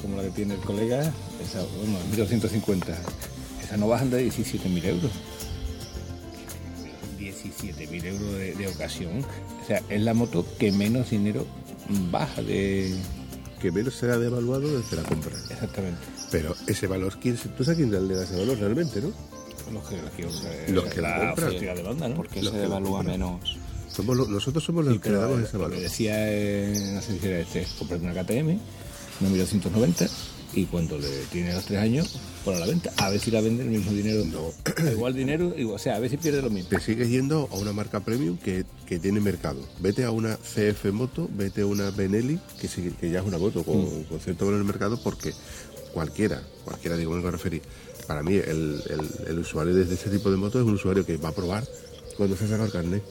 Como la que tiene el colega, esa, bueno, 1250, esa no bajan de 17.000 euros. 17.000 euros de, de ocasión. O sea, es la moto que menos dinero baja de... que menos será devaluado desde la compra. Exactamente. Pero ese valor, ¿quién, se- ¿tú sabes quién le da ese valor realmente, no? Los que, los que, Los que la compran. de banda, ¿no? porque Los se devalúa menos. Somos lo- nosotros somos los Sí, que le damos ese lo valor. que decía, eh, no sé si era este, comprarte una KTM, una 1290, y cuando le tiene los tres años, a la venta. A ver si la vende el mismo dinero. No. Igual dinero, igual, o sea, a ver si pierde lo mismo. Te sigues yendo a una marca premium que, que tiene mercado. Vete a una CF Moto, vete a una Benelli, que, que ya es una moto con, Mm. con cierto valor en el mercado, porque cualquiera, cualquiera digo, me voy a referir. Para mí, el, el- el usuario de este tipo de motos es un usuario que va a probar cuando se saca el carnet.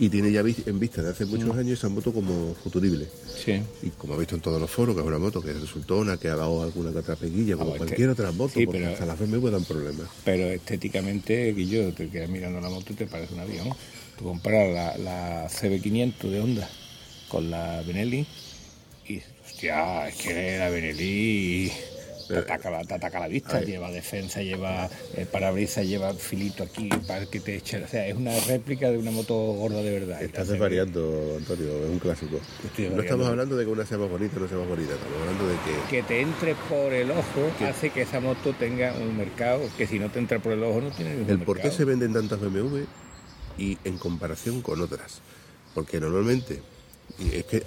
Y tiene ya en vista de hace muchos años esa moto como futurible. Sí. Y como ha visto en todos los foros, que es una moto que es resultona, que ha dado alguna que otra peguilla, como Ah, pues cualquier que- otra moto, sí, porque pero- hasta las BMW dan problemas. Pero estéticamente, Guillo, te quedas mirando la moto y te parece un avión. Tú comparas la, la CB500 de Honda con la Benelli y, hostia, es que la Benelli te ataca, la- te ataca la vista, lleva defensa, lleva eh, parabrisas, lleva filito aquí para que te eche. O sea, es una réplica de una moto gorda de verdad. Estás CB desvariando, Antonio, es un clásico. No estamos hablando de que una sea más bonita o no sea más bonita, estamos hablando de que Que te entre por el ojo hace que esa moto tenga un mercado que si no te entra por el ojo no tiene ningún el por qué se venden tantas BMW y en comparación con otras. Porque normalmente y es que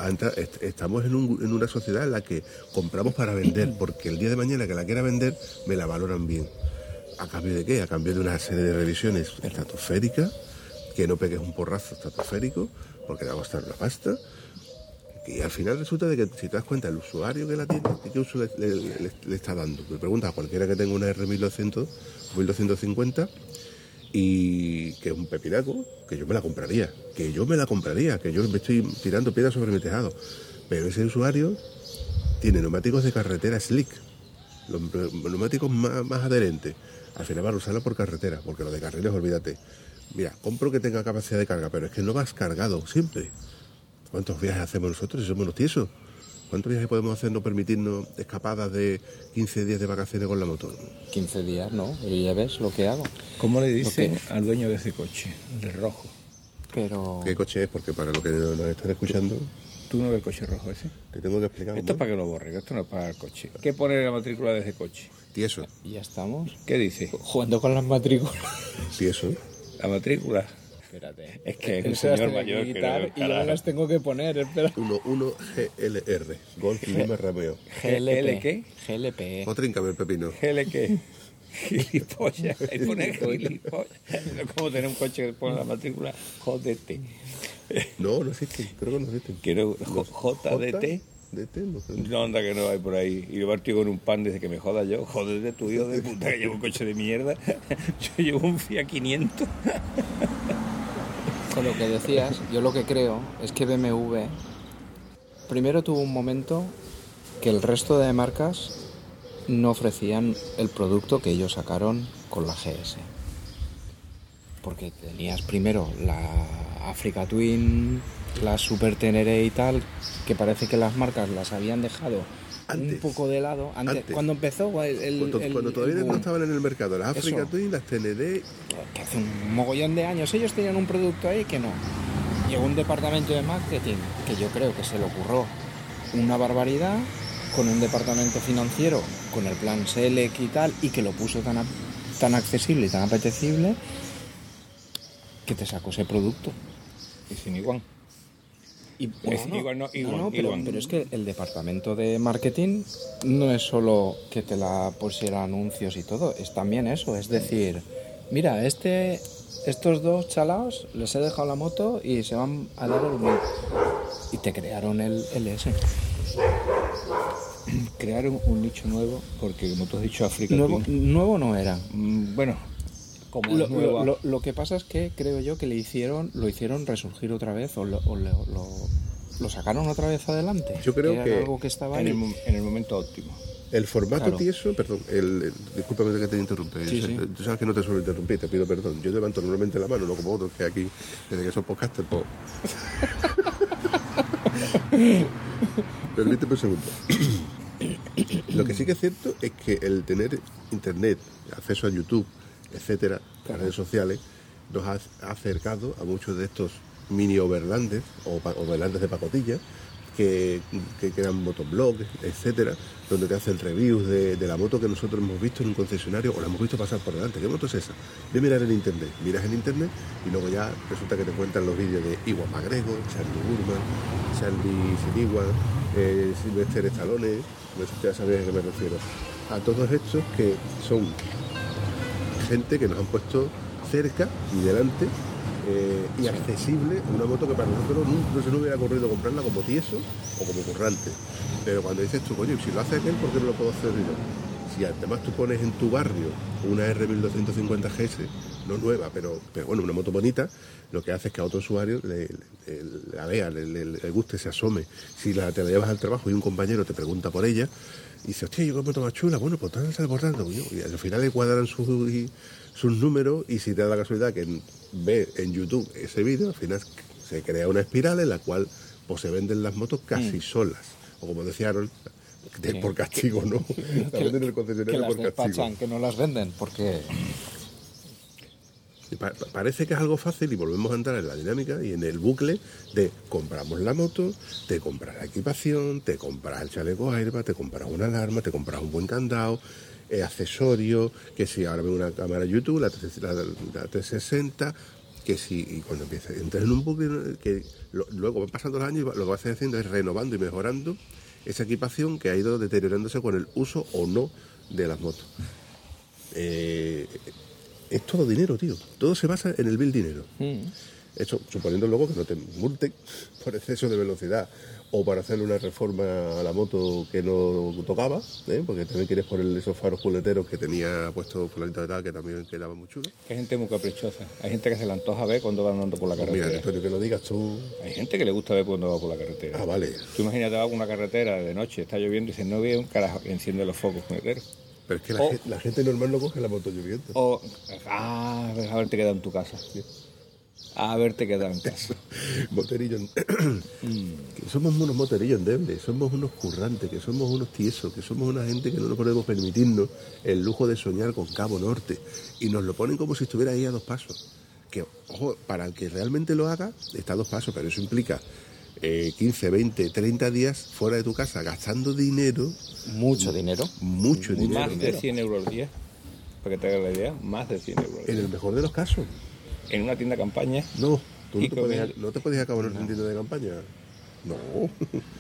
estamos en, un- en una sociedad en la que compramos para vender, porque el día de mañana que la quiera vender me la valoran bien. ¿A cambio de qué? A cambio de una serie de revisiones estratosféricas, que no pegues un porrazo estratosférico, porque le va a costar una pasta. Y al final resulta de que si te das cuenta el usuario que la tiene, ¿qué uso le, está dando? Me pregunta a cualquiera que tenga una R1200 o 1250 y que es un pepinaco, que yo me la compraría, que yo me la compraría, que yo me estoy tirando piedras sobre mi tejado. Pero ese usuario tiene neumáticos de carretera slick, los neumáticos más, más adherentes. Al final va a usarla por carretera, porque lo de carriles, olvídate. Mira, compro que tenga capacidad de carga, pero es que no vas cargado siempre. ¿Cuántos viajes hacemos nosotros si somos los tiesos? ¿Cuántos viajes podemos hacer no permitirnos escapadas de 15 días de vacaciones con la moto? 15 días, ¿no? Y ya ves lo que hago. ¿Cómo le dicen Ok. al dueño de ese coche, de rojo? Pero ¿Qué coche es? Porque para los que nos están escuchando, ¿Tú no ves el coche rojo ese? te tengo que explicar. Esto es para que lo borren, esto no es para el coche. ¿Qué pone en la matrícula de ese coche? Tieso, ya estamos ¿Qué dice? jugando con las matrículas. tieso. La matrícula. Espérate. Es que es un señor mayor que quitar no- y yo me las tengo que poner, espera. 1-1 GLR, Golf Lima Romeo. GL qué? GLP. O tríncame el pepino. ¿GL qué? Gilipollas. Ahí pone gilipollas. No es como tener un coche que pone la matrícula JDT. No, no existen, creo que no existen. Quiero J- JDT. DT, no sé. No anda que no hay por ahí. Y yo tío con un pan desde que me joda yo. Joder de tu hijo de puta que llevo un coche de mierda. Yo llevo un Fiat 500. Con lo que decías, yo lo que creo es que BMW primero tuvo un momento que el resto de marcas no ofrecían el producto que ellos sacaron con la GS. Porque tenías primero la Africa Twin, la Super Tenere y tal, que parece que las marcas las habían dejado Antes. un poco de lado. Antes, Antes. Cuando empezó el, el- Cuando, el- cuando el todavía no estaban en el mercado, las Africa. Twin, las TND, que hace un mogollón de años ellos tenían un producto ahí que no. Llegó un departamento de marketing que yo creo que se le ocurrió una barbaridad con un departamento financiero con el plan Selec y tal y que lo puso tan, a- tan accesible y tan apetecible que te sacó ese producto. Y sin igual. Y, Es igual, no, igual, pero, igual. pero es que el departamento de marketing no es solo que te la pusiera anuncios y todo, es también eso, es decir, mira, este estos dos chalaos les he dejado la moto y se van a dar el mío. Y te crearon el LS. Crearon un nicho nuevo, porque como tú has dicho, África Nuevo, nuevo no era. mm, bueno, como Lo, es nueva, lo- lo que pasa es que creo yo que le hicieron, lo hicieron resurgir otra vez o, lo, o lo- lo- lo sacaron otra vez adelante. Yo creo era que algo que estaba en, el, en el momento óptimo. El formato Claro. tieso, perdón, el, el- discúlpame que te interrumpe. Sí, sí. Tú sabes que no te suelo interrumpir, te pido perdón. Yo levanto normalmente la mano, no como otros que aquí, desde que son podcaster, pues. Permíteme un segundo. Lo que sí que es cierto es que el tener internet, acceso a YouTube, etcétera, las redes sociales, nos ha acercado a muchos de estos mini overlandes o overlandes de pacotilla que, que crean motoblogs, etcétera, donde te hacen reviews de, la moto que nosotros hemos visto en un concesionario o la hemos visto pasar por delante. ¿Qué moto es esa? Ve a mirar en internet, miras en internet y luego ya resulta que te cuentan los vídeos de Iwan McGregor, Charlie Burman, Charlie Siniwan, eh, Sylvester Stallone, pues ya sabéis a qué me refiero. A todos estos que son gente que nos han puesto cerca y delante eh, y accesible una moto que para nosotros no, se nos hubiera ocurrido comprarla como tieso o como currante. Pero cuando dices tú, coño, si lo hace aquel, ¿por qué no lo puedo hacer yo? Si además tú pones en tu barrio una R1250 GS, no nueva, pero, pero bueno, una moto bonita, lo que hace es que a otro usuario le, la vea, le guste, se asome. Si la, te la llevas al trabajo y un compañero te pregunta por ella, y dice, hostia, yo moto más chula, bueno, pues tal, por tanto, coño. Y al final le cuadran sus, sus números y si te da la casualidad que ve en YouTube ese vídeo, al final se crea una espiral en la cual pues, se venden las motos casi solas. O como decía Aaron, de- por castigo, ¿no? Que concesionario las por castigo. despachan, que no las venden, porque pa- pa- parece que es algo fácil y volvemos a entrar en la dinámica y en el bucle de compramos la moto, te compras la equipación, te compras el chaleco airbag, te compras una alarma, te compras un buen candado, eh, accesorios, que si ahora veo una cámara YouTube, la, 3- la- la 360, que si y cuando empiezas, entras en un bucle que luego van pasando los años y lo que vas haciendo es renovando y mejorando esa equipación que ha ido deteriorándose con el uso o no de las motos. Eh, es todo dinero, tío. Todo se basa en el bill dinero. Eso, suponiendo luego que no te multen por exceso de velocidad o para hacerle una reforma a la moto que no tocaba, ¿eh? porque también quieres poner esos faros culeteros que tenía puesto fulanito de tal, que también quedaba muy chulo. Hay gente muy caprichosa. Hay gente que se le antoja ver cuando va andando por la Pues mira, carretera. Antonio, que lo digas tú. Hay gente que le gusta ver cuando va por la carretera. Ah, vale. Tú imagínate, vas por una carretera de noche, está lloviendo y dices, no veo un carajo, enciende los focos puñeteros. Pero es que la, O- gen- la gente normal no coge la moto lloviendo. O, ah, a haberte quedado en tu casa. Haberte quedado en casa. Moterillo. que somos unos moterillos endebles, somos unos currantes, que somos unos tiesos, que somos una gente que no nos podemos permitirnos el lujo de soñar con Cabo Norte. Y nos lo ponen como si estuviera ahí a dos pasos. Que, ojo, para el que realmente lo haga, está a dos pasos, pero eso implica eh, 15, 20, 30 días fuera de tu casa gastando dinero, mucho dinero. mucho dinero. Más de 100 euros al día, para que te hagas la idea, más de 100 euros al En el mejor de los casos. En una tienda campaña, No, tú no te, el- no te puedes acabar en un tienda de campaña. No.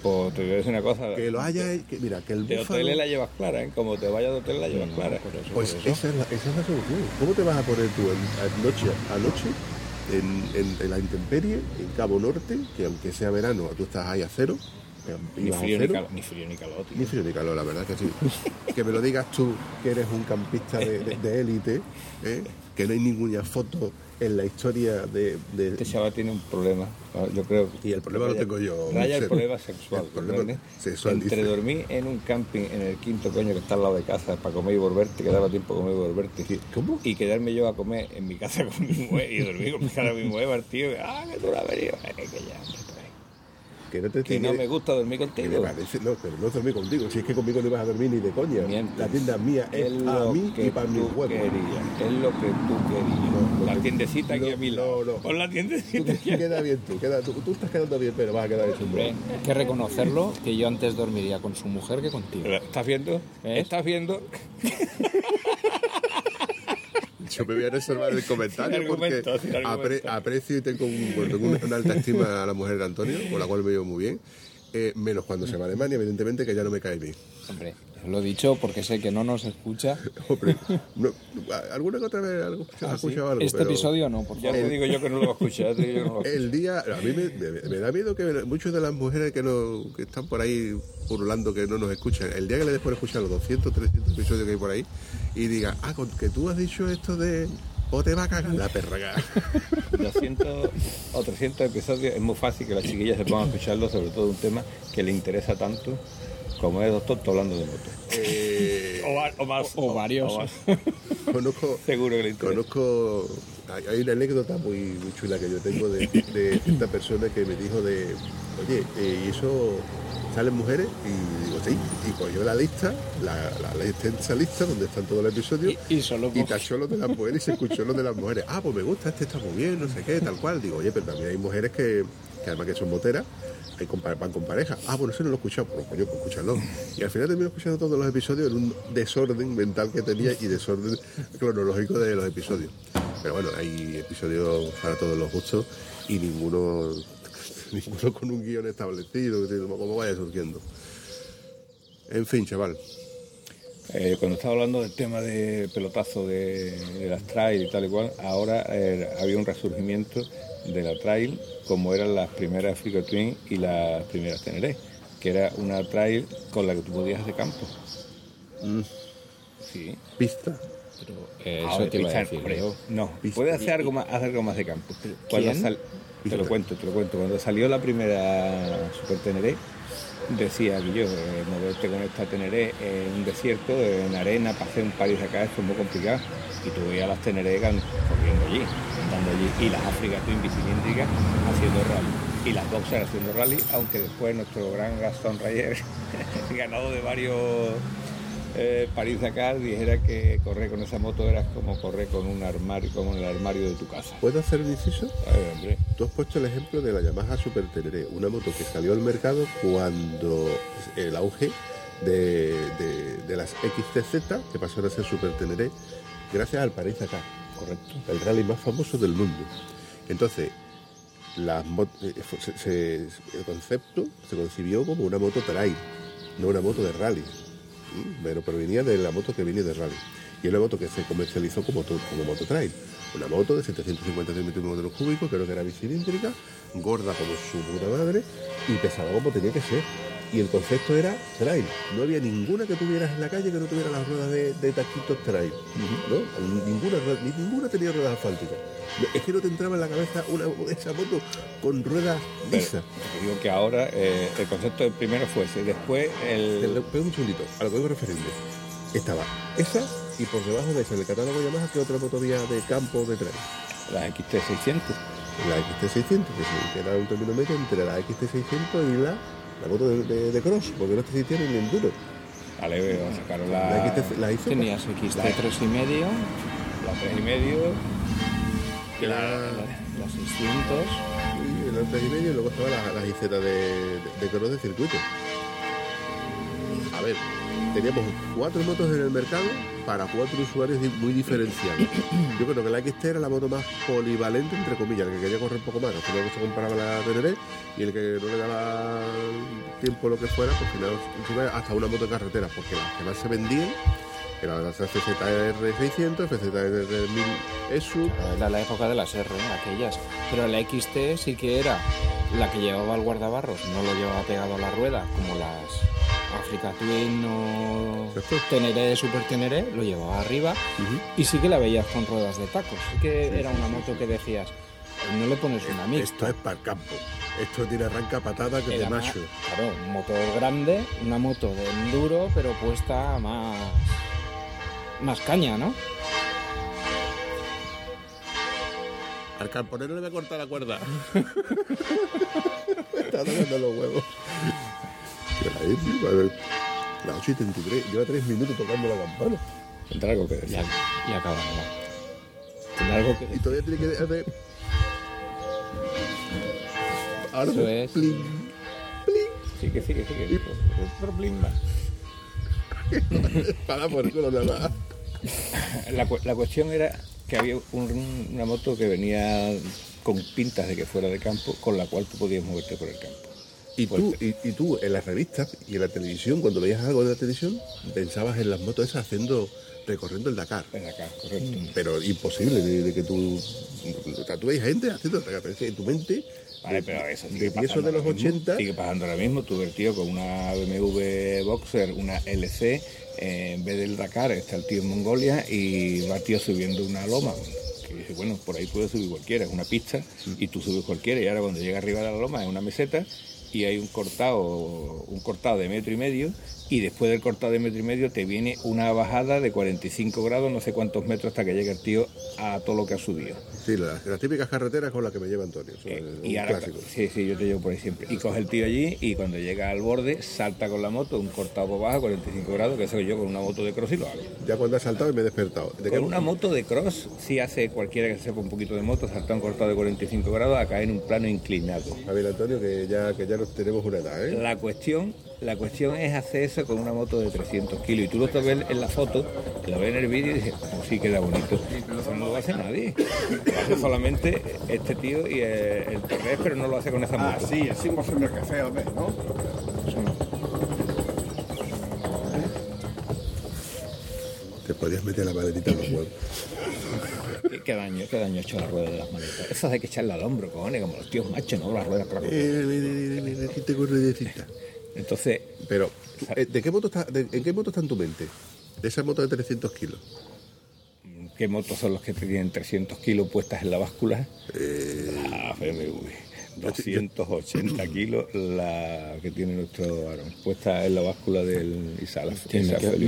pues te voy a decir una cosa. que lo haya, que, mira, que el De búfalo... hotel la llevas clara, ¿eh? Como te vayas de hotel la llevas clara. Pues esa es, la, esa es la solución. ¿Cómo te vas a poner tú en- anoche, anoche en, en- en la intemperie, en Cabo Norte, que aunque sea verano, tú estás ahí a cero, eh, Ni a frío ni, calor, ni frío ni calor, tío. ni frío ni calor, la verdad que sí. que me lo digas tú, que eres un campista de élite, ¿eh? que no hay ninguna foto en la historia de... de- Este chaval tiene un problema, yo creo. Y el problema lo tengo yo, Raya el problema sexual. El problema sexual, Entre dice. dormir en un camping en el quinto coño que está al lado de casa para comer y volverte, que daba tiempo a comer y volverte. ¿Cómo? Y quedarme yo a comer en mi casa con mi mujer y dormir con mi cara con mi mujer, tío. Ah, que tú la has venido. Eh, que ya. Que no, te Que no me gusta dormir me contigo. parece, no, pero no dormir contigo. Si es que conmigo no ibas a dormir ni de coña. Mientes. La tienda mía es Es a mí que y para mi huevo. Es lo que tú querías. No, la que- tiendecita aquí no, a mi no, lado. no. Pon la Tú tiendecita aquí queda bien, tú, queda, tú, tú estás quedando bien, pero vas a quedar hecho un. Hay que reconocerlo que yo antes dormiría con su mujer que contigo. ¿Estás viendo? ¿Ves? ¿Estás viendo? Yo me voy a reservar el comentario porque apre- aprecio y tengo, un- bueno, tengo una, una alta estima a la mujer de Antonio, con la cual me llevo muy bien. Eh, menos cuando se va a Alemania, evidentemente, que ya no me cae bien. Hombre, Lo he dicho porque sé que no nos escucha. Hombre, no, alguna que otra vez algo, Ah, ¿sí? escuchado algo. Este pero episodio no, por Ya favor. te digo yo que no lo ya te digo yo que no lo El día, a mí me, me- me da miedo que muchas de las mujeres que, no, que están por ahí purulando que no nos escuchan, el día que le des por escuchar los 200, 300 episodios que hay por ahí y diga, ah, con que tú has dicho esto de o te va a cagar la perra. 200 o 300 episodios es muy fácil que las chiquillas se pongan a escucharlo, sobre todo un tema que le interesa tanto como es Doctor Tô hablando de moto. Eh, O, más. O varios. más. conozco, Seguro que le interesa. Conozco, hay, hay una anécdota muy, muy chula que yo tengo de, de esta persona que me dijo de, oye, eh, ¿y eso salen mujeres? Y digo, sí. Y pues yo la lista, la, la, la extensa lista donde están todos los episodios, Y, y solo y tachó los de las mujeres y se escuchó los de las mujeres. Ah, pues me gusta, este está muy bien, no sé qué, tal cual. Digo, oye, pero también hay mujeres que, que además que son moteras, hay con pa- van con pareja. Ah, bueno, eso no lo he escuchado. Pues coño, pues escúchalo. Y al final termino escuchando todos los episodios en un desorden mental que tenía y desorden cronológico de los episodios. Pero bueno, hay episodios para todos los gustos y ninguno, ninguno con un guion establecido, como vaya surgiendo. En fin, chaval. Eh, cuando estaba hablando del tema de pelotazo de, de las trail y tal y cual, ahora eh, había un resurgimiento de la trail como eran las primeras Africa Twin y las primeras Teneré, que era una trail con la que tú podías hacer campo. Sí. Pista. Pero, eh, Ahora, eso te iba a pista, decir hombre, yo. No, puedes hacer algo más, hacer algo más de campo. Cuando ¿Quién? sal- te lo cuento, te lo cuento. Cuando salió la primera Super Teneré, decía que yo, eh, moverte con esta Teneré en un desierto, en arena, para hacer un París acá, es muy complicado. Y tú veías las Teneré corriendo allí, andando allí, y las África Twin bicilíndricas haciendo rally. Y las Boxer haciendo rally, aunque después nuestro gran Gastón Rayer, ganado de varios eh, París Dakar, dijera que correr con esa moto era como correr con un armario, como el armario de tu casa. ¿Puedo hacer un inciso? Ay, hombre. Tú has puesto el ejemplo de la Yamaha Super Teneré, una moto que salió al mercado cuando el auge de, de- de las XTZ, que pasaron a ser Super Teneré, gracias al París Dakar, Correcto. el rally más famoso del mundo. Entonces, las eh, se- se- el concepto se concibió como una moto trail, no una moto de rally. Pero provenía de la moto que venía de rally. Y es una moto que se comercializó como, como moto trail. Una moto de 750 centímetros metros cúbicos, creo que era bicilíndrica, gorda como su puta madre y pesada como tenía que ser. Y el concepto era trail. No había ninguna que tuvieras en la calle que no tuviera las ruedas de, de taquitos trail. ¿no? Ninguna, ni ninguna tenía ruedas asfálticas. Es que no te entraba en la cabeza una, esa moto con ruedas lisas. Digo que ahora eh, el concepto primero fue ese. Después el. un segundito, a lo que a referirme. Estaba esa y por debajo de esa, en el catálogo Yamaha, que otra moto había de campo de trail. La XT600. La XT600, que, sí, que era un término medio entre la XT600 y la, la moto de, de- de cross, porque no existía ni en enduro. Vale, sacaron La, la. XT, la IZ, Tenías XT3 y medio, La 3 y medio. la, la 600. y la 3 y medio, y luego estaba la, la de, de, de cross de circuito. A ver, teníamos cuatro motos en el mercado para cuatro usuarios muy diferenciados. Yo creo que la XT era la moto más polivalente, entre comillas, el que quería correr un poco más, al final se comparaba la Teneré, y el que no le daba tiempo lo que fuera, pues al final hasta una moto de carretera, porque las que más se vendían eran las FZR 600, FZR 1000 ESU, Era la época de las R, aquellas. Pero la XT sí que era la que llevaba el guardabarros, no lo llevaba pegado a la rueda, como las Africa Twin o. Teneré, Super Teneré, lo llevaba arriba y sí que la veías con ruedas de tacos. Sí que era una moto que decías, no le pones una mixta. Esto es para el campo. Esto tiene arranca patada que de Era más- macho. claro, un motor grande, una moto de enduro, pero puesta más, más caña, ¿no? Al camponero le voy a cortar la cuerda. Está tocando los huevos. ¿Qué la es, tío? A ver, La 8 y 33. Lleva 3 minutos tocando la campana. Tendrá algo que decir. Ya, y acabamos. va. Tendrá algo que Y todavía tiene que hacer. Ahora Eso es. pling. Sigue, sigue, sigue. Otro blin más. Para por culo nada más. La, cu- la cuestión era que había un- una moto que venía con pintas de que fuera de campo, con la cual tú podías moverte por el campo. Y tú, y, y tú en las revistas y en la televisión, cuando veías algo de la televisión, pensabas en las motos esas haciendo, recorriendo el Dakar. Ven acá, correcto. Pero imposible de, de que tú. O sea, tú veis gente haciendo el Dakar, pero es que en tu mente. Vale, pero eso de sigue eso pasando de los mismo. 80. Sigue pasando ahora mismo. Tú ves tío con una BMW Boxer, una LC, eh, en vez del Dakar está el tío en Mongolia y va tío subiendo una loma. Que dice, bueno, por ahí puede subir cualquiera, es una pista y tú subes cualquiera y ahora cuando llega arriba de la loma es una meseta y hay un cortado, un cortado de metro y medio y después del cortado de metro y medio te viene una bajada de 45 grados, no sé cuántos metros hasta que llega el tío a todo lo que ha subido. Sí, las, las típicas carreteras con las que me lleva Antonio. Eh, y ahora, sí, sí, yo te llevo por ahí siempre. Y coge el tío allí y cuando llega al borde, salta con la moto, un cortado por baja, 45 grados, que eso yo con una moto de cross y lo hago. Ya cuando ha saltado y me he despertado. ¿De qué- Con una moto de cross, sí hace cualquiera que sepa un poquito de moto, saltar un cortado de 45 grados a caer en un plano inclinado. A ver, Antonio, que ya, que ya nos tenemos una edad, ¿eh? La cuestión, la cuestión es hacer eso con una moto de 300 kilos. Y tú lo estás ves en la foto, lo ves en el vídeo y dices, pues sí queda bonito. Eso no lo hace nadie. Lo hace solamente este tío y el, el Torres, pero no lo hace con esa Ah, moto. sí, así como en el café, hombre, ¿no? Te podías meter la maletita en los huevos. ¿Qué, daño, qué daño ha hecho la rueda de las maletas. Eso hay que echarle al hombro, cojones, como los tíos machos, ¿no? Las ruedas para Eh, mira, mira, mira, aquí tengo ruedecita. Entonces, Pero, eh, ¿de qué moto está, de- ¿en qué moto está en tu mente? De esa moto de 300 kilos. ¿qué motos son los que tienen 300 kilos puestas en la báscula? Eh, La BMW. 280 kilos la que tiene nuestro Aaron, puesta en la báscula del Isala.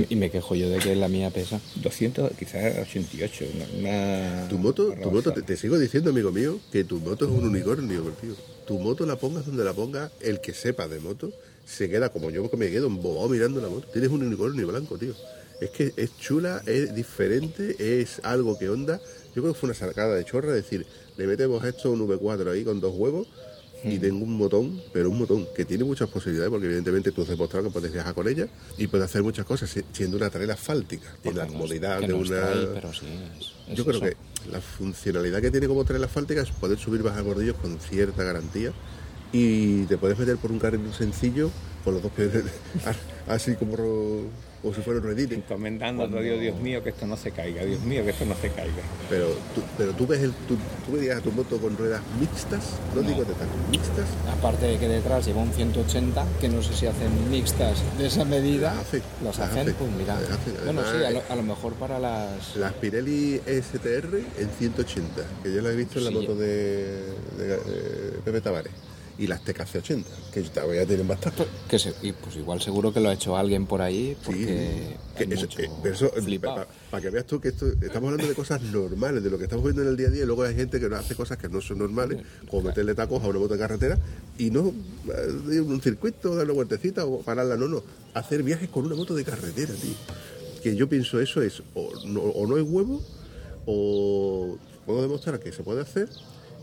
Y me, y quejo yo de que la mía pesa. 200, quizás 88. Una, una- tu moto, tu moto te sigo diciendo, amigo mío, que tu moto es un unicornio, tío. Tu moto la pongas donde la pongas, el que sepa de moto, se queda como yo que me quedo embobado mirando la moto. Tienes un unicornio blanco, tío. Es que es chula, es diferente, es algo que onda. Yo creo que fue una sacada de chorra, decir, le metemos esto un V4 ahí con dos huevos y tengo un botón, pero un botón que tiene muchas posibilidades, porque evidentemente tú has demostrado que puedes viajar con ella y puedes hacer muchas cosas si- siendo una trailer asfáltica. Tiene la no comodidad de una. está ahí, pero sí, es- es Yo creo eso. que la funcionalidad que tiene como trailer asfáltica es poder subir bajar bordillos con cierta garantía y te puedes meter por un carril sencillo con los dos pies así como, como si fuera un ruedito. Encomendando a Dios, Dios mío, que esto no se caiga, Dios mío, que esto no se caiga. Pero tú, pero tú ves el, tú, tú verías a tu moto con ruedas mixtas, no, No. digo de tal, mixtas, Aparte de que detrás lleva un 180, que no sé si hacen mixtas de esa medida. Las hace, Las las hacen, hace, pues mira. las hace. Bueno, sí, Además, a lo, a lo mejor para las. las Pirelli STR en 180, que yo las he visto en la Sí. moto de, de- de Pepe Tavares, y las TKC 80, que todavía tienen bastante. Que se, y pues igual seguro que lo ha hecho alguien por ahí, porque Que hay eso- mucho eh, eso, flipado. para que veas tú que esto, estamos hablando de cosas normales, de lo que estamos viendo en el día a día, y luego hay gente que no hace cosas que no son normales, como meterle tacos a una moto de carretera y no eh, ir a un circuito, darle vueltecita o pararla, no, no, hacer viajes con una moto de carretera, tío. Que yo pienso eso es o no, o no es huevo o puedo demostrar que se puede hacer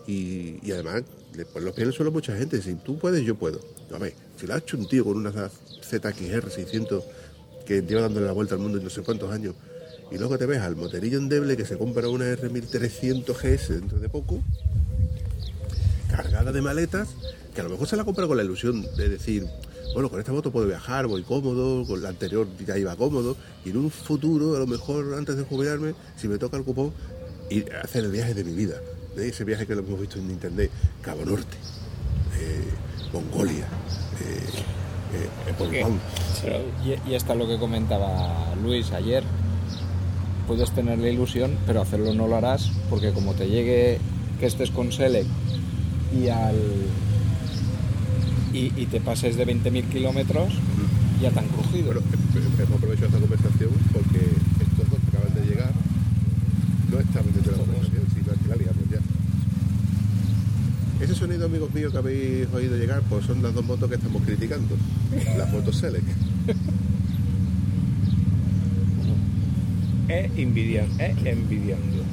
y, y además los pies en el suelo mucha gente. Si tú puedes, yo puedo. A ver, si lo ha hecho un tío con una ZXR 600 que lleva dándole la vuelta al mundo en no sé cuántos años y luego te ves al moterillo endeble que se compra una R1300 GS dentro de poco, cargada de maletas, que a lo mejor se la compra con la ilusión de decir, bueno, con esta moto puedo viajar, voy cómodo, con la anterior ya iba cómodo, y en un futuro, a lo mejor antes de jubilarme, si me toca el cupón, ir a hacer el viaje de mi vida. ¿Eh? Ese viaje que lo hemos visto en internet, Cabo Norte, eh, Mongolia, eh, eh, Volván. Y, y hasta lo que comentaba Luis ayer. Puedes tener la ilusión, pero hacerlo no lo harás, porque como te llegue que estés con Select y al y, y te pases de 20.000 kilómetros, ya te han crujido. Bueno, eh, hemos aprovechado esta conversación porque estos dos que acaban de llegar no están dentro de la conversación, la liamos ya. Ese sonido, amigos míos, que habéis oído llegar, pues son las dos motos que estamos criticando. Las motos Select. Es envidiando, es envidiando.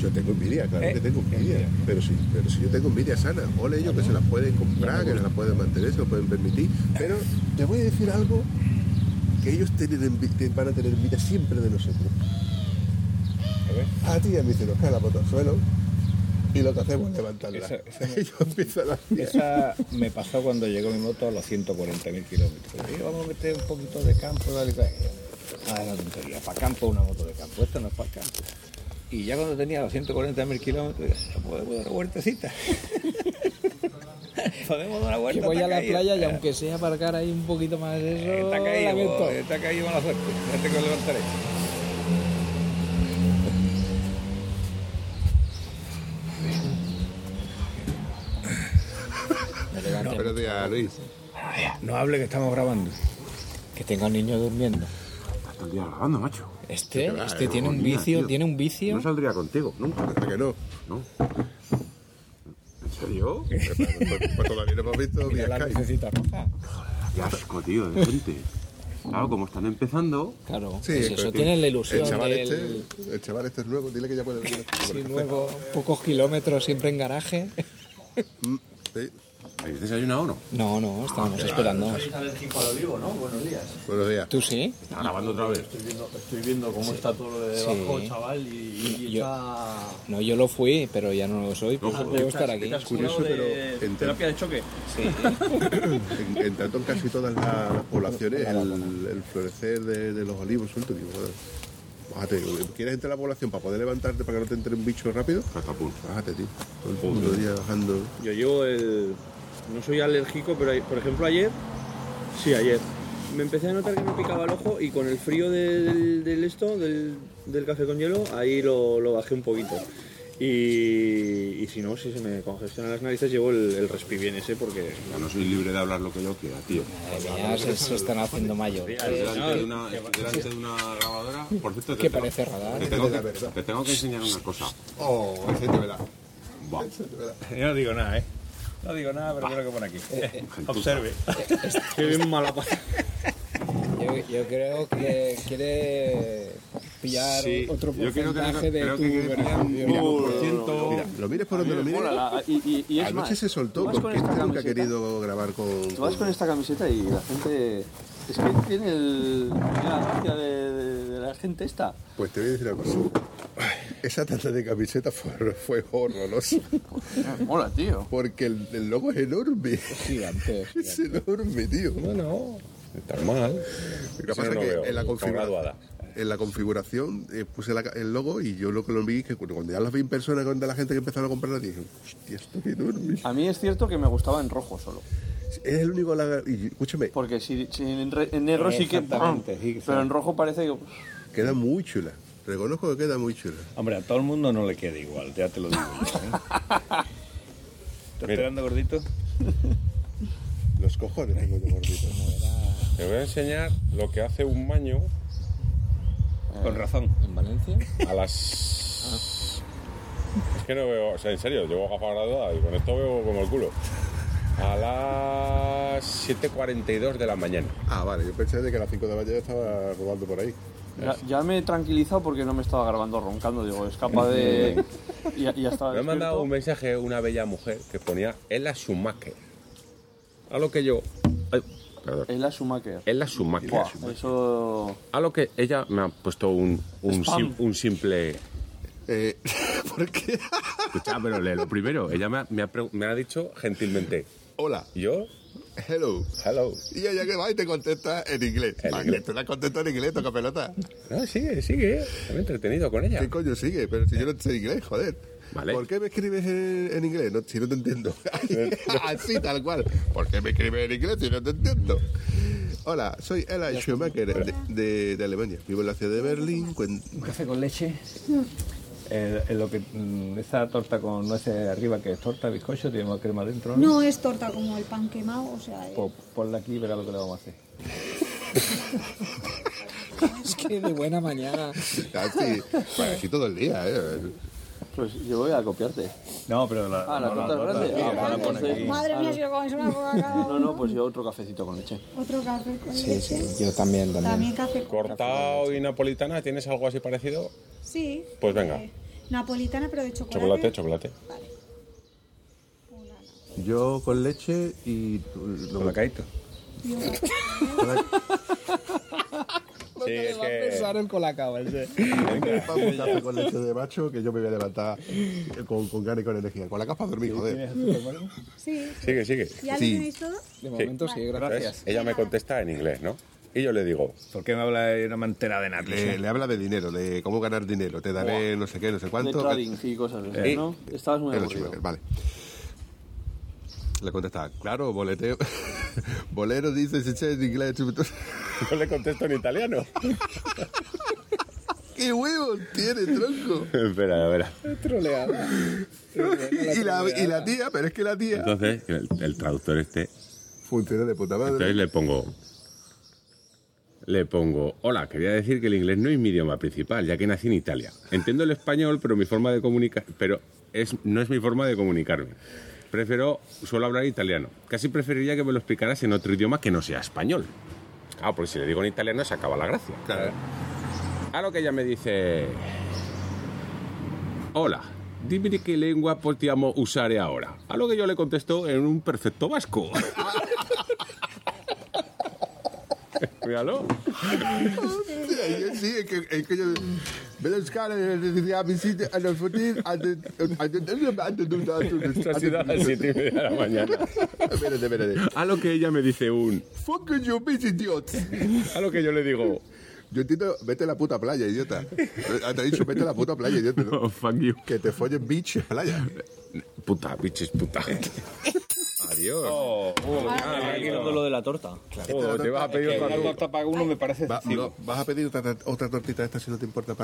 Yo tengo envidia, claro que tengo envidia. envidia. Pero sí, pero si yo tengo envidia sana, ole ellos que se las pueden comprar, que se las pueden mantener, se lo pueden permitir. Pero te voy a decir algo que ellos tienen van a tener envidia siempre de nosotros. A ver. A ti a mí se nos cae la moto al suelo Y lo que hacemos es levantarla. Esa- esa me- Yo empiezo a la Esa me pasó cuando llegó mi moto a los 140.000 kilómetros. Y vamos a meter un poquito de campo, dale, dale. Ah, tontería, para campo una moto de campo, esto no es para campo. Y ya cuando tenía los 140.000 kilómetros, ya podemos dar una vueltecita. podemos dar una Que vuelta. voy está a la caído. playa y aunque sea aparcar ahí un poquito más de eso, Está caído, está caído mala suerte. Que levantaré. Me Luis. No hable que estamos grabando. Que tenga un niño durmiendo. Todo el día grabando, macho. Este, va, este eh, tiene un vicio, tío. tiene un vicio. No saldría contigo, nunca. ¿Por qué no? No. ¿En serio? Pues, pues- pues todavía no hemos visto Mira la lucecita roja. Qué asco, tío, de gente. Claro, como están empezando, Claro, Sí, pues pero eso que tiene la ilusión El chaval, del... este, el chaval este es nuevo, dile que ya puede venir. Sí, nuevo, pocos kilómetros, siempre en garaje. Mm, sí. ¿Habéis desayunado o no? No, no, estábamos esperando. Buenos días. ¿Tú sí? ¿Está grabando otra vez? Estoy viendo, estoy viendo cómo está todo lo de Sí. debajo, chaval, y, y Yo- está... No, yo lo fui, pero ya no lo soy. Pues Ojo, debo estar aquí. ¿Te has curioso, pero de en- terapia de choque? En, en tanto en casi todas las, poblaciones, el, el florecer de, de los olivos sueltos, digo, bájate, ¿quieres entrar a la población para poder levantarte para que no te entre un bicho rápido? Catapult. Bájate, tío. Todo el puto día bajando. Yo llevo el... No soy alérgico, pero hay- por ejemplo ayer... Sí, ayer. Me empecé a notar que me picaba el ojo y con el frío del, del esto, del, del café con hielo, ahí lo, lo bajé un poquito. Y, y si no, si se me congestionan las narices, llevo el, el respibien ese porque... Ya no soy libre de hablar lo que yo quiera, tío. Madre mía, se, se están haciendo mayores. Delante de una, delante de una grabadora, por cierto, te Que tengo- parece radar. Te tengo, que, te tengo que enseñar una cosa. Oh, ese te verá. Buah. Yo no digo nada, ¿eh? No digo nada, pero creo que pone aquí. Observe. Qué bien mala pata. Yo, yo creo que quiere pillar Sí, otro yo creo que porcentaje de creo tu que quiere pillar un beneficio. 1%. Mira, lo mires por donde lo mires. Y, y, y es Anoche más, se soltó porque nunca ha querido grabar con. Tú vas con esta camiseta y la gente. Es que tiene el, tiene la gracia de, de- de la gente esta. Pues te voy a decir una cosa. Esa tanda de camiseta fue, fue horrorosa. Mola, tío. Porque el, el logo es enorme. Gigante. Es enorme, tío. No, no. Está mal. Lo que pasa no es que veo, en la, con configura- graduada. en la configuración eh, puse la el logo y yo lo que lo vi que cuando cuando ya las vi en persona con la gente que empezaron a comprarla dije, hostia, esto es enorme. A mí es cierto que me gustaba en rojo solo. Es el único lagar- y escúchame, Porque si, si en, re- en negro sí que. Sí Pero en rojo parece que. queda muy chula. Reconozco que queda muy chula. Hombre, a todo el mundo no le queda igual, ya te lo digo yo. ¿eh? ¿Estás esperando, gordito? Los cojones tengo yo gordito. Te voy a enseñar lo que hace un maño Con razón. ¿En Valencia? a las. Es que no veo, o sea, en serio, llevo gafas graduadas y con esto veo como el culo. A las 7.42 de la mañana. Ah, vale, yo pensé de que a las 5 de la mañana estaba rodando por ahí. Ya, ya me he tranquilizado porque no me estaba grabando roncando. Digo, es capaz de. Y ya, ya estaba. Me ha mandado un mensaje una bella mujer que ponía Ella Schumacher. A lo que yo. ay, perdón. Ella Schumacher. Ella Schumacher. Buah, eso. A lo que ella me ha puesto un, un, Spam. sim- un simple. Eh, ¿Por qué? Escucha, pero lee lo primero. Ella me ha, me ha pregu- me ha dicho gentilmente. Hola, Yo, hello. hello. Y ella que va y te contesta en inglés. En Vale, inglés. Te la contesta en inglés, toca pelota. No, sigue, sigue. Me he entretenido con ella. ¿Qué coño sigue? Pero si yo no sé inglés, joder. Vale. ¿Por qué me escribes en, en inglés? No, si no te entiendo. Así, tal cual. ¿Por qué me escribes en inglés si no te entiendo? Hola, soy Ella Schumacher de, de- de Alemania. Vivo en la ciudad de Berlín. cuen- Un café con leche. Eh, en lo que, mm, esa torta con nueces arriba, que es torta, bizcocho, tiene más crema dentro, ¿no? No es torta como el pan quemado, o sea, es- Pues ponla aquí y verá lo que le vamos a hacer. Es que de buena mañana. Así, bueno, así todo el día, ¿eh? Pues yo voy a copiarte. No, pero la, Ah, la no, torta es grande. sí, Ah, pone entonces- aquí. madre mía, si lo comes una coca cada No, no, pues yo otro cafecito con leche. Otro café con Sí, leche. sí, yo también, también. También café con Cortado y napolitana, ¿tienes algo así parecido? Sí. Pues venga. eh, napolitana, pero de chocolate. Chocolate, chocolate. Vale. Una, Yo con leche y... Con la caíto. yo- Sí, Sí, es que- el colacao ese. Venga, un café con leche de macho que yo me voy a levantar con, con ganas y con energía. Con la capa a dormir, joder. Sí. Sigue, sigue. ¿Ya lo Sí. tenéis todo? De momento sí, Entonces, gracias. ella me contesta en inglés, ¿no? Y yo le digo, ¿Por qué me habla de una mantera de nata? Le, le habla de dinero, de cómo ganar dinero. Te daré no sé qué, no sé De cuánto. trading y cosas así, Eh. ¿no? Estabas muy aburrido. Vale. Le contesta, claro, boleteo. Bolero dice, se echa en inglés. yo le contesto en italiano. ¡Qué huevos tiene, tronco! espera, espera. y, la, y la tía, pero es que la tía Entonces, el, el traductor este, funciona de puta madre. entonces le pongo, le pongo, hola, quería decir que el inglés no es mi idioma principal, ya que nací en Italia. Entiendo el español, pero mi forma de comunicar, pero es, no es mi forma de comunicarme. Prefiero, suelo hablar italiano. Casi preferiría que me lo explicaras en otro idioma que no sea español. Claro, porque si le digo en italiano se acaba la gracia. Claro. A lo que ella me dice, hola, dime de qué lengua possiamo usare ahora. A lo que yo le contesto en un perfecto vasco. Míralo. Sí, es que, es que yo... Escala, decía, visite a los fotis, antes... Sido a las siete y media de la mañana. Espérate, espérate. A lo que ella me dice un... Fuck you, bitch idiot. A lo que yo le digo... Yo entiendo, vete a la puta playa, idiota. Te he dicho, vete a la puta playa, idiota, ¿no? Oh, fuck you. Que te follen bitch playa. Puta, biches, puta. Adiós. Aquí todo lo de la torta. Oh, te vas a pedir otra tú. torta para uno me parece Va- excesivo. no, ¿Vas a pedir otra, otra tortita esta si no te importa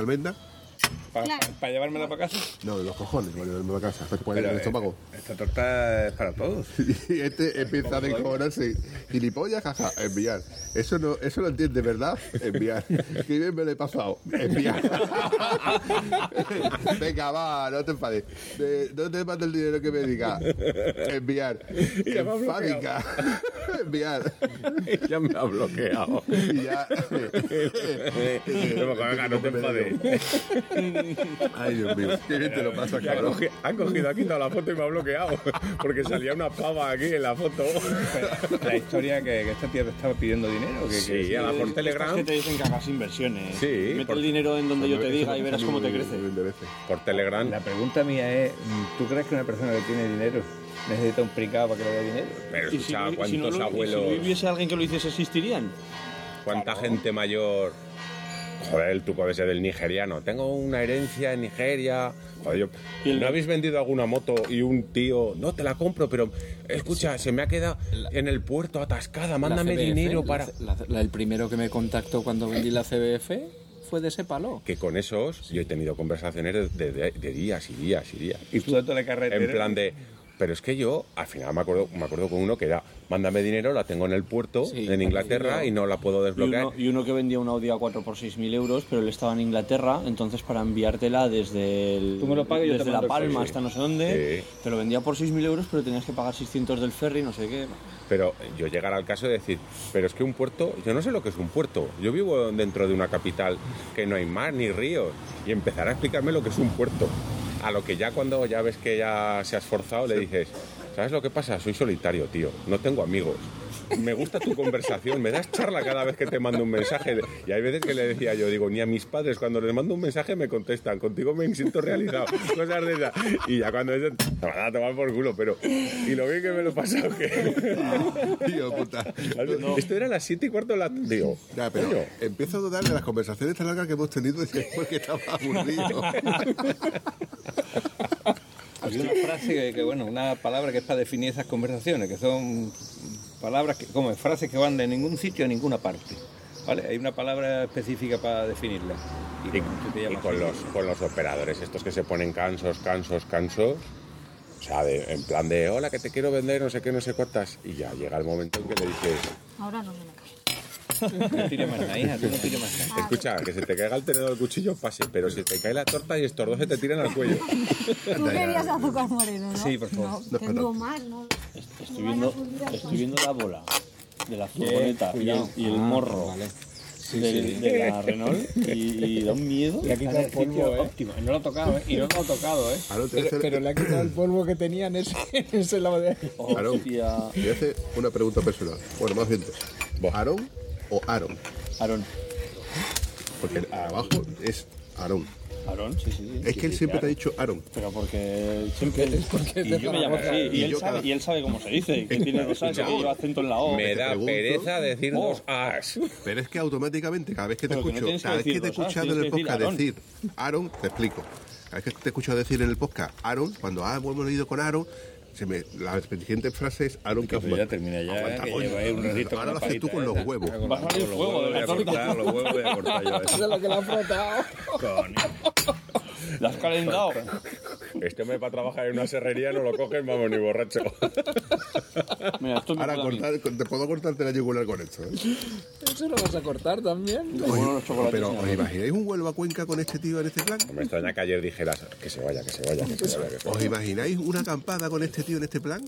para? ¿Para Claro. llevármela para casa? No, de los cojones, para llevarme a casa. En el eh, estómago. esta torta es para todos. Y este empieza a descojonarse. Gilipollas, jaja, enviar. Eso no, eso lo entiende, ¿verdad? Enviar. Qué bien me lo he pasado. Enviar. Venga, va, no te enfades. De- no te mando el dinero que me diga. Enviar. bloqueado. Enfádica. Enviar. Ya me ha bloqueado. Y ya. No, venga, no te enfades. Ay, Dios mío. Qué bien te lo pasa, Y ha, cabrón. cogi- ha cogido, ha quitado la foto y me ha bloqueado. Porque salía una pava aquí en la foto. La historia que, que esta tía te estaba pidiendo dinero. Que, que- Sí, a la por Telegram. que te dicen que hagas inversiones. Sí, Mete por- el dinero en donde yo te diga y verás cómo te crece. Por Telegram. La pregunta mía es, ¿tú crees que una persona que tiene dinero necesita un pricado para que le dé dinero? Pero Y si, escucha, no- y si ¿cuántos no lo- abuelos, si no hubiese alguien que lo hiciese, existirían. cuánta gente mayor... Joder, el tuco ese del nigeriano. Tengo una herencia en Nigeria. Joder, yo- Y el- ¿No habéis vendido alguna moto y un tío... No, te la compro, pero... Escucha, se me ha quedado en el puerto atascada. Mándame CBF, dinero para... C- la- la- el primero que me contactó cuando vendí la CBF fue de ese palo. Que con esos yo he tenido conversaciones de, de- de días y días y días. Y tú la carretera. En plan de... Pero es que yo, al final me acuerdo, me acuerdo con uno que era, mándame dinero, la tengo en el puerto, Sí, en Inglaterra, y no la puedo Y desbloquear. uno, y uno que vendía un Audi A4 por 6.000 euros, pero él estaba en Inglaterra, entonces para enviártela desde, el, Tú me lo pagas y yo te desde La Palma hasta no sé dónde, Sí. te lo vendía por 6.000 euros, pero tenías que pagar 600 del ferry, no sé qué. Pero yo llegar al caso de decir, pero es que un puerto, yo no sé lo que es un puerto. Yo vivo dentro de una capital que no hay mar ni ríos. Y empezar a explicarme lo que es un puerto. A lo que ya cuando ya ves que ya se ha esforzado, le dices, ¿sabes lo que pasa? Soy solitario, tío. No tengo amigos. Me gusta tu conversación, me das charla cada vez que te mando un mensaje. Y hay veces que le decía yo, digo, ni a mis padres cuando les mando un mensaje me contestan, contigo me siento realizado, cosas de esas. Y ya cuando dicen, te van a tomar por culo, pero... Y lo bien que me lo he pasado, que... Tío, puta. Esto era las 7 y cuarto de la... Digo, Ya, pero coño, empiezo a dudar de las conversaciones tan largas que hemos tenido porque estaba aburrido. Hay una frase que, que, bueno, una palabra que es para definir esas conversaciones, que son palabras que, como frases que van de ningún sitio a ninguna parte. ¿Vale? Hay una palabra específica para definirla. y, te con, los, con los operadores, estos que se ponen cansos, cansos, cansos. O sea, de- en plan de, hola, que te quiero vender, no sé qué, no sé cuántas. Y ya llega el momento en que le dices, Ahora no me la. No tires más nada, hija, tú no tires más nada. escucha, que se te caiga el tenedor del cuchillo, pase, pero si te cae la torta y estos dos se te tiran al cuello. Tú querías azúcar moreno, ¿no? Sí, por favor. No, tengo más, ¿no? Estoy viendo, estoy viendo la bola de la furgoneta y el, y el morro del- de la Renault y, y da un miedo. Le ha quitado el polvo, ¿eh? No lo ha tocado, ¿eh? Y no lo ha tocado, ¿eh? A Pero, hacer, pero le ha quitado el polvo que tenía en ese, en ese lado de... Te voy a hacer una pregunta personal. Bueno, más bien dos. ¿Aarón o Aaron? Aaron, Porque el abajo es Aarón. Aarón, sí, sí. sí. Es que él Sí, siempre te claro. ha dicho Aarón. Pero porque siempre. porque y yo me llamo así. Y, Y él yo sabe, cada- y él sabe cómo se dice. Que tiene dos A's, que lleva acento en la O. Me da pregunto. pereza decir Oh. dos A's. Pero es que automáticamente, cada vez que te Pero que no escucho, tienes que cada vez que decir te he escuchado en tienes el que decir podcast Aarón. decir Aaron, te explico. Cada vez que te he escuchado decir en el podcast Aaron, cuando ah, hemos leído con Aaron, se me, la siguiente frase es Aaron que Pues ya termina ya, Aguanta, que coño. un ratito Ahora con lo haces tú con los huevos. A los huevos voy a cortar yo Eso es lo que le ha frotado. ¿La has calentado? Este me para trabajar en una serrería no lo cogen, vamos, ni borracho. Mira, esto me Ahora cortar, te puedo cortarte la yugular con esto. ¿eh? ¿Eso lo vas a cortar también? Pero. ¿os imagináis un vuelo a Cuenca con este tío en este plan? Me extraña que ayer dijeras que se vaya, que se vaya, que se vaya. Que se vaya. ¿Os imagináis una acampada con este tío en este plan?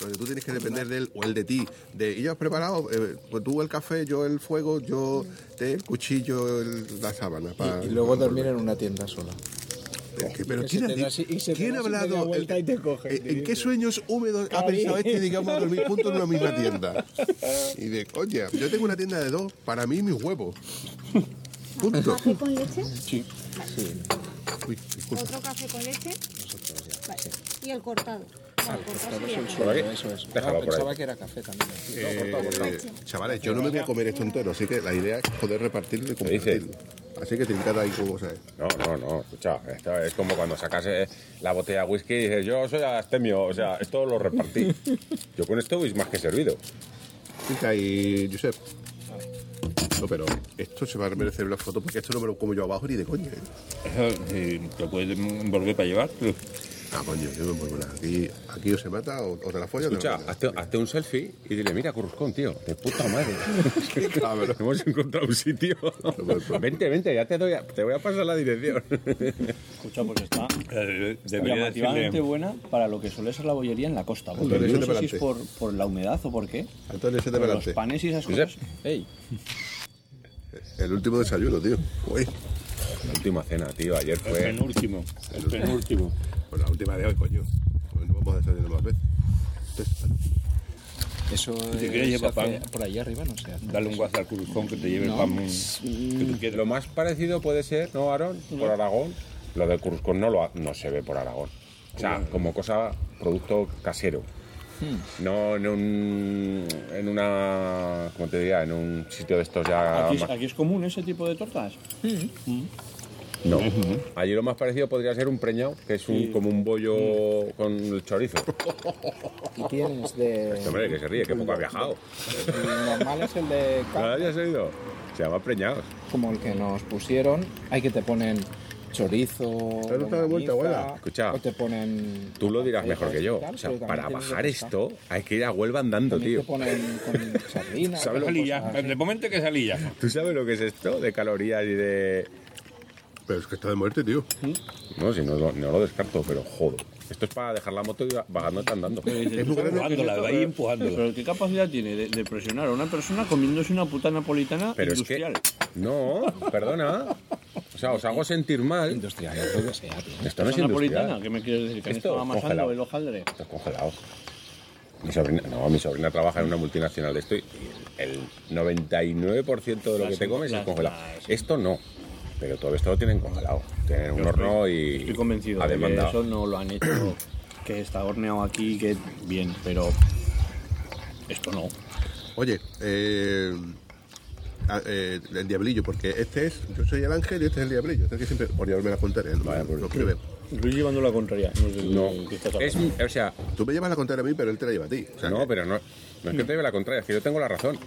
Donde tú tienes que depender de él o él de ti. De, ¿y ya has preparado? Eh, pues tú el café, yo el fuego, yo te- el cuchillo, el- la sábana. pa- Y luego dormir en una tienda sola. Es que, pero que ¿quién, ha, ¿quién ha hablado? y te coge, ¿En, qué sueños húmedos ha pensado este, digamos, a dormir juntos en una misma tienda? Y de, oye, yo tengo una tienda de dos, para mí mis huevos. Punto. ¿Café con leche? Sí. Uy. ¿Otro café con leche? Vale. ¿Y el cortado? Es. Déjalo Ah, por pensaba ahí. que era café también. Eh, chavales, yo no me voy a comer esto entero, así que la idea es poder repartirlo y compartirlo. Así que trincada ahí como sabes. No, no, no, escucha, esto es como cuando sacas eh, la botella de whisky y dices, yo soy astemio, o sea, esto lo repartí. Yo con esto voy más que servido. Y Josep. No, pero esto se va a merecer una foto porque esto no me lo como yo abajo ni de coña. ¿eh? Eso te puedes envolver para llevar. Pero- Ah, coño, yo no me muevo nada. Aquí, aquí o se mata o, o te la follas o te Escucha, la follas. hazte, hazte un selfie y dile, mira, Curruscón, tío, de puta madre. cabrón. Hemos encontrado un sitio. vente, vente, ya te, doy a- te voy a pasar la dirección. Escucha, pues está Eh, llamativamente Debería decirle, buena para lo que suele ser la bollería en la costa. Porque Antonio, yo no sé si es por, por la humedad o por qué. Antonio, se te pero los panes y esas cosas. Ey, El último desayuno, tío. Uy, La última cena, tío, ayer El fue... penúltimo. El penúltimo. pues la última de hoy, coño. Pues no vamos a desayunar más veces. Eso Si quieres se lleva hace pan. por ahí arriba, no sé. Dale un guazo al cruzón que te lleve No. el pan que tú quieras. Lo más parecido puede ser, ¿no, Aarón? Por Aragón. Lo de Curruscón no, lo ha- no se ve por Aragón. O sea, como cosa, producto casero. No en un. en una. ¿Cómo te diría? En un sitio de estos ya. aquí, es- más- aquí es común ese tipo de tortas. No. Allí lo más parecido podría ser un preñado, que es un, como un bollo con el chorizo. Y tienes de. Este hombre que se ríe, que poco ha viajado. El normal es el de ¿No lo habías oído? Se llama preñados. como el que nos pusieron. Hay que te ponen chorizo. Pero está de vuelta, abuela. Escucha, O te ponen. Tú lo dirás mejor que yo. Tal, O sea, para bajar esto hay que ir a Huelva andando, tío. te ponen con sardinas. ¿Sabes lo que- Salilla. cosas así. De momento que salilla. ¿Tú sabes lo que es esto de calorías y de... Pero es que está de muerte, tío. No, si no, lo- no lo descarto, pero joder. Esto es para dejar la moto y bajándote andando. Es muy grande. Empujándola, va ahí empujándola. Pero ¿qué capacidad tiene de, de presionar a una persona comiéndose una puta napolitana Pero es que... industrial? No, perdona. O sea, os hago sentir mal. Industrial, lo que sea, tío. Esto no es industrial. ¿Qué me quieres decir? ¿Que Esto, estado amasando congelado. el hojaldre? Esto es congelado. Mi sobrina, no, mi sobrina trabaja en una multinacional de esto y el 99% de lo que te comes es congelado. Esto no. Pero todo esto lo tienen congelado. Tienen un horno y Estoy convencido de que eso no lo han hecho, que está horneado aquí, que bien, pero esto no. Oye, eh, eh, el diablillo, porque este es, yo soy el ángel y este es el diablillo. Es que siempre, por llevarme la contraria, no, Vaya, pues, no quiero ver. Luis llevando la contraria. No sé No, es, o sea, Tú me llevas la contraria a mí, pero él te la lleva a ti. O sea, no, que- pero no, no es que te lleve la contraria, es que yo tengo la razón.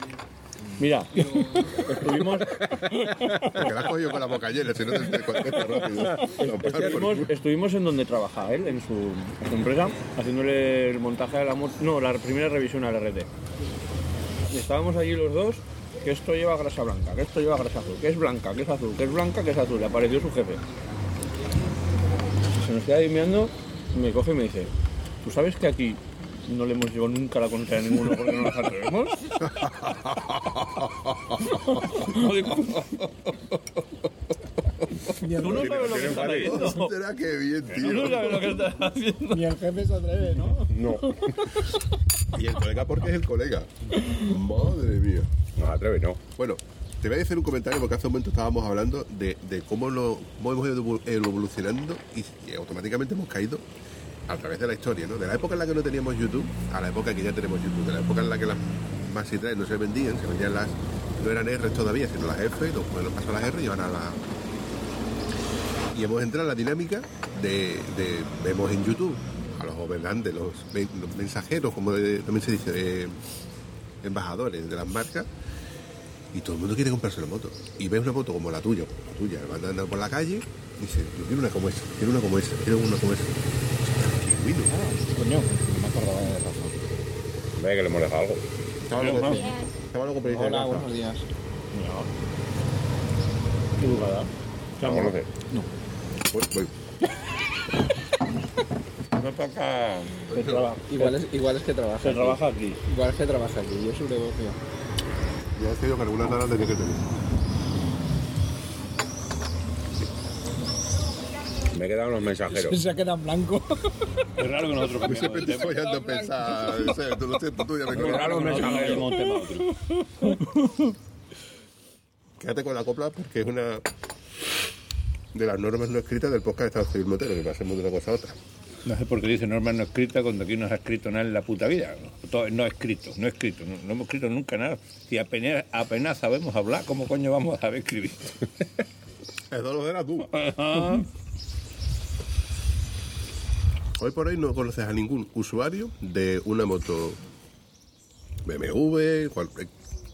Mira, estuvimos, Porque la has cogido con la boca llena, si no te, te rápido. No, para por estuvimos, estuvimos en donde trabaja él, en su, en su empresa, haciéndole el montaje de la moto, no, la primera revisión al RT. Y estábamos allí los dos, que esto lleva grasa blanca, que esto lleva grasa azul, que es blanca, que es azul, que es blanca, que es azul. Le apareció su jefe. Se nos queda ahí mirando, me coge y me dice, ¿tú sabes que aquí no le hemos llevado nunca la contraria a ninguno porque no nos atrevemos? Tú no sabes lo que estás haciendo. Será que bien, Tú no tío. sabes lo que estás haciendo. Ni el jefe se atreve, ¿no? No, Y el colega porque es el colega. Madre mía. No, atreve, no. Bueno, Te voy a decir un comentario porque hace un momento estábamos hablando de, cómo, lo, cómo hemos ido evolu- evolucionando y, automáticamente hemos caído a través de la historia, ¿no? De la época en la que no teníamos YouTube a la época que ya tenemos YouTube, de la época en la que las Maxi Drive no se vendían, se vendían las, no eran R todavía, sino las F, los, los pasó a las R y ahora a la... Y hemos entrado en la dinámica de, vemos en YouTube a los gobernantes, los, men- los mensajeros, como también se dice, eh, embajadores de las marcas, y todo el mundo quiere comprarse la moto. Y ves una moto como la tuya, la tuya, van andando por la calle, y dice, yo quiero una como esa, quiero una como esa, quiero una como esa. Coño, no me acordaba de razón. Ve que le molesta algo. Estaba loco, loco Hola, buenos días. ¿Qué lugar ¿La conoces? Voy, voy. No toca. Igual es, igual es que trabaja. se aquí. trabaja aquí. Igual es que trabaja aquí. Yo soy negocio. Ya he decidido que algunas horas tenía que tener. Me quedan los mensajeros. Se ha quedado en blanco. Es raro que nosotros Yo cambiamos siempre de estoy tema. follando a pensar, tú lo siento, tú ya me Es quedo. raro que nosotros cambiemos de tema a otro. Quédate con la copla porque es una de las normas no escritas del podcast de Estado Civil Motero, que pasemos de una cosa a otra. No sé por qué dice norma no escrita cuando aquí no se ha escrito nada en la puta vida. Todo, no escrito, no escrito. No, no hemos escrito nunca nada. Si apenas, apenas sabemos hablar, ¿cómo coño vamos a saber escribir? Eso lo serás tú. Hoy por hoy no conoces a ningún usuario de una moto BMW, cual- eh,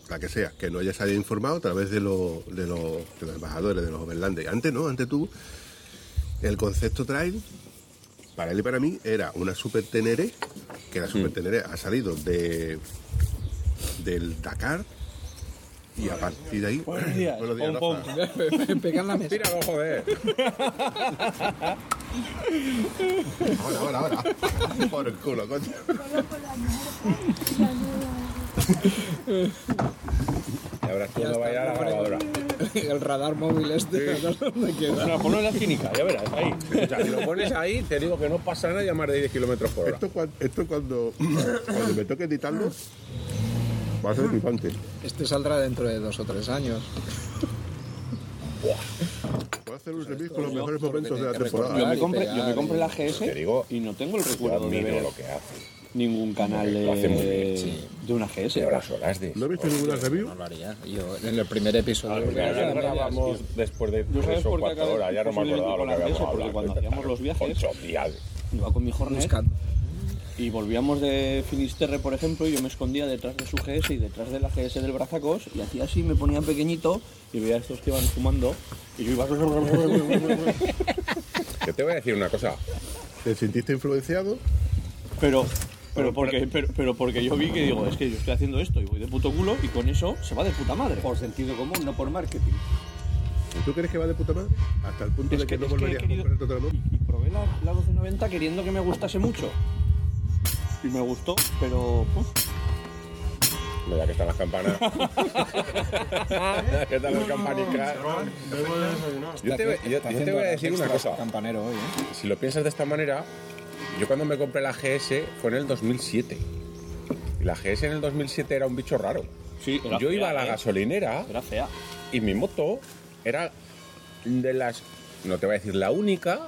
la que sea, que no haya salido informado a través de, lo- de los embajadores, de los overlanders. Antes no, antes tú, el concepto trail, para él y para mí, era una Super Tenere, que la Super Tenere ha salido de del Dakar y a partir de ahí... Buenos días. Buenos días, Pom, Rafa. Pegar la mesa. Tíralo, joder. Ahora, ahora, ahora. Por el culo, coño. Y ahora tú no vayas a la grabadora. El radar móvil este. no sé dónde queda. No, ponlo en la esquinica, ya verás, ahí. O sea, si lo pones ahí, te digo que no pasa nada a más de 10 kilómetros por hora. Esto, cuan- esto cuando, cuando me toque editarlo va a ser flipante. Este saldrá dentro de dos o tres años. Voy a hacer un remix con los mejores momentos de la temporada. Yo me, compré, pegar yo me compré la GS y no tengo el recuerdo de ver lo que hace. Ningún canal bien, de, de una GS. De horas, horas de... ¿No he visto ninguna review? No lo haría. Yo en el primer episodio. Porque ya grabamos después de ¿No tres o cuatro acabé horas, ya no me acordaba lo que habíamos? Porque cuando hacíamos los viajes-. Iba con mi Hornet Buscando. y volvíamos de Finisterre, por ejemplo, y yo me escondía detrás de su GS y detrás de la GS del Brazacos y hacía así, me ponía pequeñito y veía a estos que iban fumando y yo iba... Yo te voy a decir una cosa. ¿Te sentiste influenciado? Pero, pero, porque, pero, pero porque yo vi que digo, es que yo estoy haciendo esto y voy de puto culo y con eso se va de puta madre. Por sentido común, no por marketing. ¿Y ¿Tú crees que va de puta madre? Hasta el punto Es de que, que- no que volverías querido- a comprarte otra moto. Y, y probé la, la 1290 queriendo que me gustase mucho. Y me gustó, pero... uf, Mira que están las campanas. ¿Qué están las campanicas? Yo te, voy- yo- yo te voy a decir una cosa. Campanero hoy, ¿eh? Si lo piensas de esta manera, yo cuando me compré la GS fue en el 2007. Y la GS en el 2007 era un bicho raro. sí, era Yo iba a la ¿eh? gasolinera Era fea. y mi moto era de las, no te voy a decir la única,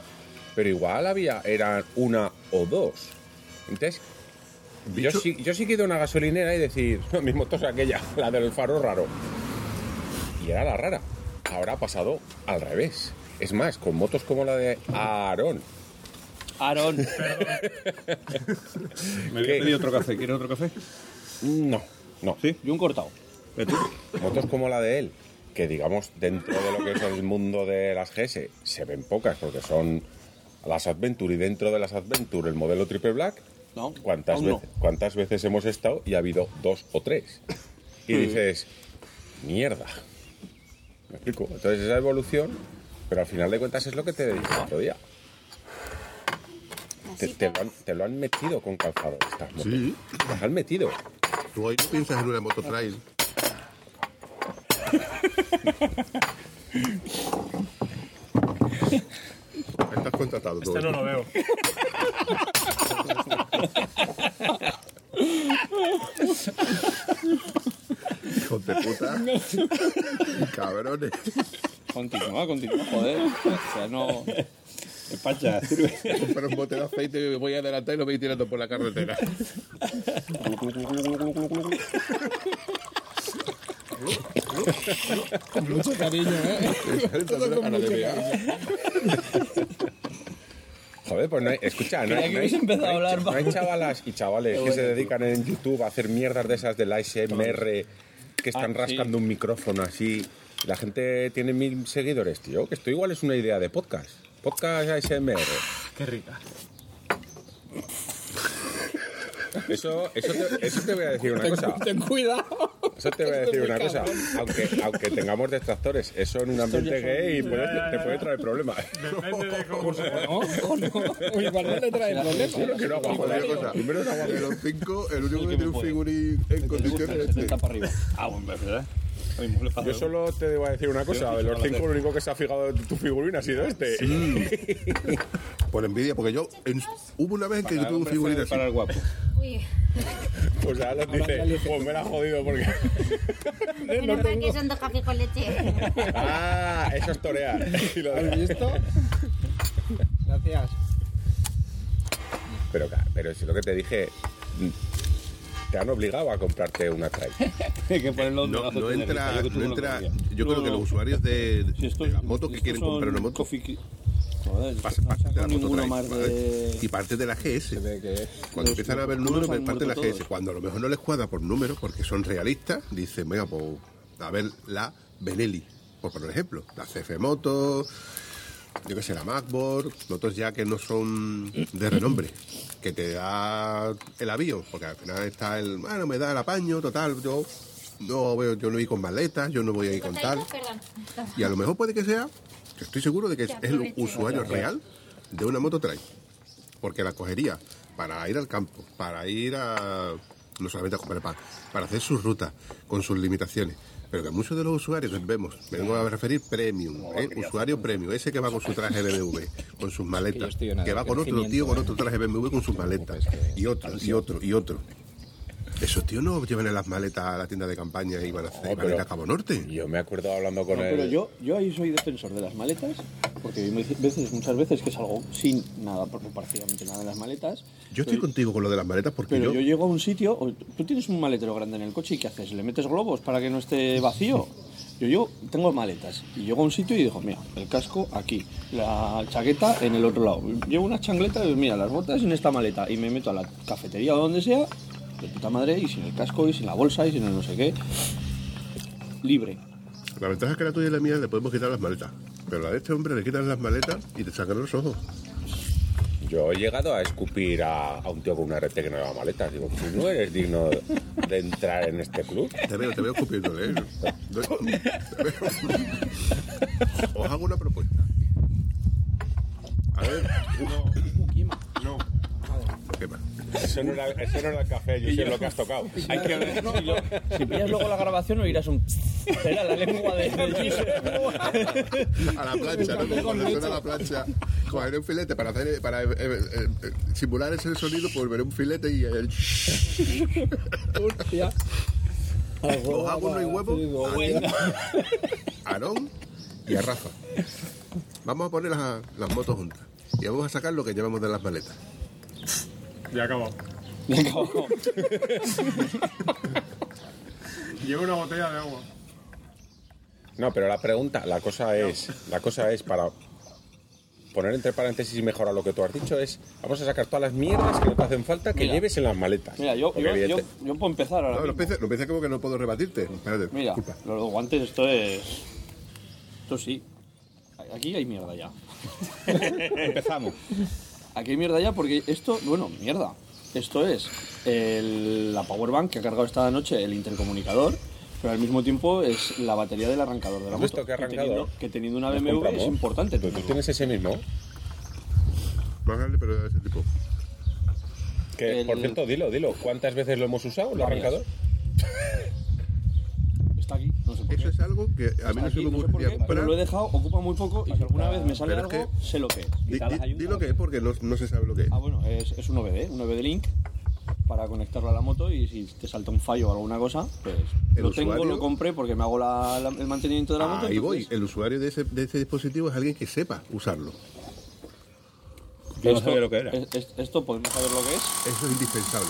pero igual había, eran una o dos. Entonces, yo sí, yo sí que he ido a una gasolinera y decir, mi moto es aquella, la del faro raro. Y era la rara. Ahora ha pasado al revés. Es más, con motos como la de Aarón. Aaron, Me había pedido otro café. ¿Quieres otro café? No, no. ¿Sí? y un cortado. Motos como la de él, que digamos dentro de lo que es el mundo de las GS, se ven pocas porque son las Adventure y dentro de las Adventure el modelo Triple Black, No, ¿cuántas, no. veces, ¿cuántas veces hemos estado y ha habido dos o tres? Y dices, mierda. ¿Me explico? Entonces esa evolución, pero al final de cuentas es lo que te dije el otro día. Te, te lo han, te lo han metido con calzado estas motos. Sí. Las han metido. Tú hoy no piensas en una moto trail. Estás contratado tú. Este no lo veo. Hijo de de puta. Cabrones. Continúa, continúa, joder. O sea, no. Pacha, sirve. Comprar un bote de aceite y me voy a adelantar y lo voy tirando por la carretera. Con mucho cariño, ¿eh? Todo con mucho cariño. Joder, pues no hay, escucha, no hay, no hay- hubiese empezado no hay- a hablar, no hay vamos. chavalas y chavales que se dedican en YouTube a hacer mierdas de esas del ASMR que están Ah, sí. rascando un micrófono así. La gente tiene mil seguidores, tío. Que esto igual es una idea de podcast. Podcast ASMR. Qué rica. Eso, eso, te, eso te voy a decir una cosa. Ten cuidado. Eso te voy a decir una cosa. Aunque, aunque tengamos detractores, eso en un ambiente gay puede- te puede traer problemas. Depende de cómo se No, o no. Igual no le trae problemas. No Joder, joder. cosa. Primero De los cinco, el único que que tiene un figurín en condiciones es este. 70 para arriba. Ah, bueno, es verdad. Yo lo solo te voy a decir una cosa. De los cinco, el único que se ha fijado en tu figurina ha sido este. Por envidia, porque yo. en- hubo una vez en que yo Para tuve un así. para el guapo. Uy, Pues ahora nos dice, pues me la ha jodido porque... menos mal que son dos cafés con leche. Ah, eso es lo de- ¿Has visto? Gracias. Pero, claro, pero si lo que te dije, te han obligado a comprarte una trail. Hay que ponerlo donde No, entra, yo no entra. Yo No, creo que los usuarios de, Si esto- de las motos que quieren comprar una moto coffee- Joder, no de la moto y parte de la GS. Cuando Los- empiezan a ver números, parte de la GS. todos. Cuando a lo mejor no les cuadra por números, porque son realistas, dicen, venga, pues a ver la Benelli, por poner ejemplo. La CF Moto, yo que sé, la MacBook, motos ya que no son de renombre, que te da el avío, porque al final está el, bueno, me da el apaño, total, yo no veo, yo no voy con maletas, yo no voy a ir con tal. Y a lo mejor puede que sea, que estoy seguro de que es el usuario real de una moto trail. Porque la cogería para ir al campo, para ir a. no solamente a comprar pan, para hacer sus rutas con sus limitaciones. Pero que muchos de los usuarios vemos, me vengo a referir premium, ¿eh? usuario premium, ese que va con su traje BMW, con sus maletas, que va con otro tío con otro traje BMW con sus maletas, y otro, y otro, y otro. Esos tíos no llevan en las maletas a la tienda de campaña y van a hacer No, a a Cabo Norte. Yo me acuerdo hablando con No, él. pero yo, yo ahí soy defensor de las maletas, porque veces, muchas veces que salgo sin nada, porque prácticamente nada en las maletas. Yo estoy pero, contigo con lo de las maletas porque pero yo, yo... llego a un sitio, tú tienes un maletero grande en el coche y ¿qué haces? ¿Le metes globos para que no esté vacío? Yo, yo tengo maletas y llego a un sitio y digo, mira, el casco aquí, la chaqueta en el otro lado. Llevo unas chancletas y mira, las botas en esta maleta y me meto a la cafetería o donde sea, de puta madre, y sin el casco y sin la bolsa y sin el no sé qué. Libre. La ventaja es que la tuya y la mía le podemos quitar las maletas. Pero la de este hombre le quitan las maletas y te sacan los ojos. Yo he llegado a escupir a, a un tío con una RT que no lleva maletas. Digo, tú no eres digno de entrar en este club. Te veo, te veo escupiéndole. ¿eh? Doy- te veo. Os hago una propuesta. A ver. No. ¿Qué más? Eso no era, eso no era el café, yo sé lo que has tocado. Hay que ver. Si, lo- si pillas luego la grabación oirás un... Era la lengua de... de A la plancha, ¿no? Cuando suena la plancha. Cogeré un filete para hacer para eh, eh, eh, simular ese sonido, pues veré un filete y el. Hostia. Os hago uno y huevo a ti, a Aarón y a Rafa. Vamos a poner las, las motos juntas. Y vamos a sacar lo que llevamos de las maletas. Ya acabó. Llevo una botella de agua. No, pero la pregunta, la cosa es, la cosa es para poner entre paréntesis y mejorar lo que tú has dicho es, vamos a sacar todas las mierdas que no te hacen falta que Mira. lleves en las maletas. Mira, yo, yo, yo, puedo empezar ahora No, mismo. empieces no empieces como que no puedo rebatirte. Espérate, Mira, disculpa. los guantes, esto es... Esto sí. Aquí hay mierda ya. Empezamos. Aquí hay mierda ya porque esto, bueno, mierda. Esto es el- la powerbank que ha cargado esta noche el intercomunicador, pero al mismo tiempo es la batería del arrancador de la ¿Has moto. que teniendo, que teniendo una ¿Nos BMW es importante. Pues tú tienes ese mismo. Más grande, pero de ese tipo. Que, El- por cierto, dilo, dilo. ¿Cuántas veces lo hemos usado, el arrancador? Está aquí, no sé por qué. Eso es algo que a mí no se me pero comprar. lo he dejado, ocupa muy poco y si alguna vez me sale Pero es algo, que- sé lo que es. Di, di- di lo que es porque no, no se sabe lo que es. Ah, bueno, es, es un OBD, un OBD Link para conectarlo a la moto y si te salta un fallo o alguna cosa, pues El lo tengo, usuario- lo compré porque me hago la- la- el mantenimiento de la moto. Ahí voy. entonces- El usuario de ese, de ese dispositivo es alguien que sepa usarlo. Yo no Esto- sabía lo que era. es- es- esto podemos saber lo que es. Eso es indispensable.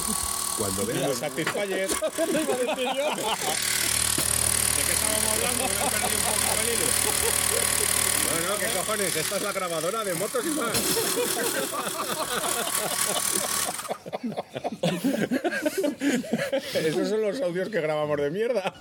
Cuando veas... Satisfyer. ¿De qué estábamos hablando? Me he perdido un poco el hilo. No, ¿qué cojones? Esta es la grabadora de motos y más. Esos son los audios que grabamos de mierda.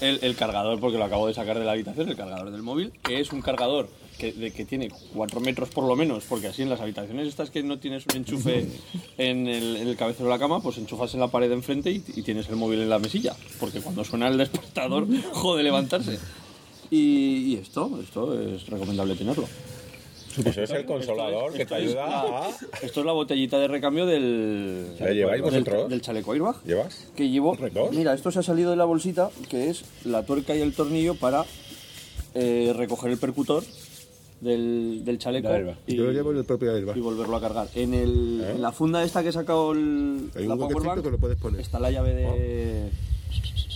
El cargador, porque lo acabo de sacar de la habitación, el cargador del móvil, que es un cargador que, de, que tiene 4 metros por lo menos, porque así en las habitaciones estas que no tienes un enchufe en el, en el cabecero de la cama, pues enchufas en la pared de enfrente y, y tienes el móvil en la mesilla, porque cuando suena el despertador, jode levantarse. Y, y esto, esto es recomendable tenerlo. Eso es el consolador que te Esto es ayuda la- a... Esto es la botellita de recambio del, ¿La lleváis del, vosotros? del chaleco airbag. ¿Llevas? Que llevo. ¿Dos? Mira, esto se ha salido de la bolsita, que es la tuerca y el tornillo para eh, recoger el percutor del, del chaleco y, Yo lo llevo en el propio airbag. y volverlo a cargar. En, el, ¿Eh? en la funda esta que he sacado el, Hay la un Powerbank, que lo puedes poner. está la llave de.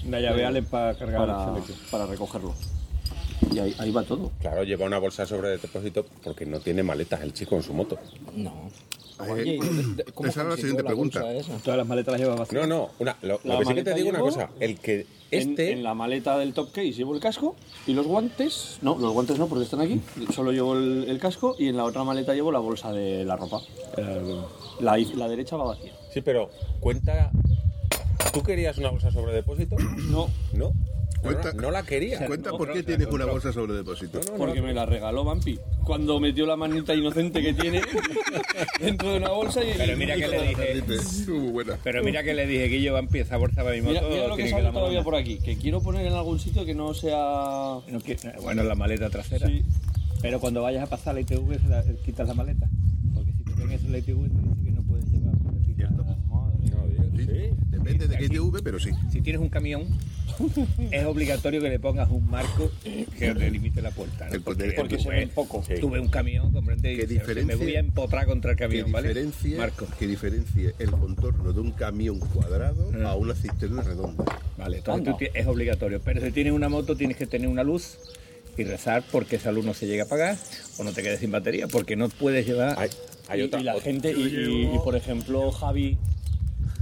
Una llave Allen para cargar para, el chaleco. para recogerlo. Y ahí, ahí va todo. Claro, lleva una bolsa sobre depósito porque no tiene maletas el chico en su moto. No. Eh, Oye, ¿de- de- ¿cómo esa era la siguiente pregunta. Todas las maletas las llevas vacías. No, no, una, lo, La lo que sí que te digo una cosa, el que este... En, la maleta del top case llevo el casco y los guantes. No, los guantes no, porque están aquí. Solo llevo el, el casco y en la otra maleta llevo la bolsa de la ropa. La, iz- la derecha va vacía. Sí, pero cuenta... ¿Tú querías una bolsa sobre depósito? No, No. Cuenta- no, no la quería. Cuenta no, por qué tienes una bolsa sobre depósito. No, no, porque no. me la regaló Vampi. Cuando metió la manita inocente que tiene dentro de una bolsa y. Pero mira que le dije. Estuvo muy buena. Pero mira que le dije, Guillo, va a empezar bolsa para mi moto. Mira, mira lo que sale la todavía por aquí. Que quiero poner en algún sitio que no sea. No quiere- bueno, la maleta trasera. Sí. Pero cuando vayas a pasar la ITV, la- quitas la maleta. Porque si te ven eso en la ITV, te dice que no puedes llevar. moletita. No, Dios, Sí, sí. Depende de qué ITV, pero sí. Si tienes un camión, es obligatorio que le pongas un marco que delimite la puerta. ¿no? El- porque- porque ven poco. Sí. Ves un camión, comprende, y Que me voy a empotrar contra el Que camión, ¿vale? diferencie, Marco. que diferencie el contorno de un camión cuadrado a una cisterna redonda. Vale, entonces tú es obligatorio. Pero si tienes una moto, tienes que tener una luz y rezar porque esa luz no se llegue a apagar o no te quedes sin batería, porque no puedes llevar. Hay, hay y, otra... y la otra- gente, y, y- y, por ejemplo, Javi,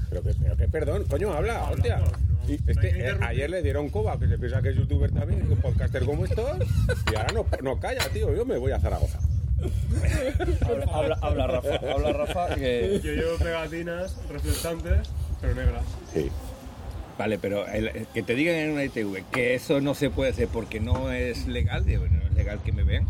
Pero que, pero que perdón, coño, habla, hostia. Este, eh, ayer le dieron coba, que se piensa que es youtuber también, y un podcaster como estos, y ahora no, no calla, tío, yo me voy a Zaragoza. habla, habla, habla Rafa, habla Rafa que Yo llevo pegatinas reflectantes, pero negras. Sí. Vale, pero el que te digan en una ITV que eso no se puede hacer porque no es legal, digo, no es legal que me vean.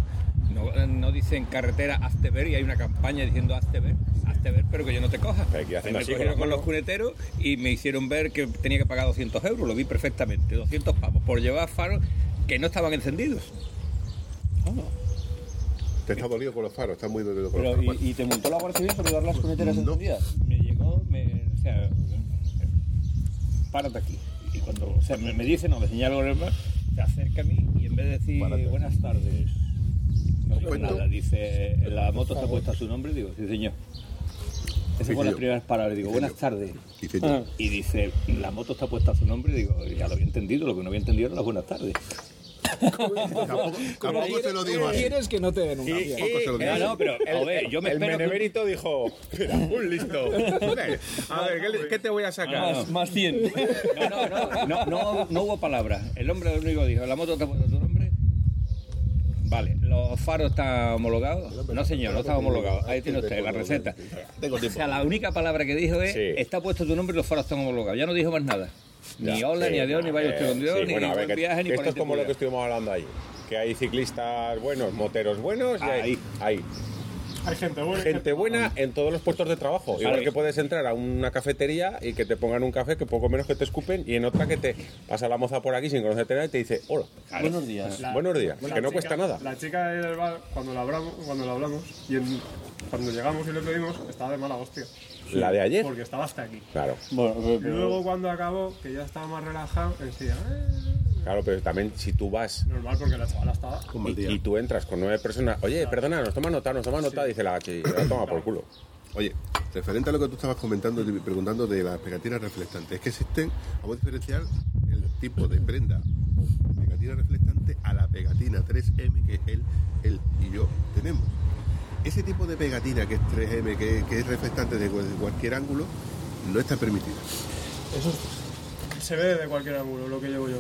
No, no dicen carretera, hazte ver y hay una campaña diciendo hazte ver, hazte ver, pero que yo no te coja. Me así con cogieron con los cuneteros y me hicieron ver que tenía que pagar 200 euros, lo vi perfectamente, 200 pavos, por llevar faros que no estaban encendidos. Te está dolido con los faros, está muy dolido con pero, los faros. y, y te multó la Guardia Civil por llevar las cuneteras No. encendidas. Me llegó, me, o sea, párate aquí. Y cuando o sea, me, me dice, no, me señala el mar, se acerca a mí y en vez de decir buenas tardes, no nada, dice, la moto está puesta a su nombre, digo, sí señor. Esa fue yo. la primera palabra, digo, buenas tardes. Ah. Y dice, la moto está puesta a su nombre, digo, ya lo había entendido, lo que no había entendido era las buenas tardes. Tampoco, tampoco se lo digo así. ¿Quieres que no te den una se lo digo No, no, pero, a ver, yo me el espero que- dijo, "Mira, un listo. A ver, ¿qué, te voy a sacar? Más, más 100. No, no, no, no, no, no hubo palabras. El hombre único dijo, la moto está puesta a tu nombre. Vale, los faros están homologados. No, señor, no están homologados. Ahí tiene usted la receta. O sea, la única palabra que dijo es, está puesto tu nombre y los faros están homologados. Ya no dijo más nada. Ni hola, sí, ni adiós, ni vaya eh, usted con Dios, sí, ni bueno, a ver, buen que- viaje, ni Esto es ahí como lo que estuvimos hablando ahí. Que hay ciclistas buenos, moteros buenos, y hay, hay Hay gente buena. gente buena en todos los puestos de trabajo. Igual Claro. que puedes entrar a una cafetería y que te pongan un café que poco menos que te escupen y en otra que te pasa la moza por aquí sin conocerte nada y te dice, hola, Buenos días. La- buenos días, la que no chica- cuesta nada. La chica del bar, cuando la hablamos, cuando la hablamos y en- cuando llegamos y le pedimos, estaba de mala hostia. La de ayer, Porque estaba hasta aquí. claro. Bueno, pero- luego cuando acabó, que ya estaba más relajado, decía, eh, Claro, pero también si tú vas normal porque la chavala estaba. Como el y, día. y tú entras con nueve personas, oye, perdona, nos toma nota, nos toma nota, dice la chi, la toma por culo. Oye, referente a lo que tú estabas comentando y preguntando de las pegatinas reflectantes, es que existen, vamos a diferenciar el tipo de prenda pegatina reflectante a la pegatina 3M que él, él y yo tenemos. Ese tipo de pegatina que es 3M, que, es reflectante de cual- de cualquier ángulo, no está permitida. Eso se ve de cualquier ángulo, lo que llevo yo.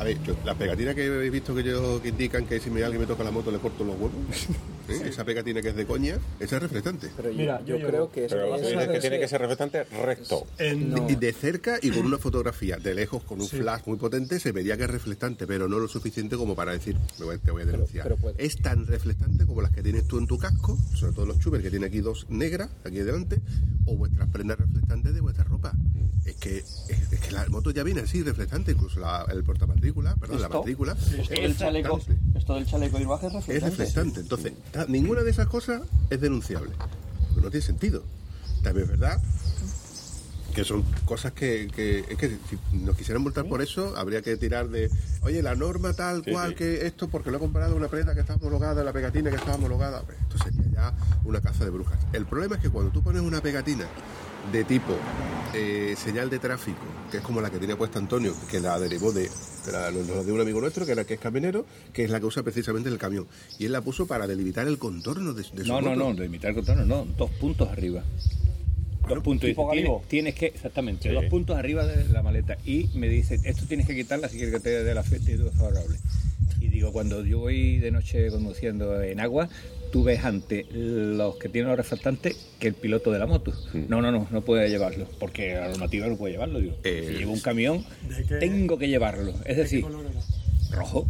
A ver, yo- las pegatinas que habéis visto que yo que indican que si me, alguien me toca la moto le corto los huevos, ¿eh? esa pegatina que es de coña, esa es reflectante. Pero yo, Mira, yo yo creo que Pero tiene que ser reflectante recto. En, No. De cerca y con una fotografía de lejos, con un Sí. flash muy potente, se vería que es reflectante, pero no lo suficiente como para decir, me voy, te voy a denunciar. pero. Es tan reflectante como las que tienes tú en tu casco, sobre todo los chubers que tiene aquí dos negras, aquí delante, o vuestras prendas reflectantes de vuestra ropa. Es que, es, es que la moto ya viene así, reflectante, incluso la- el portamatrícula, perdón, la matrícula. Esto del chaleco, reflectante. esto del chaleco de imagen es Es reflectante. reflectante. Entonces, ta- ninguna de esas cosas es denunciable. No tiene sentido. También es verdad que son cosas que, que- es que si nos quisieran multar por eso, habría que tirar de, oye, la norma tal Sí, cual sí. que esto, porque lo he comparado a una prenda que está homologada, la pegatina que está homologada, pues esto sería ya una caza de brujas. El problema es que cuando tú pones una pegatina de tipo eh, señal de tráfico, que es como la que tenía puesta Antonio, que la derivó de, de, la- la un amigo nuestro, que era que es camionero, que es la que usa precisamente el camión. Y él la puso para delimitar el contorno de, de su No, no, moto. no, de imitar contorno, no, dos puntos arriba. Dos puntos. tipo Dice, tienes, tienes que, exactamente, Sí. dos puntos arriba de la maleta. Y me dice, esto tienes que quitarla si quieres que te dé la actitud favorable. Y digo, cuando yo voy de noche conduciendo en agua, tú ves ante los que tienen los reflectantes que el piloto de la moto. No, no, no, no puede llevarlo, porque la normativa no puede llevarlo. Digo, Eh, si llevo un camión, ¿de qué- tengo que llevarlo. Es decir, color era? rojo,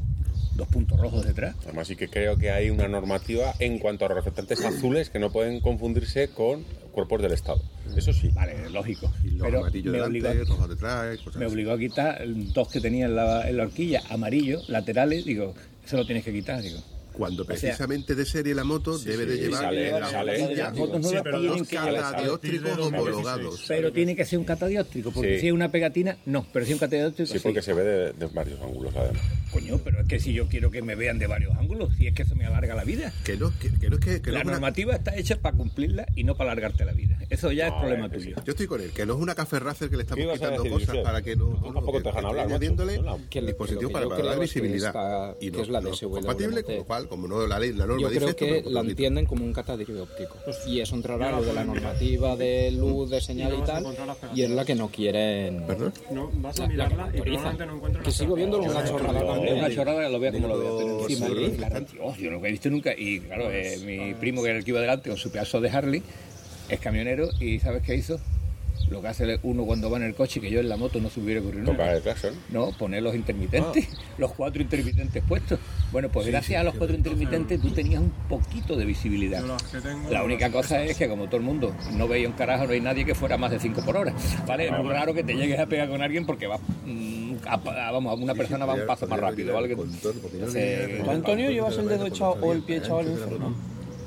dos puntos rojos detrás. Además sí que creo que hay una normativa en cuanto a los reflectantes azules que no pueden confundirse con cuerpos del Estado. Eso sí. Vale, lógico. Y los Pero amarillos me delante, obligó, rojos detrás, cosas me obligó a quitar dos que tenía en la, en la horquilla, amarillos, laterales. Digo, eso lo tienes que quitar. Digo, Cuando sea, precisamente de serie la moto debe de sí, llevar sale, la sale. Las motos pero tienen que homologados. Pero tiene que ser un catadióptrico, porque Sí. si es una pegatina, no. Pero si es un catadióptrico, Sí, sí. porque se ve de, de varios ángulos además. Coño, pero es que si yo quiero que me vean de varios ángulos, si es que eso me alarga la vida. Que no, que, que no es que, que no La es una- normativa está hecha para cumplirla y no para alargarte la vida. Eso ya es No, problema eh, tuyo. Yo estoy con él, que no es una café racer que le ¿Qué estamos quitando decir, cosas para que no. No, tampoco te dejan hablar, añadiéndole dispositivos para, es que visibilidad. y que no, es la no compatible, con lo cual, como no la ley, la norma Yo dice creo esto, que pues, la entienden como un catadióptrico y eso entrará lo de la normativa de luz, de señal Y tal, y es la que no quieren. ¿Perdón? No, vas a La- la que mirarla y no Que sigo viéndolo una chorrada también. una chorrada, lo vea como lo Los- encima yo no lo he visto nunca. Y claro, eh, mi primo, que era el que iba delante con su pedazo de Harley, es camionero y ¿sabes qué hizo? Lo que hace uno cuando va en el coche, que yo en la moto no se hubiera ocurrido nunca. Toca el claxon. No, poner los intermitentes, los cuatro intermitentes puestos. Bueno, pues gracias a los cuatro intermitentes tú tenías un poquito de visibilidad. La única cosa es que como todo el mundo no veía un carajo, no hay nadie que fuera más de 5 por hora. ¿Vale? Es muy raro que te llegues a pegar con alguien porque va, mm, a- a- vamos, una persona va un paso más rápido, ¿vale? Que- Entonces, ¿Tú, Antonio, llevas el dedo echado o el pie echado al infierno?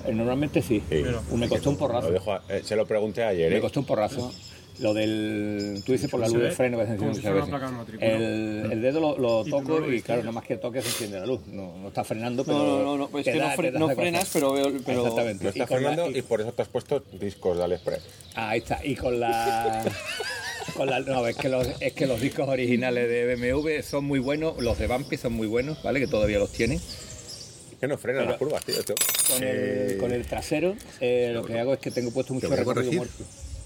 eh, Normalmente sí. Sí. Me costó un Lo porrazo. dejo a- eh, se lo pregunté ayer. Me ¿eh? costó un porrazo. Lo del. Tú dices por la luz Se de ve freno que se enciende muchas veces. El, el dedo lo, lo Y tú no toco y, claro, nada más que toque se enciende la luz. No, no está frenando, pero. No, no, no, no, pues es que no, fre- frenas, pero veo. Pero... Exactamente. No Y está frenando y- y por eso te has puesto discos de AliExpress. Ahí está. Y con la. Con la, no, es que, los, es que los discos originales de BMW son muy buenos, los de Bumpy son muy buenos, ¿vale? Que todavía los tienen. Que no frenan las curvas, tío. tío. Con, el, con el trasero, eh, lo que hago es que tengo puesto mucho recorrido muerto.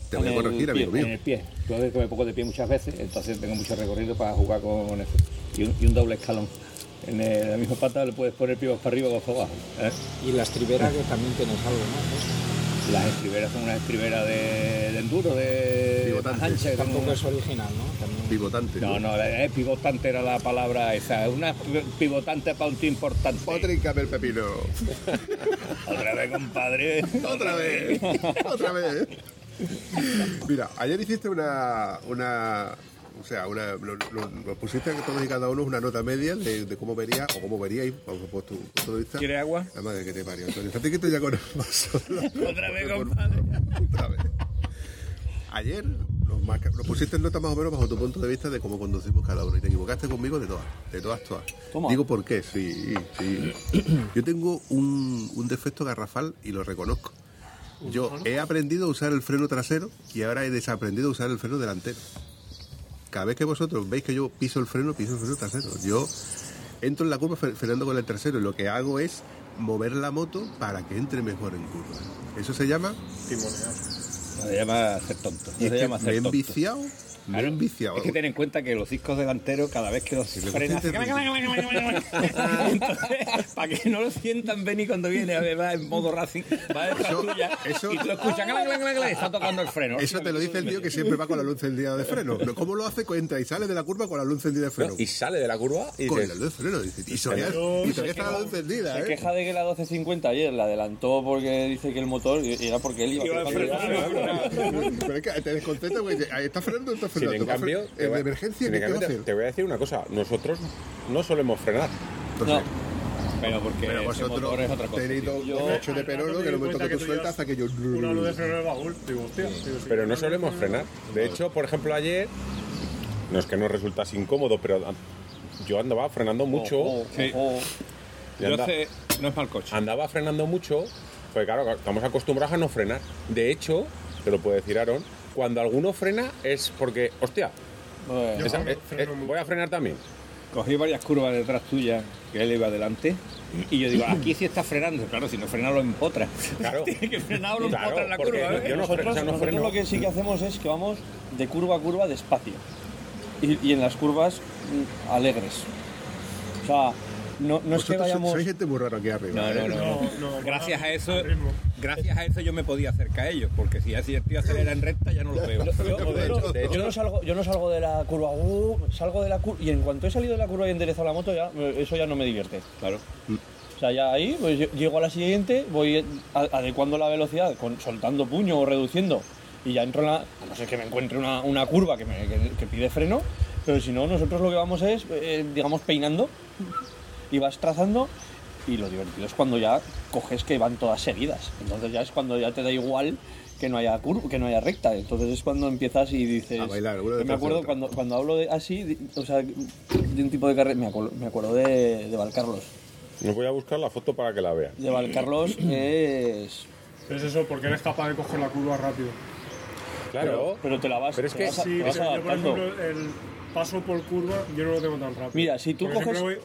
Te voy a En el corregir, pie, amigo mío. En el pie. Yo que me pongo de pie muchas veces, entonces tengo mucho recorrido para jugar con eso. Y un, y un doble escalón. En el- la misma pata le puedes poner pibos para arriba o para abajo. ¿eh? Y la estribera que también tienes algo, ¿no? Las estriberas son unas estriberas de, de enduro, de Pivotantes. más ancha, que Tampoco son- es original, ¿no? También... Pivotante. No, no, eh, pivotante era la palabra esa. Una pi- pivotante para un tío importante. Potríncame el pepino. Otra vez, compadre. Otra vez. Otra vez. Mira, ayer hiciste una. una o sea, una, lo, lo- lo pusiste a todos y cada uno una nota media de, de cómo vería o cómo veríais, por por tu punto de vista. ¿Quiere agua? La madre que te parió, Antonio. Estate quieto ya con el vaso. Otra vez, compadre. Otra vez. Ayer nos pusiste en nota más o menos bajo tu punto de vista de cómo conducimos cada uno. Y te equivocaste conmigo de todas, de todas, todas. Toma. Digo por qué, sí, sí. Yo tengo un, un defecto garrafal y lo reconozco. Yo he aprendido a usar el freno trasero y ahora he desaprendido a usar el freno delantero. Cada vez que vosotros veis que yo piso el freno, piso el freno trasero. Yo entro en la curva fre- frenando con el trasero y lo que hago es mover la moto para que entre mejor en curva. Eso se llama... Se llama hacer tonto. Y es se que llama me hacer he tonto. enviciado, me he Claro, que ten en cuenta que los discos delanteros, cada vez que los le frenas, Entonces, para que no lo sientan Benny cuando viene a ver, va en modo racing, va detrás Eso- tuya eso- y lo clang, está tocando el freno. Eso te lo dice el tío que siempre va con la luz encendida de freno. No, ¿Cómo lo hace? Entra y sale de la curva con la luz encendida de freno. Y sale de la curva y con la luz de freno. dice, Y todavía, está la luz encendida, Se ¿eh? queja de que la 1250 ayer la adelantó porque dice que el motor era porque él iba a Pero es que te descontenta porque dice, "Ahí ¿está frenando está sin en cambio, ¿En te de voy- emergencia qué te voy a decir una cosa, nosotros no solemos frenar. Entonces, Pero porque pero vosotros es otra cosa. tenéis tío. dos Yo- hechos de perolo que en el momento que tú sueltas hace que yo... Una luz de freno de baúl. Digo, hostia. Digo, sí. Pero no solemos frenar. De hecho, por ejemplo, ayer, no es que nos resultase incómodo, pero yo andaba frenando mucho. Sí. Yo no es mal coche. andaba frenando mucho, pues claro, estamos acostumbrados a no frenar. De hecho, te lo puede decir Aaron, cuando alguno frena es porque, hostia, Bueno, esa- freno- eh, freno eh, voy a frenar también. Cogí varias curvas detrás tuya, que él iba adelante, y yo digo, aquí sí está frenando. Claro, si no frena lo empotra. Claro. Tiene que frenar lo Claro, empotra en la curva. ¿eh? yo no nosotros, no lo que sí que hacemos es que vamos de curva a curva despacio. Y, y en las curvas mm, alegres. O sea, no, no es que vayamos... sois gente muy rara aquí arriba. No, ¿eh? no, no. No, no, Gracias a eso, gracias a eso yo me podía acercar a ellos, porque si así el tío acelera en recta ya no lo veo. Yo, no salgo, yo no salgo de la curva, uh, salgo de la curva y en cuanto he salido de la curva y he enderezado la moto ya eh, eso ya no me divierte. Claro. O sea, ya ahí pues, yo- llego a la siguiente, voy adecuando la velocidad, con, soltando puño o reduciendo y ya entro en la, a no ser que me encuentre una, una curva que, me, que, que pide freno, pero si no nosotros lo que vamos es, eh, digamos, peinando y vas trazando y lo divertido es cuando ya coges que van todas seguidas. Entonces ya es cuando ya te da igual que no haya curva, que no haya recta. Entonces es cuando empiezas y dices. A bailar, Yo me de acuerdo cuando, cuando hablo de así, de- o sea, de un tipo de carrera, me acuerdo, me acuerdo de, de Valcarlos. No voy a buscar la foto para que la vean. De Valcarlos es. Es eso, porque eres capaz de coger la curva rápido. Claro. Pero te la vas, Pero es que vas a- Sí, vas pero yo, por ejemplo, el paso por curva yo no lo tengo tan rápido. Mira, si tú Porque coges- voy-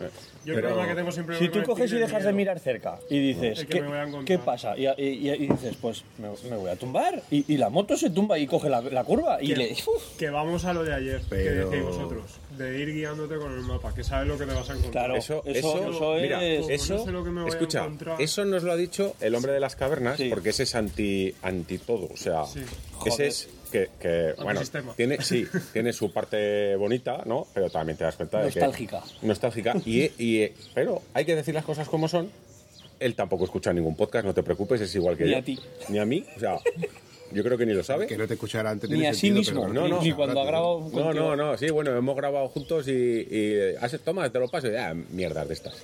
yo el Pero- problema que tengo siempre Si tú coges y dejas de mirar cerca y dices, ¿qué, a pasa? Y, y- y dices, pues me, me voy a tumbar. Y, y la moto se tumba y coge la, la curva y Que- le. uf, Que vamos a lo de ayer, Pero- que decís vosotros, de ir guiándote con el mapa, que sabes lo que te vas a encontrar. Claro. Eso, eso- eso, eso mira, es- no eso, sé lo que me voy a escucha, encontrar. eso nos lo ha dicho el hombre de las cavernas, Sí. porque ese es anti, anti todo, o sea, Sí. ese es que, que, bueno, tiene, sí, tiene su parte bonita, ¿no? Pero también te das cuenta de Nostálgica. que nostálgica, y, y, pero hay que decir las cosas como son. Él tampoco escucha ningún podcast, no te preocupes, es igual que Ni yo. a ti. Ni a mí, o sea, yo creo que ni lo sabe. Que no te escuchara antes. Ni a sí mismo, No, ni, no, ni cuando ha grabado No, no, no, sí, bueno, hemos grabado juntos y, y has- toma, te lo paso y ya, mierdas de estas.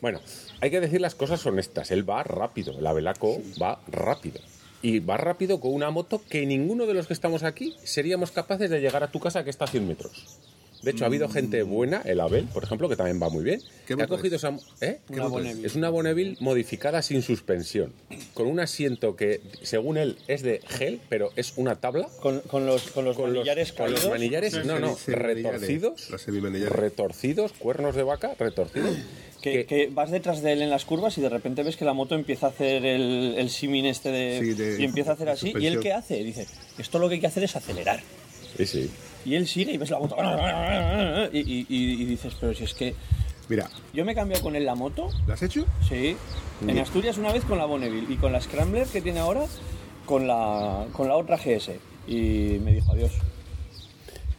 Bueno, hay que decir las cosas honestas. Él va rápido, la Velaco va rápido. Y va rápido con una moto que ninguno de los que estamos aquí seríamos capaces de llegar a tu casa que está a 100 metros. De hecho, ha habido gente buena, el Abel, por ejemplo, que también va muy bien. ¿Qué que ha cogido es? esa. ¿eh? Una Bonneville. Es una Bonneville modificada sin suspensión, con un asiento que, según él, es de gel, pero es una tabla Con, con los, con los con los, manillares con los caídos. manillares, no, no, retorcidos, Los semimanillares. retorcidos, cuernos de vaca, retorcidos. Que, que vas detrás de él en las curvas y de repente ves que la moto empieza a hacer el, el simin este de, Sí, de- y empieza a hacer así. ¿Y él qué hace? Dice, esto lo que hay que hacer es acelerar. Sí, sí. Y él sigue y ves la moto. Y, y- y- y dices, pero si es que Mira, yo me he cambiado con él la moto. ¿lo has hecho? Sí. En Asturias una vez con la Bonneville y con la Scrambler que tiene ahora con la, con la otra GS. Y me dijo adiós.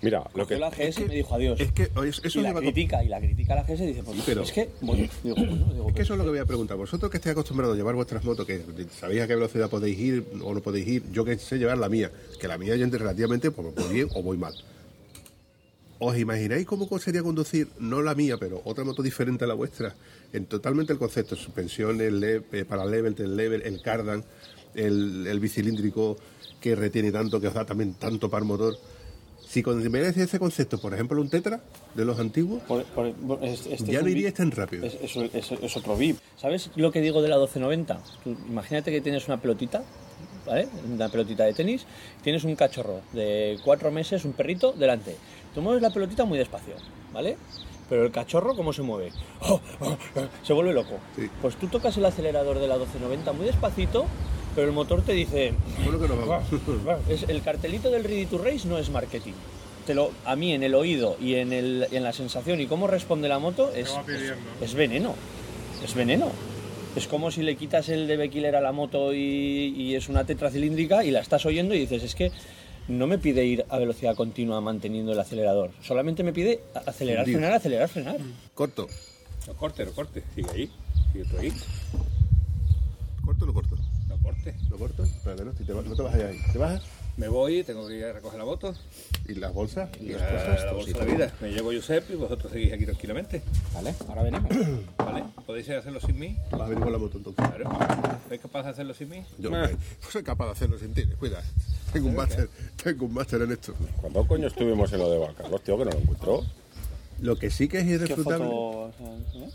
Mira, lo que la GS y me dijo adiós. Es que oye, eso y es la critica, y la critica a la GS y dice, pues Pero- es que, bueno, digo, bueno, digo, Es que pues, eso es lo que voy a preguntar. Vosotros que estáis acostumbrados a llevar vuestras motos, que sabéis a qué velocidad podéis ir o no podéis ir, yo que sé llevar la mía, que la mía yo relativamente pues, voy bien o voy mal. ¿Os imagináis cómo sería conducir, no la mía, pero otra moto diferente a la vuestra? En totalmente el concepto, le- eh, para level, el level, el cardan, el, el bicilíndrico que retiene tanto, que os da también tanto par motor. Si consideráis ese concepto, por ejemplo, un Tetra de los antiguos, por- por- este ya no VIP. tan rápido. Es, es- es- es otro VIP. ¿Sabes lo que digo de la 1290? Tú imagínate que tienes una pelotita ¿vale? Una pelotita de tenis, tienes un cachorro de cuatro meses, un perrito, delante. Tú mueves la pelotita muy despacio, ¿vale? Pero el cachorro, ¿cómo se mueve? ¡Oh, oh, oh! Se vuelve loco. Sí. Pues tú tocas el acelerador de la 1290 muy despacito, pero el motor te dice... Bueno que nos vamos. Es, el cartelito del Ready to Race no es marketing. Te lo, a mí en el oído y en, el, en la sensación y cómo responde la moto es, es, veneno. Es veneno. Es como si le quitas el de killer a la moto y, y es una tetracilíndrica y la estás oyendo y dices, es que no me pide ir a velocidad continua manteniendo el acelerador. Solamente me pide acelerar, frenar, acelerar, frenar. Corto. No corte, no corte. Sigue ahí. Sigue tú ahí. ¿Corto o no corto? No corte. ¿No corto? Espérate, no, si te no te vas allá ahí. ¿Te bajas? Me voy, tengo que ir a recoger la moto. ¿Y las bolsas? Y las la, cosas? la bolsa de la vida. Me llevo Josep y vosotros seguís aquí tranquilamente. Vale, ahora venimos. ¿Vale? ¿Podéis hacerlo sin mí? Vas a venir con la moto entonces. Claro. ¿Sois capaz de hacerlo sin mí? Yo soy capaz de hacerlo sin ti, cuida. Tengo un máster, tengo un máster en esto. ¿Cuándo coño estuvimos en lo de Valcarlos, tío, que no lo encuentro? Lo que sí que es ¿Qué irrefutable. foto? ¿eh?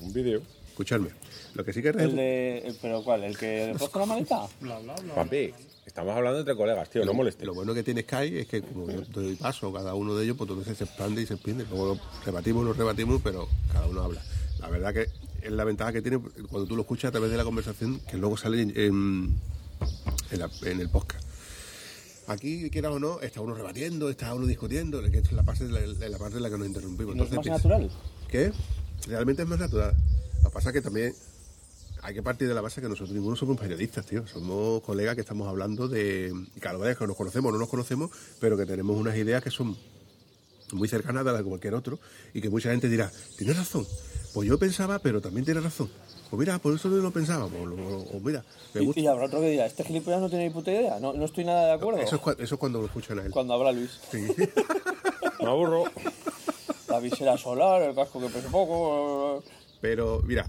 Un vídeo. Escuchadme. Lo que sí que es El de, ¿Pero cuál? ¿El que roza la maleta? Bla, bla, bla. Papi, estamos hablando entre colegas, tío, no molestes. Lo bueno que tiene Sky es que como yo doy paso a cada uno de ellos, pues entonces se expande y se expande. Luego lo rebatimos, lo rebatimos, pero cada uno habla. La verdad que es la ventaja que tiene cuando tú lo escuchas a través de la conversación, que luego sale en, en, en la- en el podcast. Aquí, quieras o no, está uno rebatiendo, está uno discutiendo, que es la parte de la, de la parte en la que nos interrumpimos. ¿No es más natural? ¿Qué? Realmente es más natural. Lo que pasa es que también hay que partir de la base que nosotros ninguno somos periodistas, tío. Somos colegas que estamos hablando de. vez que nos conocemos o no nos conocemos, pero que tenemos unas ideas que son muy cercanas a las de cualquier otro y que mucha gente dirá, tienes razón. Pues yo pensaba, pero también tienes razón. Pues mira, por eso no lo pensaba. O, o- o mira, me Y, gusta. y habrá otro que diga, este gilipollas no tiene ni puta idea, no, no estoy nada de acuerdo. Eso es, cua- eso es cuando lo escuchan a él. Cuando habla Luis. Sí. Me aburro. La visera solar, el casco que pesa poco... Pero mira,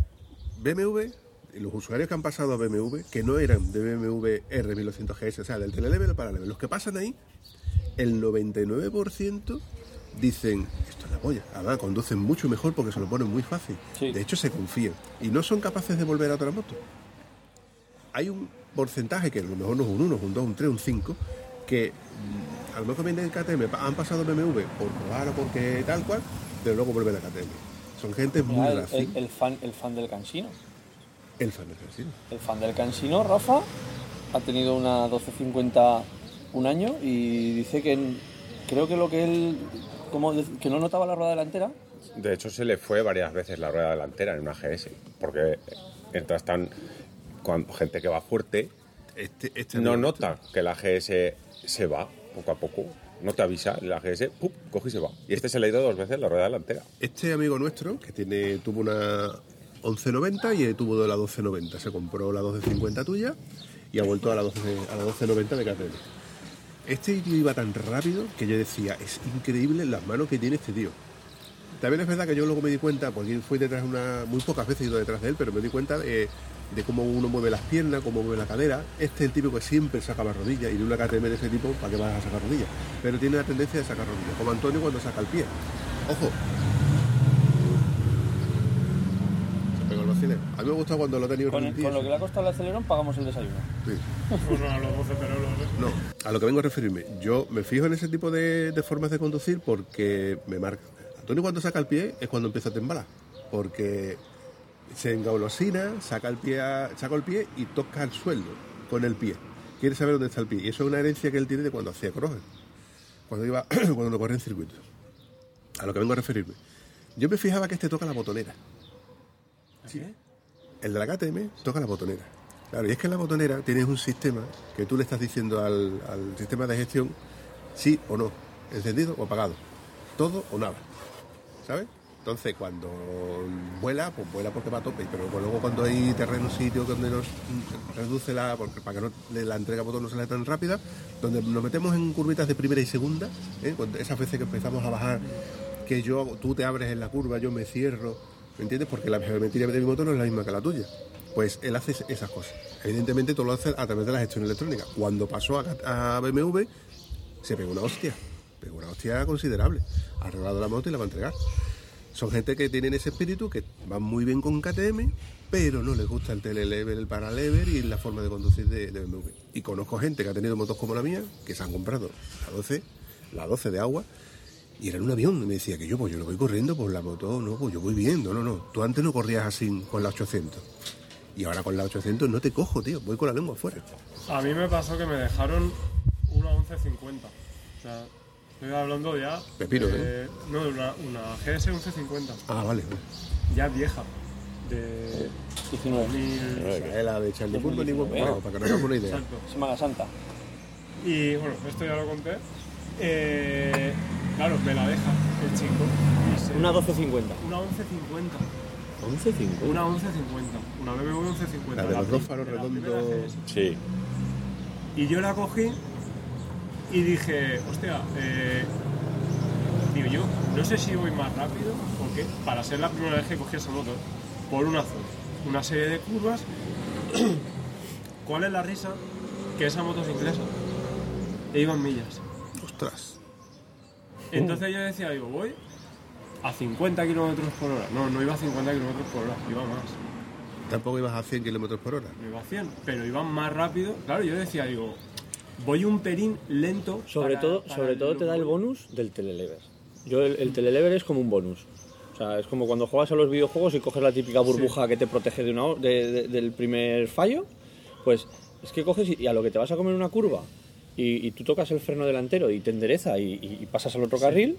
BMW, los usuarios que han pasado a BMW, que no eran de BMW R1900GS, o sea, del telelevel para level, los que pasan ahí, el 99% dicen, esto es la polla. Además, conducen mucho mejor porque se lo ponen muy fácil. Sí. De hecho, se confían. Y no son capaces de volver a otra moto. Hay un porcentaje, que a lo mejor no es un 1, es un 2, un 3, un 5, que mm, a lo mejor vienen de KTM, han pasado BMW por probar o porque tal cual, pero luego vuelven a KTM. Son gente muy el, raci- el- el fan, el fan del cansino. El fan del Cansino. El fan del cansino, Rafa, ha tenido una 1250 un año y dice que creo que lo que él... Como de- que no notaba la rueda delantera. De hecho, se le fue varias veces la rueda delantera en una GS, porque entras tan. Cuando gente que va fuerte Este, este no nota que la GS se va poco a poco. No te avisa, la GS, ¡pum! coge y se va. Y este se le ha ido dos veces la rueda delantera. Este amigo nuestro, que tiene tuvo una 1190 y tuvo de la 1290, se compró la 1250 tuya y ha vuelto a la, 12, a la 1290 de KTM. Este tío iba tan rápido que yo decía, es increíble las manos que tiene este tío. También es verdad que yo luego me di cuenta, porque fui detrás de una, muy pocas veces he ido detrás de él, pero me di cuenta de, de cómo uno mueve las piernas, cómo mueve la cadera. Este es el tipo que siempre saca la rodilla y de una KTM de ese tipo, ¿para qué vas a sacar rodilla? Pero tiene la tendencia de sacar rodilla, como Antonio cuando saca el pie. Ojo. Vacileo. A mí me gusta cuando lo he tenido Con, el- con lo que le ha costado el acelerón pagamos el desayuno. Sí. No, los 12 perolos. No, a lo que vengo a referirme. Yo me fijo en ese tipo de, de formas de conducir porque me marca. Antonio cuando saca el pie es cuando empieza a temblar. Porque se engaulosina, saca el pie, a- saca el pie y toca el suelo con el pie. Quiere saber dónde está el pie. Y eso es una herencia que él tiene de cuando hacía cross. Cuando iba, cuando lo corría en circuito. A lo que vengo a referirme. Yo me fijaba que este toca la botonera. El de la KTM toca la botonera. Claro, y es que en la botonera tienes un sistema que tú le estás diciendo al, sistema de gestión sí o no, encendido o apagado, todo o nada, ¿sabes? Entonces cuando vuela, pues vuela porque va a tope, pero luego cuando hay terreno, sitio donde nos reduce la, porque para que la entrega botón no sea tan rápida, donde nos metemos en curvitas de primera y segunda, ¿eh? Esas veces que empezamos a bajar, que yo, tú te abres en la curva, yo me cierro, ¿me entiendes? Porque la geometría de mi motor no es la misma que la tuya. Pues él hace esas cosas. Evidentemente todo lo hace a través de la gestión electrónica. Cuando pasó a, a BMW, se pegó una hostia. Pegó una hostia considerable. Ha arreglado la moto y la va a entregar. Son gente que tienen ese espíritu, que van muy bien con KTM, pero no les gusta el telelever, el paralever y la forma de conducir de, de BMW. Y conozco gente que ha tenido motos como la mía, que se han comprado la 12, la 12 de agua, y era en un avión. Y me decía que yo, pues yo no voy corriendo por la moto, no, pues yo voy viendo, no, no. Tú antes no corrías así con la 800. Y ahora con la 800 no te cojo, tío, voy con la lengua afuera. A mí me pasó que me dejaron una 1150. O sea, estoy hablando ya. Pepino, de- No, de una, una GS 1150. Ah, vale. Ya vieja. De 19. 2000. Es la de Charlie Bueno. bueno, para que nos hagamos una idea. Exacto. Semana Santa. Y bueno, esto ya lo conté. Eh, claro, me la deja el chico. se- Una 1250. Una 1150. 11.50. Una 1150. Una BMW 1150. La de los dos faros redondos. Sí. Y yo la cogí y dije, hostia, eh, digo yo, no sé si voy más rápido o qué, para ser la primera vez que cogí esa moto, por una zona, una serie de curvas. ¿Cuál es la risa? Que esa moto es inglesa. E iban millas. Ostras. Entonces yo decía, digo, voy a 50 kilómetros por hora. No, no iba a 50 kilómetros por hora, iba más. Tampoco ibas a 100 kilómetros por hora. No iba a 100, pero iban más rápido. Claro, yo decía, digo, voy un pelín lento. Sobre para- todo, para sobre todo te da el bonus del telelever. Yo el, el telelever es como un bonus. O sea, es como cuando juegas a los videojuegos y coges la típica burbuja que te protege de una, de- de- del primer fallo. Pues es que coges y, y a lo que te vas a comer una curva y, y tú tocas el freno delantero y te endereza y, y- y pasas al otro carril,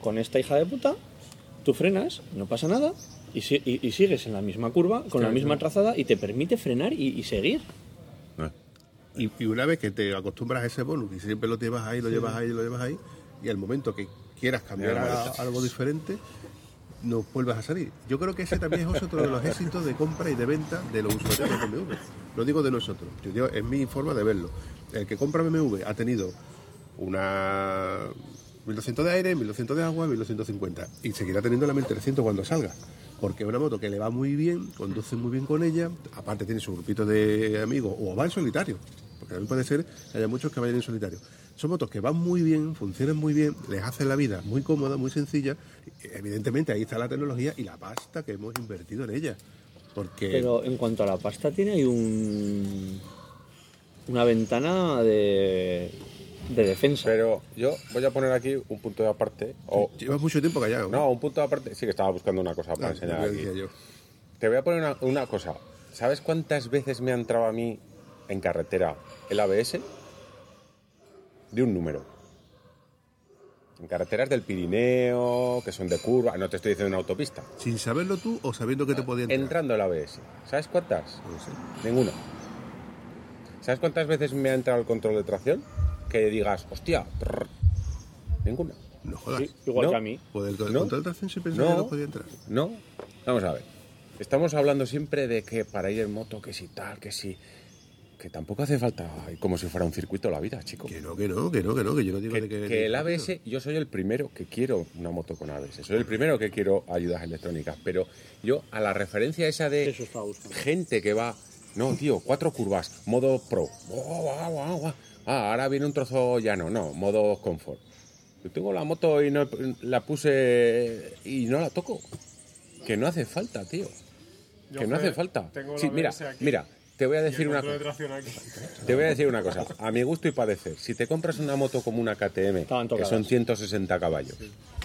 con esta hija de puta, tú frenas, no pasa nada y, si- y- y sigues en la misma curva, con la misma trazada y te permite frenar y, y seguir. Y, y una vez que te acostumbras a ese bonus y siempre lo llevas ahí, lo llevas ahí, lo llevas ahí, y al momento que quieras cambiar a, algo diferente, no vuelvas a salir. Yo creo que ese también es otro de los éxitos de compra y de venta de los usuarios de BMW. Lo digo de nosotros, yo digo, es mi forma de verlo. El que compra BMW ha tenido una 1200 de aire, 1200 de agua, 1250 y seguirá teniendo la 1300 cuando salga. Porque es una moto que le va muy bien, conduce muy bien con ella, aparte tiene su grupito de amigos, o va en solitario, porque también puede ser que haya muchos que vayan en solitario. Son motos que van muy bien, funcionan muy bien, les hacen la vida muy cómoda, muy sencilla. Evidentemente ahí está la tecnología y la pasta que hemos invertido en ella. Porque Pero en cuanto a la pasta, tiene ahí un, una ventana de, de defensa. Pero yo voy a poner aquí un punto de aparte. O, llevas mucho tiempo callado. no, un punto de aparte. Sí, que estaba buscando una cosa para Ah, enseñar aquí. yo. Te voy a poner una, una cosa. ¿Sabes cuántas veces me ha entrado a mí en carretera el ABS? De un número. En carreteras del Pirineo, que son de curva, no te estoy diciendo en autopista. Sin saberlo tú o sabiendo que te podía entrar. Entrando el ABS. ¿Sabes cuántas? No sé. Ninguna. ¿Sabes cuántas veces me ha entrado el control de tracción? Que digas, hostia, trrr. ninguna. No jodas. Sí, igual No. que a mí. Pues el, el No. control de tracción se pensaba que no podía entrar. No, vamos a ver. Estamos hablando siempre de que para ir en moto, que si tal, que si. Que tampoco hace falta como si fuera un circuito la vida, chico. Que no, que no, que no, que no, que yo no digo Que, de que... que el ABS, yo soy el primero que quiero una moto con ABS. Soy el primero que quiero ayudas electrónicas. Pero yo, a la referencia esa de Eso gente que va. No, tío, cuatro curvas, modo pro. Ah, ahora viene un trozo llano. No, modo confort. Yo tengo la moto y no la puse y no la toco. Que no hace falta, tío. Yo que no hace falta. tengo Sí, mira, aquí mira, te voy a decir una de cosa. Te voy a decir una cosa, a mi gusto y padecer, si te compras una moto como una KTM, que son 160 caballos,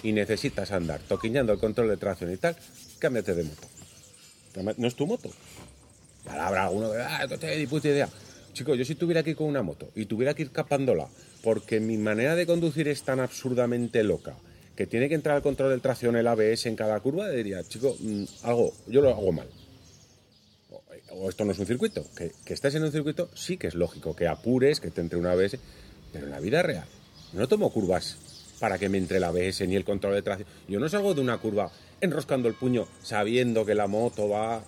y necesitas andar toquiñando el control de tracción y tal, cámbiate de moto. No es tu moto. Ahora habrá alguno que, ah, no tengo ni puta idea. Chico, yo si tuviera que ir con una moto y tuviera que ir capándola, porque mi manera de conducir es tan absurdamente loca, que tiene que entrar el control de tracción, el ABS en cada curva, diría, chico, mm, algo, yo lo hago mal o, esto no es un circuito. Que, que estés en un circuito sí que es lógico, que apures, que te entre una ABS, pero en la vida real no tomo curvas para que me entre el ABS ni el control de tracción. Yo no salgo de una curva enroscando el puño sabiendo que la moto va...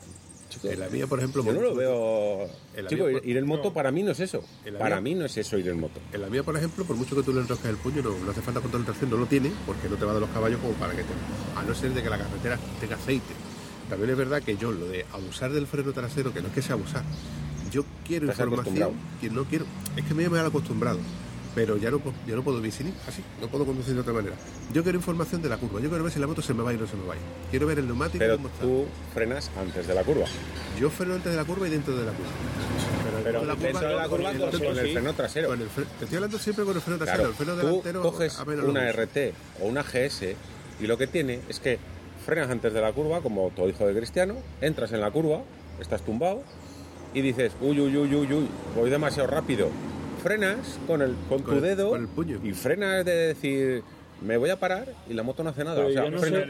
Chico, En la mía, por ejemplo, yo no lo veo... En la Chico, mía, ir, en moto no. para mí no es eso. Para mí no es eso ir en moto. En la mía, por ejemplo, por mucho que tú le enrosques el puño, no, no hace falta control de tracción, no lo tiene, porque no te va de los caballos como para que te... A no ser de que la carretera tenga aceite. También es verdad que yo lo de abusar del freno trasero, que no es que sea abusar, yo quiero información, que no quiero... Es que me he mal acostumbrado. Pero ya no, po- ya no puedo vivir sin ir, así, no puedo conducir de otra manera. Yo quiero información de la curva, yo quiero ver si la moto se me va o no se me va. Quiero ver el neumático Pero cómo está. tú frenas antes de la curva. Yo freno antes de la curva y dentro de la curva. Pero dentro dentro de la curva con con, el- freno trasero. Con el fre- te estoy hablando siempre con el freno trasero. Claro, el freno tú delantero coges apenas lo una. RT o una GS y lo que tiene es que frenas antes de la curva, como todo hijo de cristiano, entras en la curva, estás tumbado y dices, uy, uy, uy, uy, uy, voy demasiado rápido. Frenas con, el, con, Con tu el- dedo con el puño. y frenas de decir, me voy a parar y la moto no hace nada. Pero o sea, yo no frena-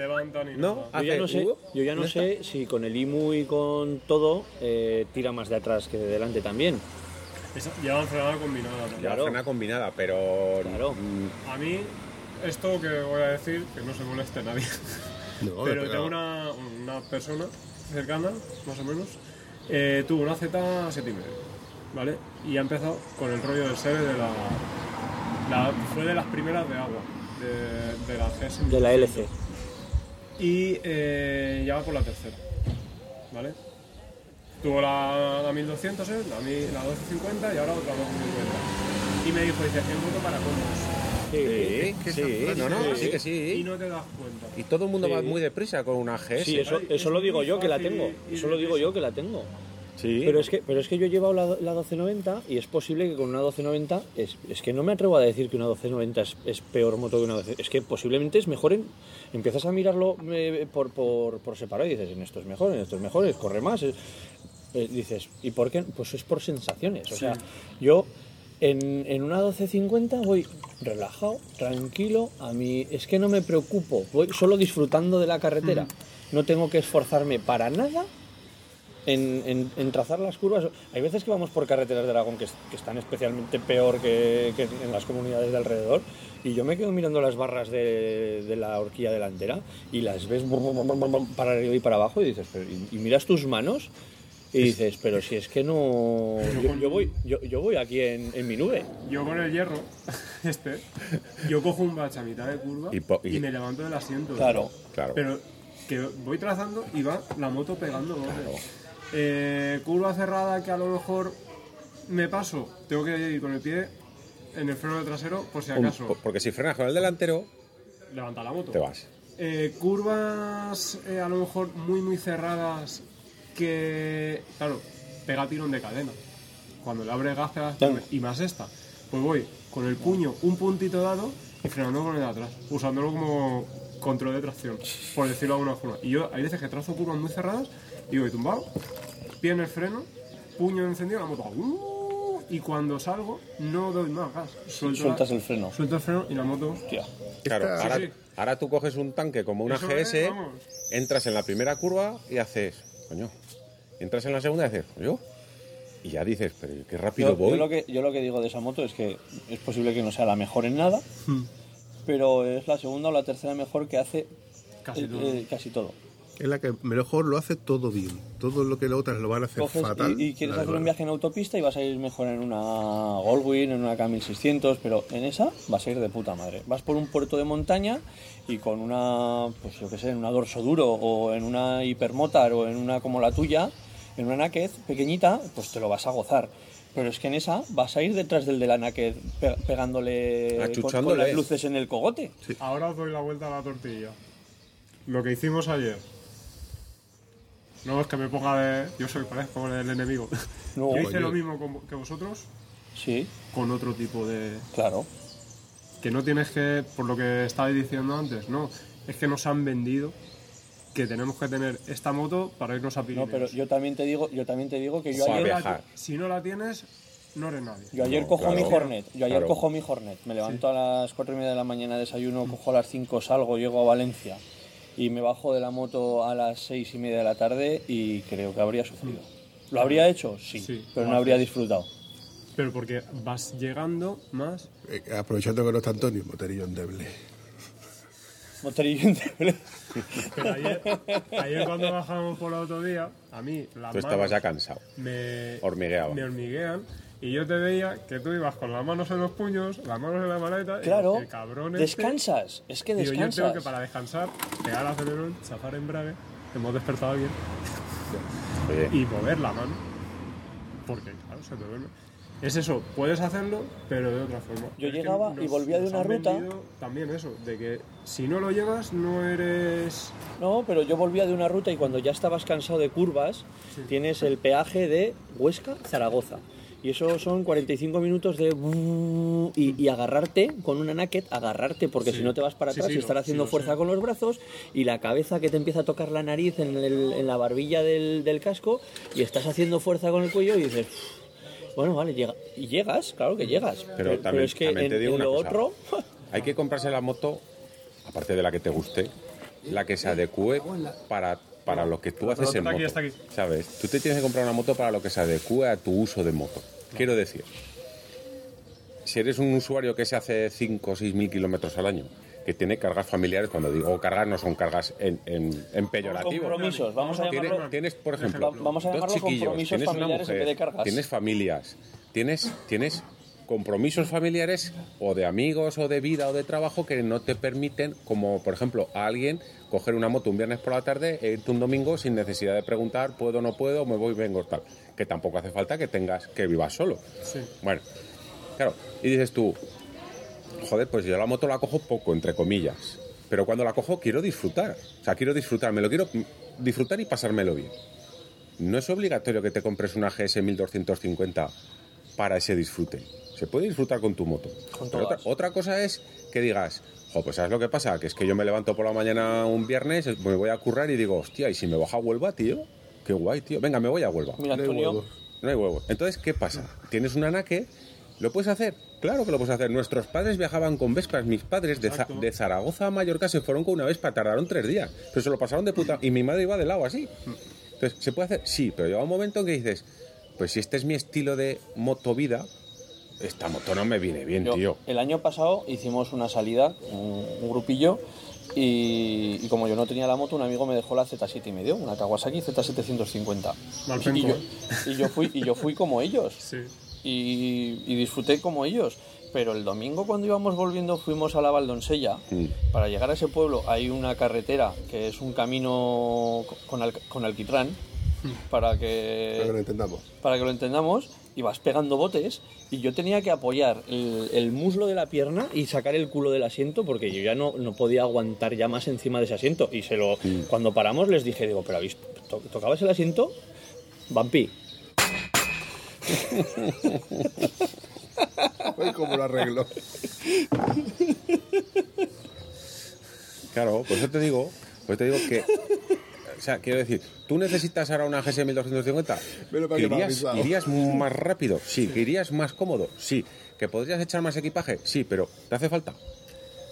no, nada. Yo ya no sé, yo ya no y está. sé si con el IMU y con todo eh, tira más de atrás que de delante también. Esa- Llevan frenada combinada también. Ya Claro. frena combinada, pero Claro. mm, A mí, esto que voy a decir, que no se moleste nadie, No, pero pero- tengo una, una persona cercana, más o menos, eh, tuvo una Z7,5, ¿vale? Y ha empezado con el rollo del SEBE de la, la- Fue de las primeras de agua, de, de la GS. De la LC. Y eh, ya va por la tercera, ¿vale? Tuvo la, la 1200, ¿eh? la, la 1250 y ahora otra 1250. Y me dijo, dice, es moto para cómodos. sí, sí, esa no, no, sí que Y sí. no te das cuenta. Y todo el mundo Sí. va muy deprisa con una GS. Sí, eso, eso es lo digo yo que la tengo. y- y Eso lo digo yo que la tengo. Sí. Pero es que, pero es que yo he llevado la, la 1290 y es posible que con una 1290, es, es que no me atrevo a decir que una 1290 es, es peor moto que una 12, es que posiblemente es mejor, en- empiezas a mirarlo eh, por, por, por separado y dices, en esto es mejor, en esto es mejor, corre más, es- eh, dices, ¿y por qué? Pues es por sensaciones, o sea, yo en, en una 1250 voy relajado, tranquilo, a mí es que no me preocupo, voy solo disfrutando de la carretera, no tengo que esforzarme para nada en, en- en trazar las curvas. Hay veces que vamos por carreteras de Aragón que, que están especialmente peor que, que en las comunidades de alrededor y yo me quedo mirando las barras de, de la horquilla delantera y las ves brum, brum, brum, brum, brum, para arriba y para abajo y dices, pero- y, y miras tus manos y dices, pero si es que no... Yo, yo voy, yo, yo voy aquí en, en mi nube. Yo con el hierro, este, yo cojo un bache a mitad de curva Y y, po- y- me levanto del asiento. Claro. Claro. Pero que voy trazando y va la moto pegando golpes. Eh, curva cerrada que a lo mejor me paso, tengo que ir con el pie en el freno del trasero por si acaso Po- Porque si frenas con el delantero, levanta la moto. te vas. Eh, curvas eh, a lo mejor muy muy cerradas que, claro, pega tirón de cadena. Cuando le abre gas, pega y más esta. Pues voy con el puño un puntito dado y frenando con el de atrás, usándolo como control de tracción, por decirlo de alguna forma. Y yo hay veces que trazo curvas muy cerradas y voy tumbado, pie en el freno, puño encendido, la moto. ¡uh! y cuando salgo no doy más gas. Suelto la- Sueltas el freno. Suelto el freno y la moto Hostia. Claro, Esta- ahora, Sí, sí. ahora tú coges un tanque como una Eso GS, es, entras en la primera curva y haces, coño, entras en la segunda y dices, coño, y ya dices, pero qué rápido Yo, voy. yo lo que, yo lo que digo de esa moto es que es posible que no sea la mejor en nada, pero es la segunda o la tercera mejor que hace Casi eh, todo. eh, casi todo. Es la que mejor lo hace todo bien. Todo lo que las otras lo van a hacer Coges fatal. y, y quieres hacer un viaje en autopista y vas a ir mejor en una Goldwing, en una K1600, pero en esa vas a ir de puta madre. Vas por un puerto de montaña y con una, pues yo qué sé, en una dorso duro o en una hipermotar o en una como la tuya, en una naked pequeñita, pues te lo vas a gozar. Pero es que en esa vas a ir detrás del de la naked pe- pegándole con- con, las luces en el cogote. Ahora os doy la vuelta a la tortilla. Lo que hicimos ayer. No es que me ponga de. Yo soy parezco el enemigo. No, Yo hice oye. lo mismo con- que vosotros Sí, con otro tipo de. claro. Que no tienes que. Por lo que estabais diciendo antes, no. Es que nos han vendido que tenemos que tener esta moto para irnos a No, Pirineos. pero yo también te digo, yo también te digo que yo no ayer la, si no la tienes, no eres nadie. Yo ayer No, cojo claro. mi Hornet, yo ayer Claro. cojo mi Hornet, me levanto a las 4 y media de la mañana, desayuno, cojo a las 5, salgo, llego a Valencia y me bajo de la moto a las 6 y media de la tarde y creo que habría sufrido. ¿Lo habría hecho? Sí, Sí, pero no habría disfrutado. Pero porque vas llegando más. Eh, aprovechando que no está Antonio, moterillo endeble. Motorillo endeble. Pero ayer, ayer cuando bajamos por la autovía, a mí las Tú estabas ya cansado. me Hormigueaba. me hormiguean y yo te veía que tú ibas con las manos en los puños, las manos en la maleta y Claro, el cabrón este- descansas, es que Digo, yo descansas. tengo que para descansar pegar al acelerón, chafar embrague, hemos despertado bien Oye, y mover la mano porque claro se te duerme es eso, puedes hacerlo, pero de otra forma. Yo Es llegaba y volvía de nos una han ruta. También eso, de que si no lo llevas, no eres. No, pero yo volvía de una ruta y cuando ya estabas cansado de curvas, tienes el peaje de Huesca-Zaragoza. Y eso son 45 minutos de... Y, y agarrarte con una naked, agarrarte, porque Sí. si no te vas para atrás sí, y estar haciendo fuerza con los brazos y la cabeza que te empieza a tocar la nariz en, el- en la barbilla del, del casco y estás haciendo fuerza con el cuello y dices... Bueno, vale, llega, y llegas, claro que llegas. Pero también- es que también te en, digo en una lo cosa. otro... Hay que comprarse la moto, aparte de la que te guste, la que se adecue para, para lo que tú haces en está aquí, moto. está aquí. ¿Sabes? Tú te tienes que comprar una moto para lo que se adecue a tu uso de moto. Quiero decir, si eres un usuario que se hace 5 o 6 mil kilómetros al año, que tiene cargas familiares, cuando digo cargas no son cargas en, en, en peyorativo. Compromisos, vamos a Tienes, llamarlo... tienes, por ejemplo, Va- vamos a dos chiquillos, compromisos tienes una familiares en mujer, vez de cargas. tienes familias, tienes, tienes compromisos familiares o de amigos o de vida o de trabajo que no te permiten, como por ejemplo a alguien coger una moto un viernes por la tarde e irte un domingo sin necesidad de preguntar puedo o no puedo, me voy, vengo, tal. Que tampoco hace falta que tengas que vivas solo. Sí. Bueno, claro, y dices tú, joder, pues yo la moto la cojo poco, entre comillas. Pero cuando la cojo quiero disfrutar. O sea, quiero disfrutar, me lo quiero disfrutar y pasármelo bien. No es obligatorio que te compres una GS 1250 para ese disfrute. Se puede disfrutar con tu moto. Con Pero otra, otra cosa es que digas, jo, pues ¿sabes lo que pasa? Que es que yo me levanto por la mañana un viernes, me voy a currar y digo, hostia, ¿y si me bajo a Huelva, tío? Qué guay, tío. Venga, me voy a Huelva. Mira, Antonio, No hay huevos. Entonces, ¿qué pasa? Tienes una naque, ¿lo puedes hacer? Claro que lo puedes hacer. Nuestros padres viajaban con Vespas. Mis padres de, Za- Exacto. de Zaragoza a Mallorca se fueron con una Vespa, tardaron tres días. Pero se lo pasaron de puta. Y mi madre iba de lado así. Entonces, ¿se puede hacer? Sí, pero llega un momento en que dices, pues si este es mi estilo de motovida, esta moto no me viene bien, Yo, tío. El año pasado hicimos una salida, un, un grupillo, y, y como yo no tenía la moto, un amigo me dejó la Z7 y medio, una Kawasaki Z750. Malpenco. Y yo, y yo fui, y yo fui como ellos. Sí. Y, y disfruté como ellos. Pero el domingo cuando íbamos volviendo fuimos a la Valdonsella. Mm. Para llegar a ese pueblo hay una carretera que es un camino con, al- con alquitrán. Para que Para que lo entendamos. para que lo entendamos, y vas pegando botes y yo tenía que apoyar el, el muslo de la pierna y sacar el culo del asiento porque yo ya no, no podía aguantar ya más encima de ese asiento. Y se lo, cuando paramos les dije, digo, pero ¿habéis to- tocabas el asiento? Vampi. Ay, cómo lo arreglo. Claro, por eso te digo, por eso te digo que. O sea, quiero decir, ¿tú necesitas ahora una GS 1250? Menos mal ¿Que irías, irías más rápido? Sí. ¿Que irías más cómodo? Sí. ¿Que podrías echar más equipaje? Sí, pero ¿te hace falta?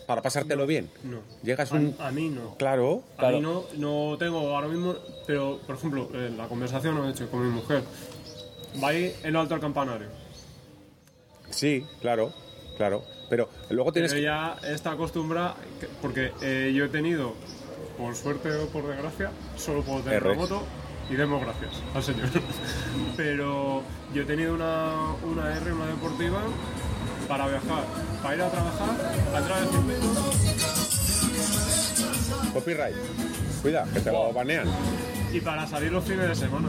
¿Para pasártelo bien? No. Llegas un... A, a mí no. Claro. A mí no, no tengo ahora mismo, pero por ejemplo, en la conversación que he hecho con mi mujer, va ahí en lo alto al campanario. Sí, claro, claro. Pero luego tienes Pero que... ya está acostumbrada, que- porque eh, yo he tenido, por suerte o por desgracia, solo puedo tener una moto y demos gracias al señor. Pero yo he tenido una, una R, una deportiva, para viajar, para ir a trabajar, a al circuito. Copyright. Cuida, que te lo banean. y para salir los fines de semana.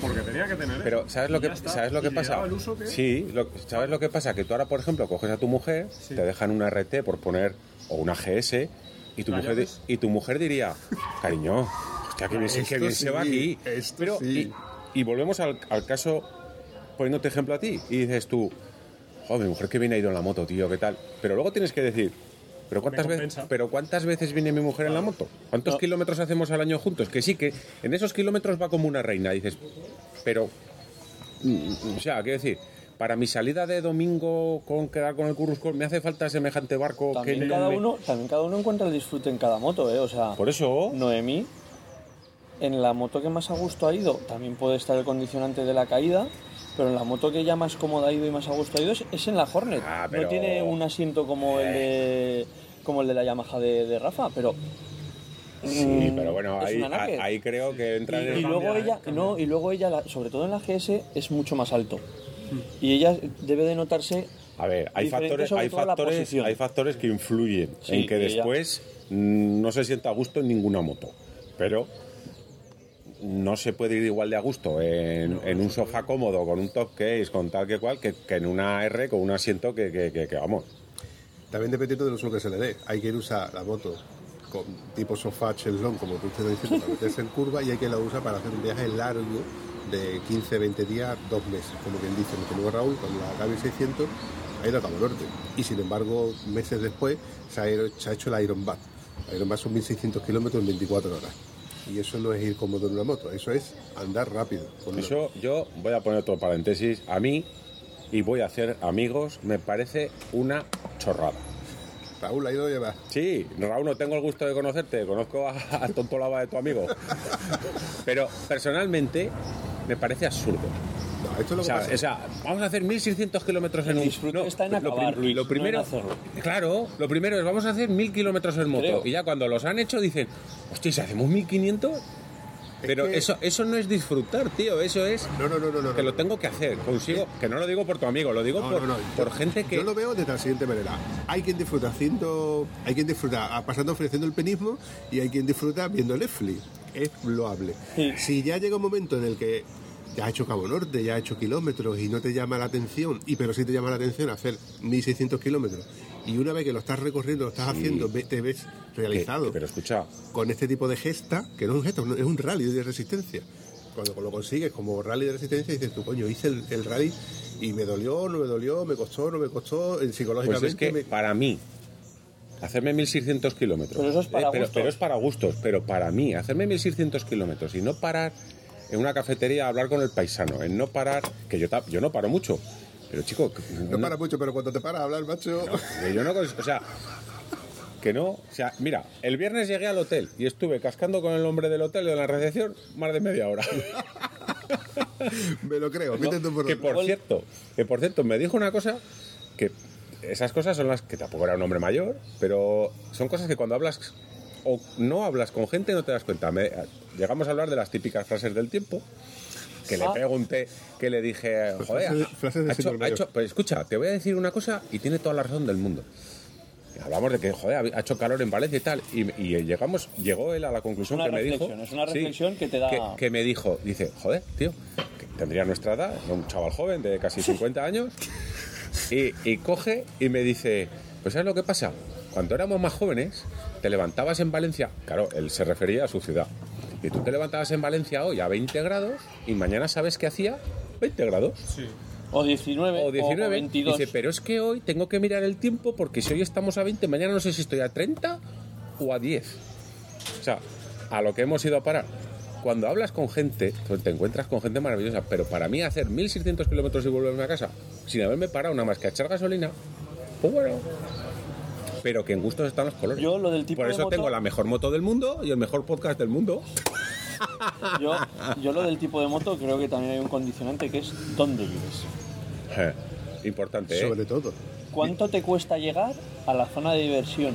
Porque tenía que tener. Pero ¿sabes lo que está. sabes lo que pasa? daba el uso que- Sí, lo- ¿sabes lo que pasa? Que tú ahora, por ejemplo, coges a tu mujer, Sí. te dejan una RT por poner o una GS y tu ¿La mujer y tu mujer diría, "Cariño, hostia, que bien, se- que bien se va sí, aquí." esto Pero sí. y, y volvemos al, al caso poniéndote ejemplo a ti y dices tú, "Joder, mi mujer que bien ha ido en la moto, tío, ¿qué tal?" Pero luego tienes que decir, ¿Pero cuántas, veces. ¿Pero cuántas veces viene mi mujer en la moto? ¿Cuántos No. kilómetros hacemos al año juntos? Que sí, que en esos kilómetros va como una reina. Dices, pero Mm, O sea, quiero decir, para mi salida de domingo con quedar con el Currusco, me hace falta semejante barco También que cada, me- uno, también cada uno encuentra el disfrute en cada moto, ¿eh? O sea, Por eso, Noemí, en la moto que más a gusto ha ido, también puede estar el condicionante de la caída, pero en la moto que ella más cómoda ha ido y más a gusto ha ido es, es en la Hornet. Ah, pero- No tiene un asiento como el de como el de la Yamaha de, de Rafa, pero sí, mm, pero bueno, ahí, ahí creo que entra y, en y el... luego Cambia, ¿eh? ella, Cambia. no, y luego ella, la- sobre todo en la GS, es mucho más alto. Y ella debe de notarse A ver, hay factores, hay factores, hay factores que influyen Sí, en que ella- después no se sienta a gusto en ninguna moto. Pero no se puede ir igual de a gusto en, en un sofá cómodo, con un top case, con tal que cual, que, que en una R con un asiento que, que- que- que, vamos. También dependiendo del uso que se le dé. Hay quien usa la moto con tipo sofá chelón, como tú estás diciendo, para meterse en curva, y hay quien la usa para hacer un viaje largo de 15, 20 días, dos meses. Como quien dice, mi amigo Raúl, con la Gaby 600, ha ido a Cabo Norte. Y sin embargo, meses después, se ha, ido- se ha hecho el Iron Bat. El Iron Bat son 1600 kilómetros en 24 horas. Y eso no es ir cómodo en una moto, eso es andar rápido. una- Eso yo voy a poner otro paréntesis. A mí, y voy a hacer amigos, me parece una chorrada. Raúl ha ido a llevar. Sí, Raúl, no tengo el gusto de conocerte, conozco a- al tonto lava de tu amigo. Pero personalmente me parece absurdo. No, esto es lo O que sea, pasa. o sea, vamos a hacer 1600 kilómetros en un. disfrute está en lo, acabar, prim- Luis, lo no primero, en hacerlo. claro, lo primero es vamos a hacer 1000 kilómetros en moto. Creo. Y ya cuando los han hecho dicen, hostia, ¿y si hacemos 1500? Pero que- eso, eso no es disfrutar, tío. Eso es No, no, no, no, no. que no. lo tengo que hacer. Consigo, que no lo digo por tu amigo, lo digo No, por, no, no. por gente que. Yo lo veo de la siguiente manera. Hay quien disfruta haciendo, hay quien disfruta ah, pasando ofreciendo el penismo y hay quien disfruta viendo Netflix. Es loable. Sí. Si ya llega un momento en el que ya has hecho Cabo Norte, ya has hecho kilómetros y no te llama la atención, y pero sí te llama la atención hacer 1600 kilómetros, y una vez que lo estás recorriendo, lo estás haciendo, te ves realizado Pero escucha, con este tipo de gesta, que no es un gesta, es un rally de resistencia. Cuando lo consigues como rally de resistencia, dices tú, coño, hice el, el rally y me dolió, no me dolió, me costó, no me costó, eh, pues psicológicamente es que me- para mí, hacerme 1600 kilómetros. Pero eso es para pero, gustos. pero es para gustos, pero para mí, hacerme 1600 kilómetros y no parar en una cafetería a hablar con el paisano, en no parar, que yo, yo no paro mucho. Pero chico, No para mucho, pero cuando te paras a hablar, macho. Que yo no, o sea, que no, o sea, mira, el viernes llegué al hotel y estuve cascando con el hombre del hotel de la recepción más de media hora. me lo creo, mete tú por que por cierto, que por cierto, me dijo una cosa que esas cosas son las que tampoco era un hombre mayor, pero son cosas que cuando hablas o no hablas con gente no te das cuenta. Me- llegamos a hablar de las típicas frases del tiempo. Que le pregunté, que le dije, joder, frases- frases de ha hecho- ha hecho- pues escucha, te voy a decir una cosa y tiene toda la razón del mundo. Hablamos de que, joder, ha hecho calor en Valencia y tal. Y, y llegamos, llegó él a la conclusión una que me dijo. es una sí, reflexión que te da- Que, que me dijo, dice, joder, tío, que tendría nuestra edad, un chaval joven de casi 50 años. Y, y coge y me dice, pues ¿sabes lo que pasa? Cuando éramos más jóvenes, te levantabas en Valencia, claro, él se refería a su ciudad. Y tú te levantabas en Valencia hoy a 20 grados y mañana sabes que hacía 20 grados Sí. O 19, o 19. o 22. Dice, pero es que hoy tengo que mirar el tiempo porque si hoy estamos a 20, mañana no sé si estoy a 30 o a 10. O sea, a lo que hemos ido a parar. Cuando hablas con gente, pues te encuentras con gente maravillosa, pero para mí hacer 1600 kilómetros y volverme a casa sin haberme parado nada más que a echar gasolina, pues bueno. Pero que en gustos están los colores. Yo lo del tipo Por de eso moto- tengo la mejor moto del mundo y el mejor podcast del mundo. Yo, yo lo del tipo de moto creo que también hay un condicionante que es dónde vives. Eh, Importante, ¿eh? Sobre todo. ¿Cuánto te cuesta llegar a la zona de diversión?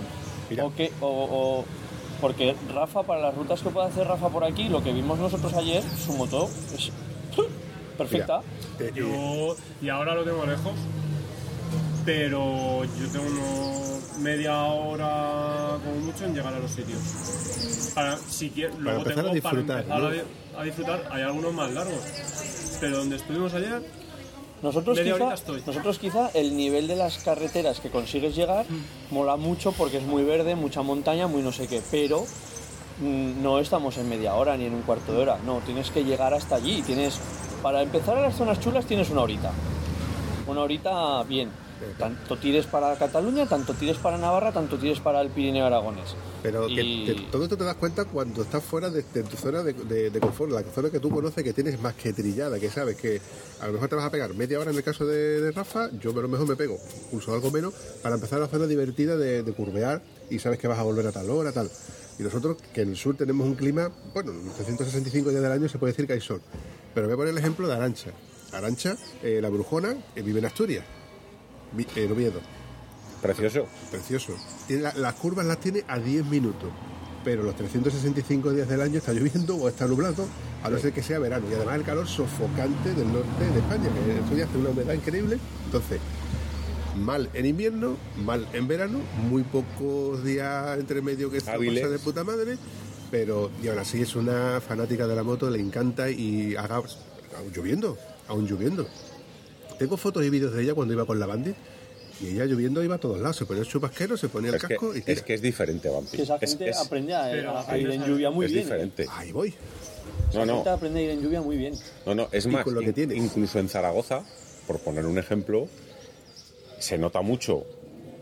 Mira. O o- porque Rafa, para las rutas que puede hacer Rafa por aquí, lo que vimos nosotros ayer, su moto es perfecta. Te- Yo, y ahora lo tengo lejos, pero yo tengo media hora como mucho en llegar a los sitios. Para, si quiero, luego empezar tengo a disfrutar, para empezar ¿no? a, di- a disfrutar, hay algunos más largos. Pero donde estuvimos ayer, Nosotros quizá, nosotros quizá el nivel de las carreteras que consigues llegar mola mucho porque es muy verde, mucha montaña, muy no sé qué, pero mm, no estamos en media hora ni en un cuarto de hora, no, tienes que llegar hasta allí, tienes para empezar a las zonas chulas tienes una horita. Una horita bien. Tanto tires para Cataluña, tanto tires para Navarra, tanto tires para el Pirineo Aragones. Pero que te- todo esto te das cuenta cuando estás fuera de, de tu zona de, de- de confort, la zona que tú conoces, que tienes más que trillada, que sabes que a lo mejor te vas a pegar media hora en el caso de, Rafa, yo a lo mejor me pego, incluso algo menos, para empezar la zona divertida de, curvear y sabes que vas a volver a tal hora, tal. Y nosotros, que en el sur tenemos un clima, bueno, los 365 días del año se puede decir que hay sol. Pero voy a poner el ejemplo de Arancha. Arancha, eh, la brujona, eh, vive en Asturias, en Oviedo. Precioso. Precioso. La- las curvas las tiene a 10 minutos, pero los 365 días del año está lloviendo o está nublado, a no ser que sea verano. Y además el calor sofocante del norte de España, que esto ya hace una humedad increíble. Entonces, mal en invierno, mal en verano, muy pocos días entre medio que pasa de puta madre, pero y aún así es una fanática de la moto, le encanta y haga aún lloviendo, aún lloviendo. Tengo fotos y vídeos de ella cuando iba con la Bandit y ella lloviendo iba a todos lados, se ponía el chubasquero, se ponía el Es que, casco y tira. es que es diferente, Vampi. Que esa Es- gente es- aprende a, Pero a- a ahí ir no en lluvia muy es bien. ¿eh? diferente. Ahí voy. No, Esa no. gente aprende a ir en lluvia muy bien. No, no, es Y más, con lo que in- tienes. incluso en Zaragoza, por poner un ejemplo, se nota mucho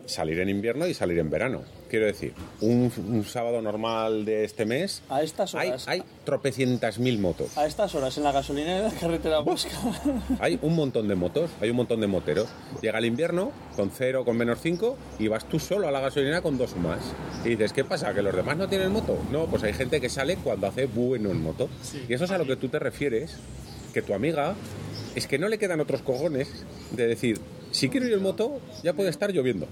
salir en invierno y salir en verano. Quiero decir, un, un sábado normal de este mes A estas hay, horas, hay tropecientas mil motos. a estas horas en la gasolinera de la carretera Bosca. Hay un montón de motos, hay un montón de moteros. Llega el invierno con cero, con menos cinco, y vas tú solo a la gasolinera con dos o más. Y dices, ¿qué pasa? ¿Que los demás no tienen moto? No, pues hay gente que sale cuando hace bueno en moto. Y eso es a lo que tú te refieres, que tu amiga es que no le quedan otros cojones de decir, si quiero ir en moto, ya puede estar lloviendo,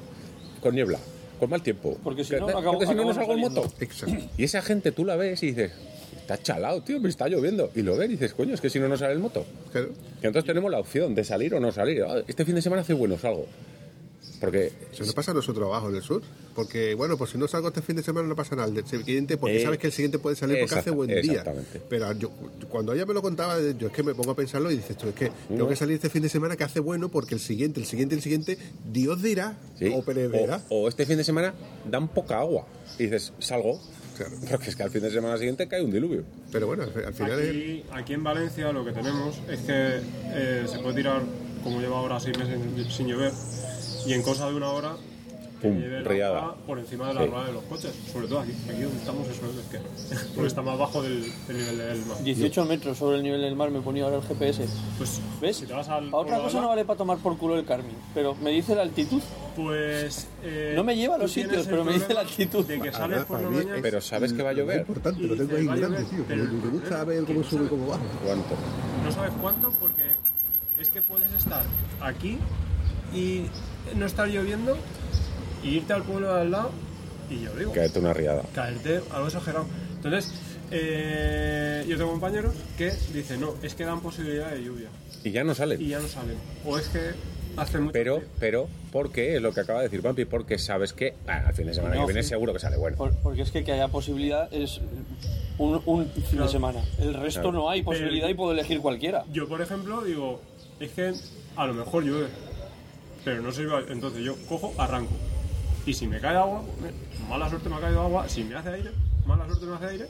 con niebla, con mal tiempo. Porque si Que- no, porque acabo- si no, no acabamos salgo en moto. Exacto. Y esa gente tú la ves y dices, está chalado, tío, me está lloviendo. Y lo ves y dices, coño, es que si no, no sale en moto. Claro. Que entonces tenemos la opción de salir o no salir. Ah, Este fin de semana hace bueno, salgo. Porque Eso nos pasa a nosotros abajo en el sur. Porque, bueno, pues si no salgo este fin de semana no pasa nada. El del siguiente, porque Eh, sabes que el siguiente puede salir porque hace buen día. exactamente. Pero yo, cuando ella me lo contaba, yo es que me pongo a pensarlo y dices tú, es que tengo que salir este fin de semana que hace bueno porque el siguiente, el siguiente, el siguiente, Dios dirá sí, o Pérez verá. o, o este fin de semana dan poca agua. Y dices, salgo. Claro. Porque es que al fin de semana siguiente cae un diluvio. Pero bueno, al al final es... Aquí, aquí en Valencia lo que tenemos es que eh, se puede tirar, como lleva ahora seis meses sin llover, y en cosa de una hora Pum, riada. por encima de las Sí. ruedas de los coches. Sobre todo aquí, aquí donde estamos eso es que porque está más bajo del, del nivel del mar. 18 metros sobre el nivel del mar me ponía ahora el GPS. Pues ¿Ves? si te vas al Para otra cosa no al vale para tomar por culo el Carmen, pero me dice la altitud. Pues. eh, No me lleva a los sitios, pero me dice la actitud. De que sales por la mañana. Pero sabes que va a lo llover. importante, Y lo tengo ahí a grande, tío. pero Me me gusta el ver cómo problema sube y es cómo baja. ¿Cuánto? No sabes cuánto porque es que puedes estar aquí y no estar lloviendo y irte al pueblo de al lado y yo digo, Caerte una riada. caerte algo exagerado. Entonces, eh, yo tengo compañeros que dicen, no, es que dan posibilidad de lluvia Y ya no salen. y ya no salen. O es que hace mucho Pero, frío. pero, ¿por qué? Es lo que acaba de decir Vampi, porque sabes que ah, al fin de semana No, que viene sí. seguro que sale bueno. Por- porque es que que haya posibilidad es un, un fin Claro. de semana. El resto Claro. no hay posibilidad y puedo elegir cualquiera. Yo, por ejemplo, digo, es que a lo mejor llueve, pero no se iba. Entonces yo cojo, arranco. Y si me cae agua, mala suerte me ha caído agua. Si me hace aire, mala suerte me hace aire.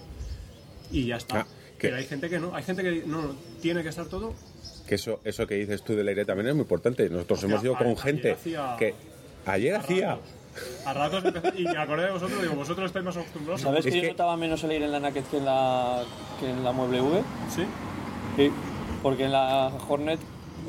Y ya está. Ah, que- pero hay gente que no. Hay gente que no, no, tiene que estar todo. Que eso, eso que dices tú del aire también es muy importante. Nosotros Hostia, hemos ido a- con ayer gente hacía- que ayer a hacía. ratos. A ratos empecé- y me acordé de vosotros, digo, vosotros estáis más acostumbrados. ¿Sabes Es que, yo que- notaba menos el aire en la Naked que en la, que en la Mueble V? Sí, Sí. Porque en la Hornet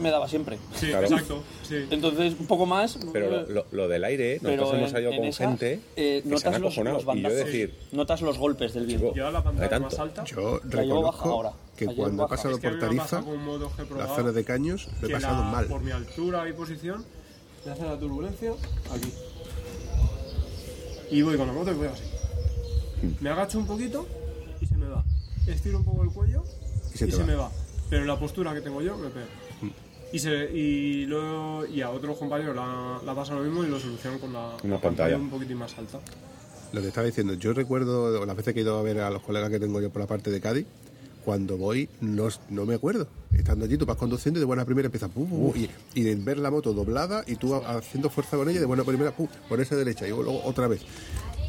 me daba siempre. sí, Claro. exacto. Sí. Entonces, un poco más. Pero lo, eh, lo- lo del aire, pero nosotros hemos salido en con esa, gente eh, que se han notas los, los y yo decir, Notas los golpes del viento. Yo la pantalla tanto. más alta. Yo La llevo baja reconozco ahora. que Ayer cuando he pasado Es que a por Tarifa, la zona de caños, lo he pasado la- mal. Por mi altura y posición, me hace la turbulencia aquí. Y voy con la moto y voy así. Me agacho un poquito y se me va. Estiro un poco el cuello Y y se se, te va. me va. Pero la postura que tengo yo me pega. Y, se, y, luego, y a otros compañeros la, la pasa lo mismo y lo solucionan con la, Una la pantalla. un poquitín más alta. Lo que estaba diciendo, yo recuerdo las veces que he ido a ver a los colegas que tengo yo por la parte de Cádiz, cuando voy no, no me acuerdo. Estando allí, tú vas conduciendo y de buena primera empiezas pum, pum, y, y de ver la moto doblada y tú ha- haciendo fuerza con ella, de buena primera, pum, ponerse derecha y luego otra vez.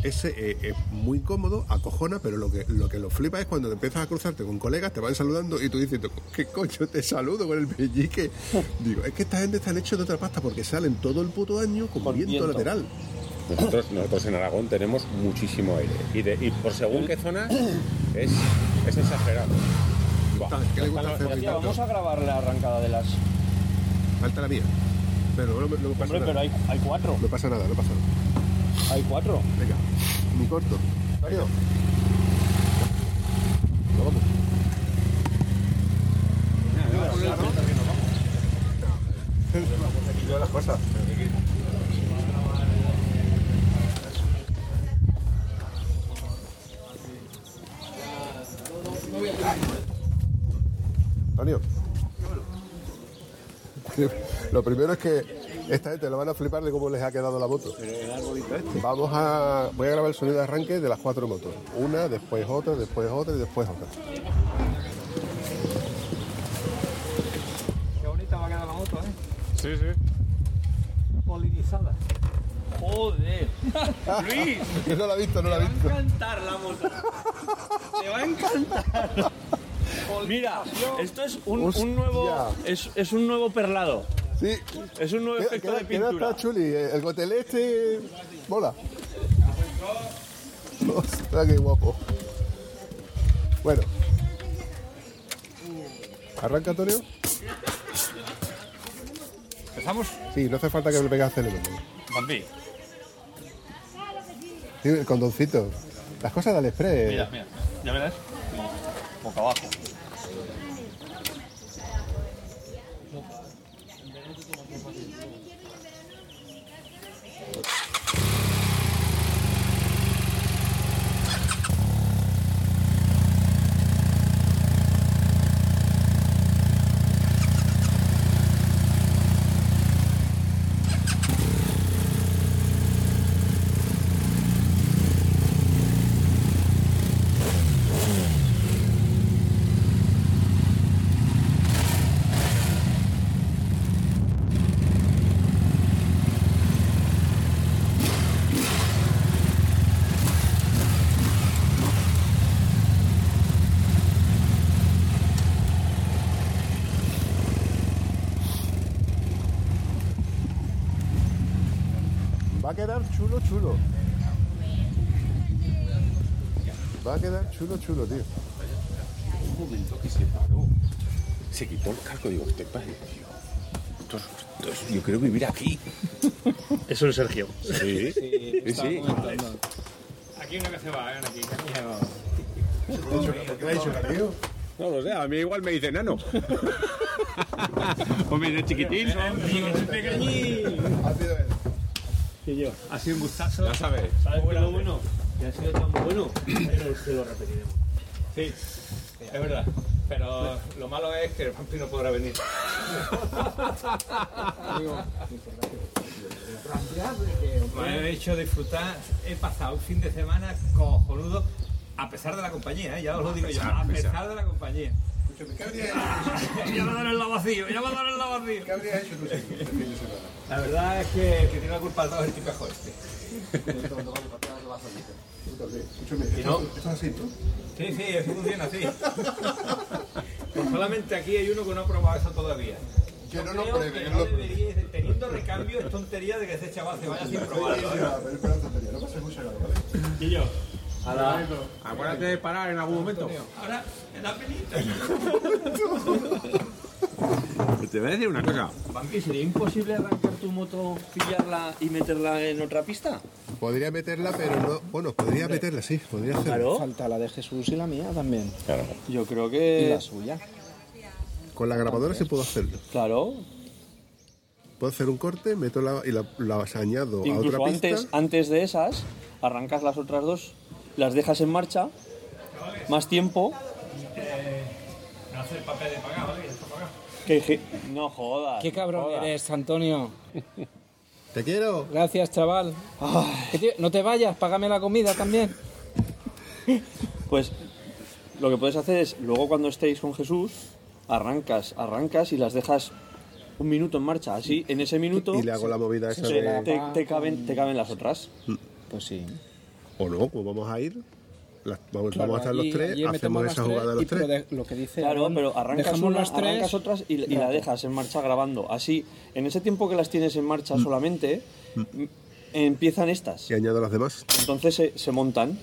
Ese eh, es muy cómodo, acojona, pero lo que, lo que lo flipa es cuando te empiezas a cruzarte con colegas, te van saludando y tú dices, ¿qué coño te saludo con el pellique? Digo, es que esta gente están hechos de otra pasta porque salen todo el puto año con, Con viento, viento. lateral. nosotros, nosotros en Aragón tenemos muchísimo aire. Y, de- y por según qué zonas es, es exagerado. Buah. ¿Qué le gusta Bueno, hacer tía, Ricardo? vamos a grabar la arrancada de las. Falta la mía. Pero no, no, no pasa Hombre, nada. pero hay, hay cuatro. No pasa nada, no pasa nada. Hay cuatro. Venga, mi corto. Mario. Nos vamos. Antonio. Lo primero es que Esta gente lo van a flipar de cómo les ha quedado la moto. Vamos a. Voy a grabar el sonido de arranque de las cuatro motos. Una, después otra, después otra y después otra. Qué bonita va a quedar la moto, ¿eh? Sí, sí. Polinizada. Joder. Luis, Yo no la he visto, no te la va he a visto. encantar la moto. Te va a encantar. Mira, esto es un, un nuevo es un nuevo perlado. Sí. Es un nuevo Queda, efecto queda- de queda pintura. hasta chuli. El gotelé este. Mola. Ostras, qué guapo. Bueno. ¿Arranca, Antonio? ¿Empezamos? Sí, no hace falta que me pegue acelerón. Bambi. Sí, el condoncito. Las cosas de Aliexpress. Mira, mira. Ya verás. Boca abajo. Va a quedar chulo, chulo. Va a quedar chulo, chulo, tío. Un momento que se paró. Se quitó el casco. Digo, este padre, tío. Esto es- esto es- yo quiero vivir aquí. Eso es Sergio. Sí, sí, sí. Aquí uno que se va, ven aquí. aquí se va. ¿Qué le ha dicho el tío? No lo sé, a mí igual me dice nano. o me dice chiquitín. pequeñín. Ha sido él. Y yo. Ha sido un gustazo. Ya sabes. ¿Sabes qué es lo bueno? Que ha sido tan bueno pero se lo repetiremos. Sí, es verdad. Pero lo malo es que el vampi no podrá venir. Me he hecho disfrutar, he pasado un fin de semana cojonudo, a pesar de la compañía, ¿eh? ya os lo digo yo, a pesar de la compañía. Ya va a dar el vacío, ya va a dar el vacío. ¿Qué habrías hecho tú? La verdad es que que tiene la culpa de todo el tipejo este. Escúchame, ¿Y no? ¿esto es así, tú? Sí, sí, eso funciona así. Pues solamente aquí hay uno que no ha probado eso todavía. Que no, creo que no lo teniendo recambio, es tontería de que ese chaval se vaya sin probarlo. Pero espera, tontería, no pases mucho ¿vale? Y yo, Acuérdate de parar en algún momento. ahora, en la penita. Te voy a decir una cosa. Vampi, ¿sería imposible arrancar tu moto, pillarla y meterla en otra pista? Podría meterla, pero no. Bueno, podría meterla, sí, podría hacerlo. Claro. Falta la de Jesús y la mía también. Claro. Yo creo Y que... la suya. Con la grabadora sí puedo hacerlo. Claro. Puedo hacer un corte, meto la, y la, la añado a otra Incluso pista. antes, antes de esas, arrancas las otras dos, las dejas en marcha, más tiempo, No hace el papel de pagado. No jodas. Qué cabrón jodas. eres, Antonio. Te quiero. Gracias, chaval. No te vayas, págame la comida también. Pues lo que puedes hacer es, luego cuando estéis con Jesús, arrancas, arrancas y las dejas un minuto en marcha. Así, en ese minuto Y le hago la movida esa te, de. te- te caben, te caben las otras. Pues sí. O no, pues vamos a ir. Las- vamos, Claro, vamos a estar los tres, hacemos esa jugada los tres. de- lo que dice Claro, Aaron, pero arrancas una, las tres arrancas otras y, y la dejas en marcha grabando. Así, en ese tiempo que las tienes en Mm. marcha solamente, m- empiezan estas. Y añado las demás. Entonces se, se montan.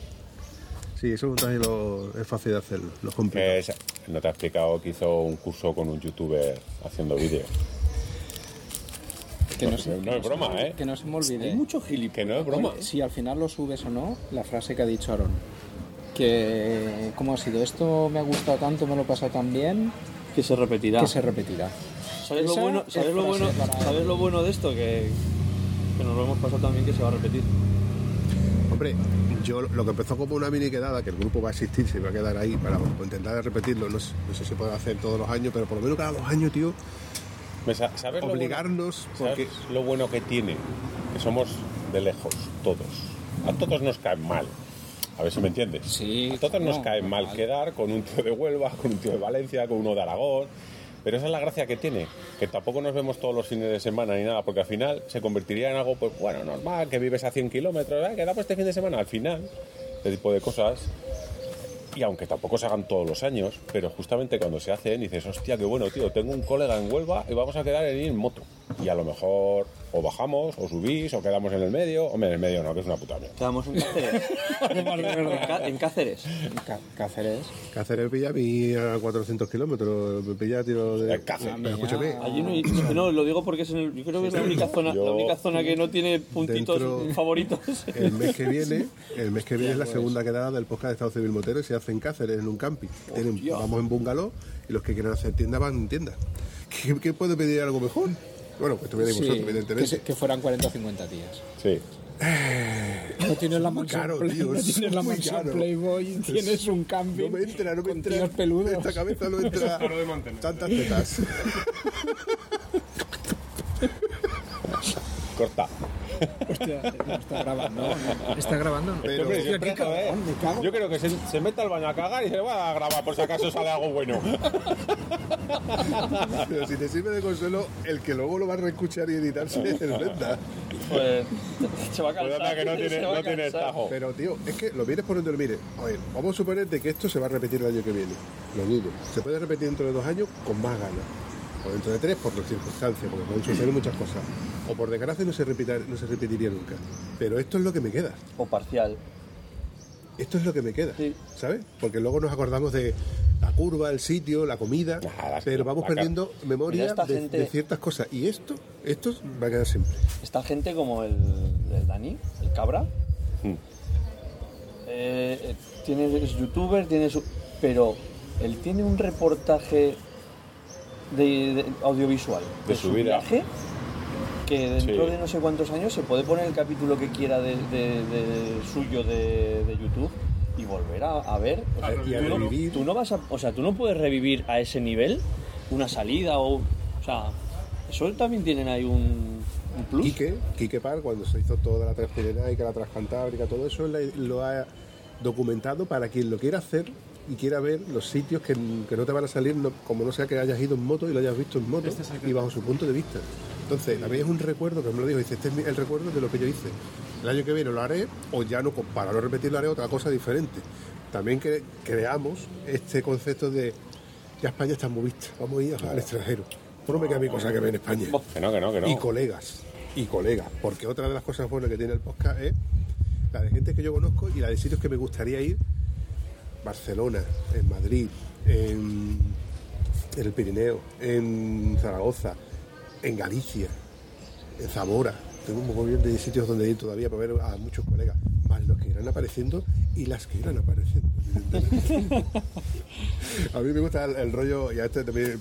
Sí, eso montaje lo, es fácil de hacerlo. Lo es- no te ha explicado que hizo un curso con un youtuber haciendo vídeos. Que No, no, se, no es broma, ¿eh? que no se me olvide. Hay mucho gilipollas. Que no es broma. Si al final lo subes o no, la frase que ha dicho Aaron. Que, ¿cómo ha sido? Esto me ha gustado tanto, me lo he pasado tan bien, Que se repetirá. que se repetirá. ¿Sabes, lo bueno, es sabes, lo bueno, ¿Sabes lo bueno de esto? Que, que nos lo hemos pasado también que se va a repetir. Hombre, yo lo que empezó como una mini quedada, que el grupo va a existir, se va a quedar ahí para intentar repetirlo. No sé, no sé si se puede hacer todos los años, pero por lo menos cada dos años, tío, Me sa- ¿Sabes lo bueno- obligarnos, ¿Sabes porque lo bueno que tiene? Que somos de lejos, todos. A todos nos caen mal. A ver si me entiendes. Sí, A todos nos no, cae mal quedar con un tío de Huelva, con un tío de Valencia, con uno de Aragón. Pero esa es la gracia que tiene, que tampoco nos vemos todos los fines de semana ni nada, porque al final se convertiría en algo, pues bueno, normal, que vives a 100 kilómetros, ¿eh? quedamos este fin de semana. Al final, este tipo de cosas, y aunque tampoco se hagan todos los años, pero justamente cuando se hacen dices, hostia, qué bueno, tío, tengo un colega en Huelva y vamos a quedar en ir en moto. Y a lo mejor o bajamos, o subís, o quedamos en el medio, hombre, en el medio no, que es una puta mierda. Quedamos en Cáceres. en, Cá- en Cáceres. Cá- Cáceres. Cáceres pilla a mí a 400 kilómetros, me pilla a tiro de... El Cáceres. Pero escúchame, Allí no, hay- no, lo digo porque es en el- yo creo que es la única zona, Yo- la única zona que no tiene puntitos Dentro- favoritos. el mes que viene, el mes que viene es la segunda quedada del podcast de Estado Civil Motero y se hace en Cáceres, en un camping. Tienen- vamos en bungalow y los que quieran hacer tienda van en tienda. ¿Qué, qué puede pedir algo mejor? Bueno, pues estuvierais Sí, vosotros, que, evidentemente. se- que fueran 40 o 50 días. Sí. No tienes la mansión, caro, Play- tío, no es tienes la mansión caro. Playboy, tienes un camping No me entra, no me entra. tíos peludos. Esta cabeza no entra de tantas tetas. Corta. Hostia, no está grabando. ¿no? ¿Está grabando? Pero- Hombre, siempre qué eso, ¿eh? cabrón, me cago. Yo creo que se, se mete al baño a cagar y se va a grabar por si acaso sale algo bueno. Pero si te sirve de consuelo, el que luego lo va a reescuchar y editarse es Brenda. Pues se va a Pues cansar. anda que no tiene, se a no tiene tajo. Pero, tío, es que lo mires por donde lo mires. Oye, vamos a suponer de que esto se va a repetir el año que viene. Lo dudo. Se puede repetir dentro de dos años con más ganas. O dentro de tres por las circunstancias, porque pueden suceder muchas cosas. O por desgracia no se, repita- no se repetiría nunca. Pero esto es lo que me queda. O parcial. Esto es lo que me queda. Sí. ¿Sabes? Porque luego nos acordamos de la curva, el sitio, la comida. Pero vamos perdiendo memoria de, gente- de ciertas cosas. Y esto, esto va a quedar siempre. Esta gente como el, el Dani, el cabra, Mm. eh, eh, tiene, es youtuber, tiene su, pero él tiene un reportaje de, de- audiovisual De su vida. viaje que dentro Sí. de no sé cuántos años se puede poner el capítulo que quiera de, de- de suyo de, de YouTube y volver a, a ver. O sea, a tú, no, revivir. tú no vas a, o sea, tú no puedes revivir a ese nivel una salida o, o sea, eso también tienen ahí un, un plus. Quique, Quique Par, cuando se hizo toda la Transpirenaica, la Transcantábrica, todo eso lo ha documentado para quien lo quiera hacer y quiera ver los sitios que, que no te van a salir, no- como no sea que hayas ido en moto y lo hayas visto en moto Este es y bajo su punto de vista. Entonces, también es un recuerdo que me lo dijo, dice, este es el recuerdo de lo que yo hice. El año que viene lo haré, o ya no, para no repetirlo haré otra cosa diferente. También que creamos este concepto de, ya España está muy vista, vamos a ir al extranjero. No me queda mi cosa que ver en España Que no, que no, que no. y colegas y colegas porque otra de las cosas buenas que tiene el podcast es la de gente que yo conozco y la de sitios que me gustaría ir Barcelona en Madrid en, el Pirineo en Zaragoza en Galicia en Zamora. Tengo un montón de sitios donde ir todavía para ver a muchos colegas más los que irán apareciendo y las que irán apareciendo a mí me gusta el, el rollo y a este también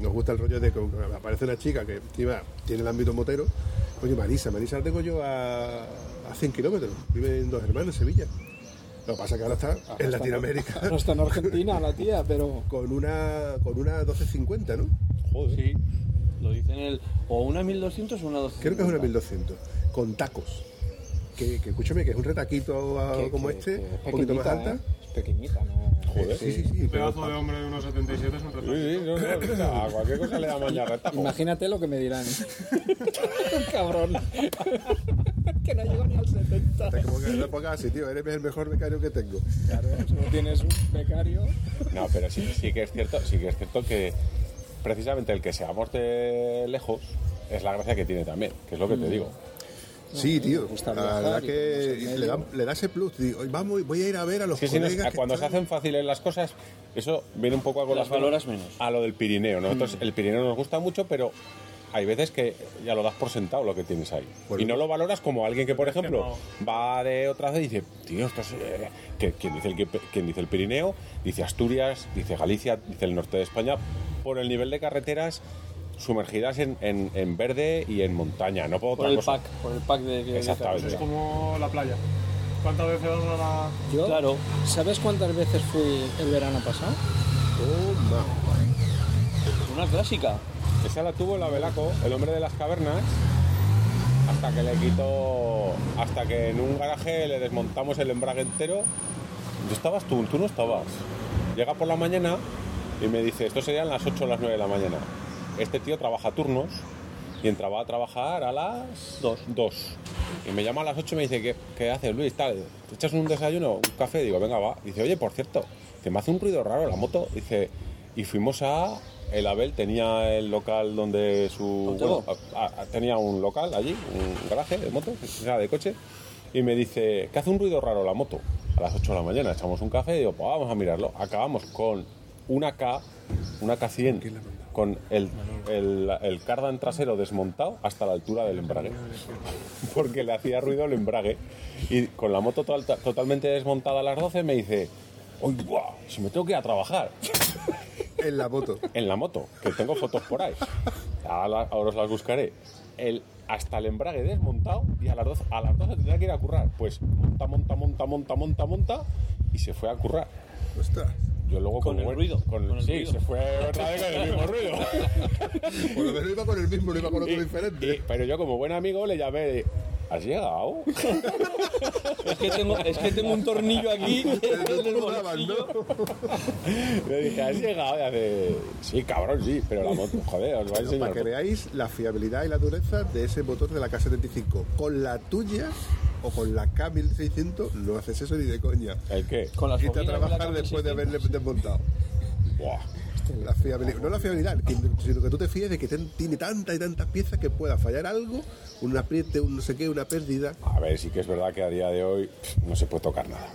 nos gusta el rollo de que aparece una chica que encima tiene el ámbito motero. Oye Marisa, Marisa la tengo yo a, a 100 kilómetros. Vive en Dos Hermanos, Sevilla lo que pasa es que ahora está en Latinoamérica Ahora está en Argentina la tía, pero. con una con una 1250 ¿no? Joder. Sí, lo dicen el. O una 1200 o una 200. creo que es una 1200 con tacos que, que escúchame que es un retaquito a- que- como que- este un poquito más alta ¿eh? Pequeñita, ¿no? Joder. sí, sí, sí, Un pero pedazo de hombre de unos 77 es un retraso. Sí, sí, no, no, o sea, a cualquier cosa le da mañana retajo. Imagínate lo que me dirán. Cabrón. que no llego ni al 70. Te como que no pongas así, tío, eres el mejor becario que tengo. Claro, si no tienes un becario. No, pero sí, sí que es cierto, sí que es cierto que precisamente el que seamos de lejos es la gracia que tiene también, que es lo que te digo. Sí, tío. La verdad que le da, medio. le da ese plus. Digo, "Oye, vamos, voy a ir a ver a los nos- colegas que cuando se están". hacen fáciles las cosas, eso viene un poco a Las colación valoras menos. a lo del Pirineo. Nosotros el Pirineo nos gusta mucho, pero hay veces que ya lo das por sentado lo que tienes ahí. Y no lo valoras como alguien que, por ejemplo, va de otra vez y dice, tío, esto es... eh", que, quien, dice el, quien dice el Pirineo, dice Asturias, dice Galicia, dice el norte de España, por el nivel de carreteras sumergidas en, en- en verde y en montaña, no por Por otra el cosa. pack, por el pack de que Exactamente. Es como la playa. ¿Cuántas veces vas a la.? Yo, Claro. ¿Sabes cuántas veces fui el verano pasado? Toma. Una clásica. Esa la tuvo el Abelaco, el hombre de las cavernas, hasta que le quitó. Hasta que en un garaje le desmontamos el embrague entero. ¿Tú estabas tú? Tú no estabas. Llega por la mañana y me dice: Esto serían las 8 o las 9 de la mañana. Este tío trabaja turnos y entraba a trabajar a las 2. Y me llama a las 8 y me dice: ¿Qué, qué haces, Luis? Tal, ¿Te echas un desayuno? Un café? Digo: Venga, va. Dice: Oye, por cierto, que me hace un ruido raro la moto. Dice: Y fuimos a. El Abel tenía el local donde su. Bueno, a- a- tenía un local allí, un garaje de moto, de coche. Y me dice: que hace un ruido raro la moto. A las 8 de la mañana echamos un café y digo: Pues vamos a mirarlo. Acabamos con una K, una K100, con el, el, el cardan trasero desmontado hasta la altura del embrague. Porque le hacía ruido el embrague. Y con la moto total- totalmente desmontada a las 12 me dice: ¡Uy, guau! Si me tengo que ir a trabajar En la moto. en la moto, que tengo fotos por ahí. Ahora, ahora os las buscaré. El, hasta el embrague desmontado y a las 12, a las 12 tendría que ir a currar. Pues monta, monta, monta, monta, monta, monta y se fue a currar. Ostras. Yo luego Con el buen- ruido, con- con el sí, ruido. se fue otra vez con el mismo ruido. Por lo menos iba con el mismo, no iba con otro Y- diferente. y- pero yo como buen amigo le llamé, ¿has llegado? Es que tengo, es que tengo un tornillo aquí en el bolsillo. Le dije, ¿has llegado? Y hace, sí, cabrón, sí, pero la moto, joder, os va a Para enseñar. que veáis la fiabilidad y la dureza de ese motor de la K75. Con la tuya o con la K1600 no haces eso ni de coña. ¿El qué? Con Irte a de la trabajar después de haberle K1600. desmontado. Buah. La fiabilidad, no la fiabilidad, sino que tú te fíes de que ten- tiene tantas y tantas piezas que pueda fallar algo, un apriete, un no sé qué, una pérdida. A ver, sí que es verdad que a día de hoy no se puede tocar nada.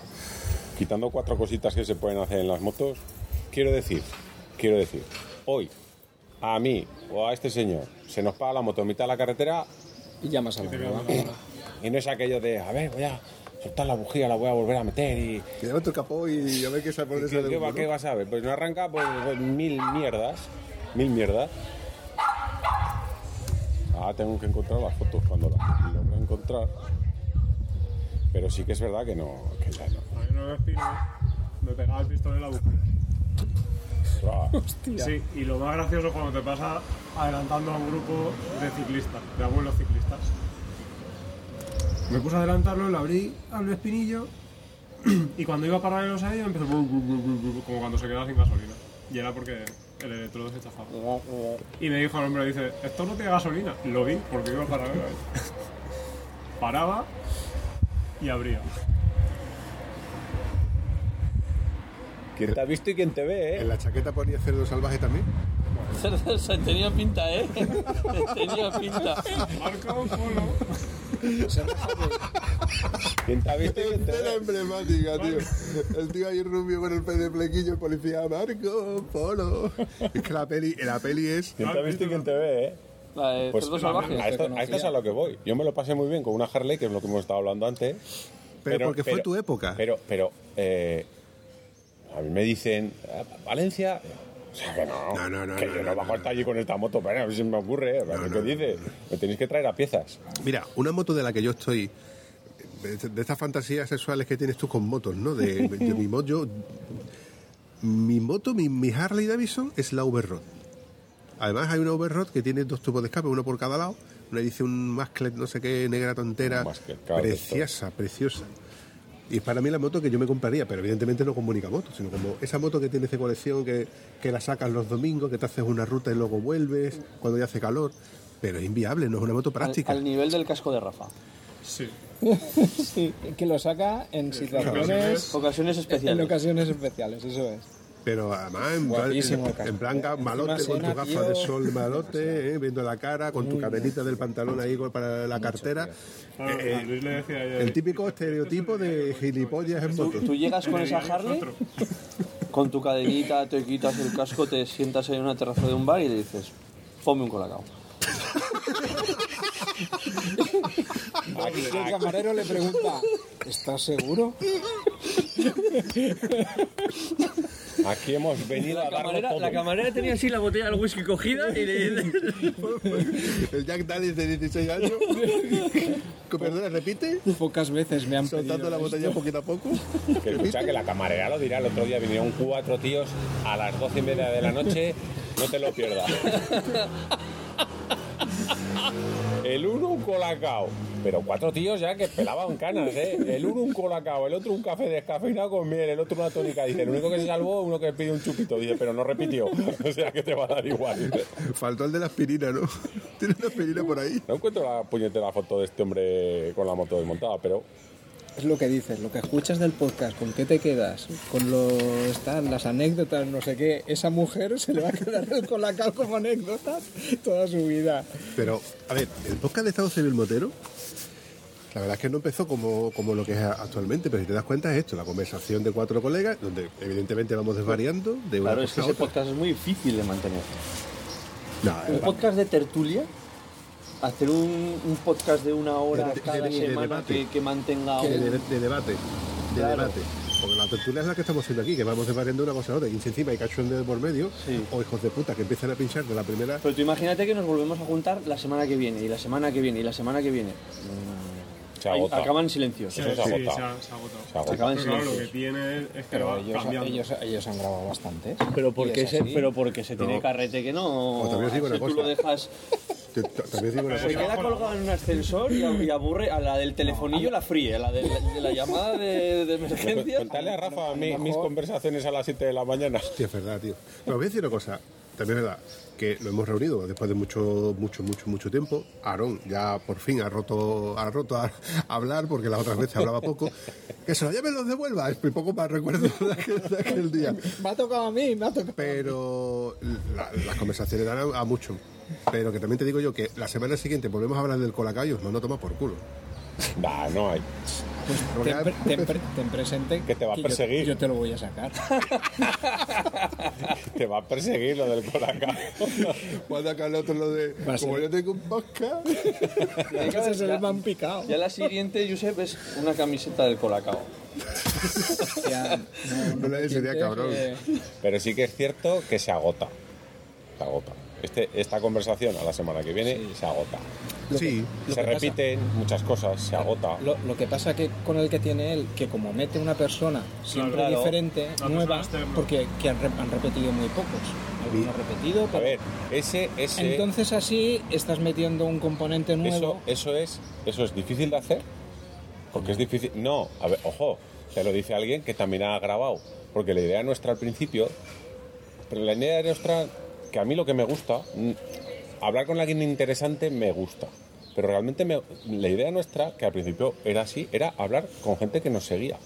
Quitando cuatro cositas que se pueden hacer en las motos, quiero decir, quiero decir, hoy a mí o a este señor se nos paga la moto en mitad de la carretera Y llamas a la y no es aquello de, a ver, voy a soltar la bujía, la voy a volver a meter y... Que levanto el capó y a ver qué sale por ¿Qué, ese qué va, qué va a saber? Pues no arranca pues, pues, mil mierdas, mil mierdas. Ah, tengo que encontrar las fotos cuando las logro encontrar. Pero sí que es verdad que no, que ya no. A mí no me me pegaba el pistón en la bujía. Ostras. Sí, y lo más gracioso es cuando te pasa adelantando a un grupo de ciclistas, de abuelos ciclistas. Me puse a adelantarlo, le abrí al espinillo y cuando iba a paralelos a ellos empezó como cuando se quedaba sin gasolina. Y era porque el electrodo se chafaba. Y me dijo el hombre, dice, esto no tiene gasolina. Lo vi porque iba paralelo a él. Paraba y abría. ¿Quién te ha visto y quién te ve, En eh? la chaqueta ponía cerdo salvaje también. Se tenía pinta, ¿eh? Tenía pinta. Marco Polo. ¿Quién te ha visto y quién te Era emblemática, tío. El tío ahí rubio con el pez de plequillo, el policía Marco Polo. Es que la peli, la peli es. ¿Quién te ha visto y quién te ve, eh? La de Pues cerdo salvaje. a, esto, a esto es a lo que voy. Yo me lo pasé muy bien con una Harley, que es lo que hemos estado hablando antes. Pero, porque fue tu época. Pero, pero, eh, a mí me dicen, "Ah, Valencia. O sea, que no. No, no, no, Que no, yo no, bajo no, hasta allí con esta moto, pero se me ocurre. ¿Qué no, dice? Me tenéis que traer a piezas. Mira, una moto de la que yo estoy. De, estas fantasías sexuales que tienes tú con motos, ¿no? De, de mi moto. yo- mi moto, mi, mi Harley Davidson es la Overrod. Además, hay una Overrod que tiene dos tubos de escape, uno por cada lado. Una edición Masclet, no sé qué, negra tontera. Masclet, preciosa, preciosa. Y es para mí la moto que yo me compraría, pero evidentemente no como única moto, sino como esa moto que tienes de colección, que, que la sacas los domingos, que te haces una ruta y luego vuelves cuando ya hace calor. Pero es inviable, no es una moto práctica. al nivel del casco de Rafa. Sí. Sí, que lo saca en situaciones. Ocasiones En especiales. ocasiones especiales, eso es. Pero además, en Guapísimo en, el casco. en plan malote, con tu gafa tío. de sol malote, eh, viendo la cara, con tu cadenita del pantalón ahí para la cartera. Claro, Eh, a Luis le decía ayer, El típico estereotipo de gilipollas en moto. tú llegas con esa "Digáis Harley, vosotros". con tu cadenita, te quitas el casco, te sientas en una terraza de un bar y le dices, ponme un colacao. Y el camarero le pregunta, ¿estás seguro? Aquí hemos venido a La darlo camarera, todo. la camarera tenía así la botella del whisky cogida y le. El Jack Daniels de 16 años. Perdona, repite. Pocas veces me han Soltando pedido la botella esto. poquito a poco. Que escucha que la camarera lo dirá el otro día, vinieron cuatro tíos a las doce y media de la noche No te lo pierdas. El uno un colacao. Pero cuatro tíos ya que pelaban canas, ¿eh? El uno un colacao, el otro un café descafeinado con miel, el otro una tónica. Dice, el único que se salvó, uno que pide un chupito. Dice, pero no repitió. O sea que te va a dar igual. Faltó el de la aspirina, ¿no? Tiene una aspirina por ahí. No encuentro la puñetera foto de este hombre con la moto desmontada, pero Es lo que dices, lo que escuchas del podcast, con qué te quedas, con lo están las anécdotas, no sé qué, esa mujer se le va a quedar el colacao como anécdota toda su vida. Pero, a ver, el podcast de Estado Civil Motero, la verdad es que no empezó como, como lo que es actualmente, pero si te das cuenta es esto, la conversación de cuatro colegas, donde evidentemente vamos desvariando de una Claro, es que a ese podcast es muy difícil de mantener. No, Un eh, podcast de tertulia, hacer un, un podcast de una hora De- cada de- de semana debate. que, que mantenga de, un... de- de debate, de Claro. debate. Porque la tertulia es la que estamos haciendo aquí, que vamos desvariando de una cosa a otra. Y si encima hay cachondeo por medio, Sí. o hijos de puta que empiezan a pinchar de la primera. Pero tú imagínate que nos volvemos a juntar la semana que viene, y la semana que viene, y la semana que viene. Se agota. acaban silencios. Sí, Eso se sí, agota. se ha, se agota. acaban Pero claro, lo que tiene es que Pero va ellos, cambiando. ellos, ellos han grabado bastante. Pero porque, se, pero porque se tiene carrete que no. O también os digo una Tú lo dejas. Te- te- También digo una Se cosa. queda colgado en un ascensor y, aburre a la del telefonillo la fríe, a la de, de la llamada de, de emergencia. Cuéntale a Rafa mi- mis conversaciones a las 7 de la mañana. Hostia, es verdad, tío. Pero voy a decir una cosa, también es verdad, que lo hemos reunido después de mucho, mucho, mucho, mucho tiempo. Aarón ya por fin ha roto, ha roto a, hablar porque las otras veces hablaba poco. Que se lo lleven los devuelva, es muy poco más recuerdo de aquel, de aquel día. Me ha tocado a mí, me ha tocado. Pero la- las conversaciones dan a, a mucho. Pero que también te digo yo que la semana siguiente volvemos a hablar del colacayos, no, no toma por culo. Nah, no hay. Porque Ten, pre- ten pre- ten presente Que te va a yo- perseguir. Yo, te lo voy a sacar. Te va a perseguir lo del colacao. cuando acá el otro lo de. Va a Como yo tengo un podcast. Que se ya- han picado. Ya la siguiente, Josep, es una camiseta del Colacao. Hostia, no, no Una vez sería cabrón. eh, Pero sí que es cierto que se agota. Se agota. Este, esta conversación a la semana que viene se agota. Lo Sí. que- lo se que pasa- repiten muchas cosas, se agota. Lo, lo que pasa que con el que tiene él, que como mete una persona siempre Claro. diferente, nueva, porque que han, re- han repetido muy pocos. Algunos repetido, A ver, ese, ese, entonces así estás metiendo un componente eso, nuevo. eso es, eso es difícil de hacer. Porque es difícil. No, a ver, ojo, te lo dice alguien que también ha grabado. Porque la idea nuestra al principio, pero la idea nuestra, que a mí lo que me gusta, hablar con alguien interesante me gusta. Pero realmente me- la idea nuestra, que al principio era así, era hablar con gente que nos seguía.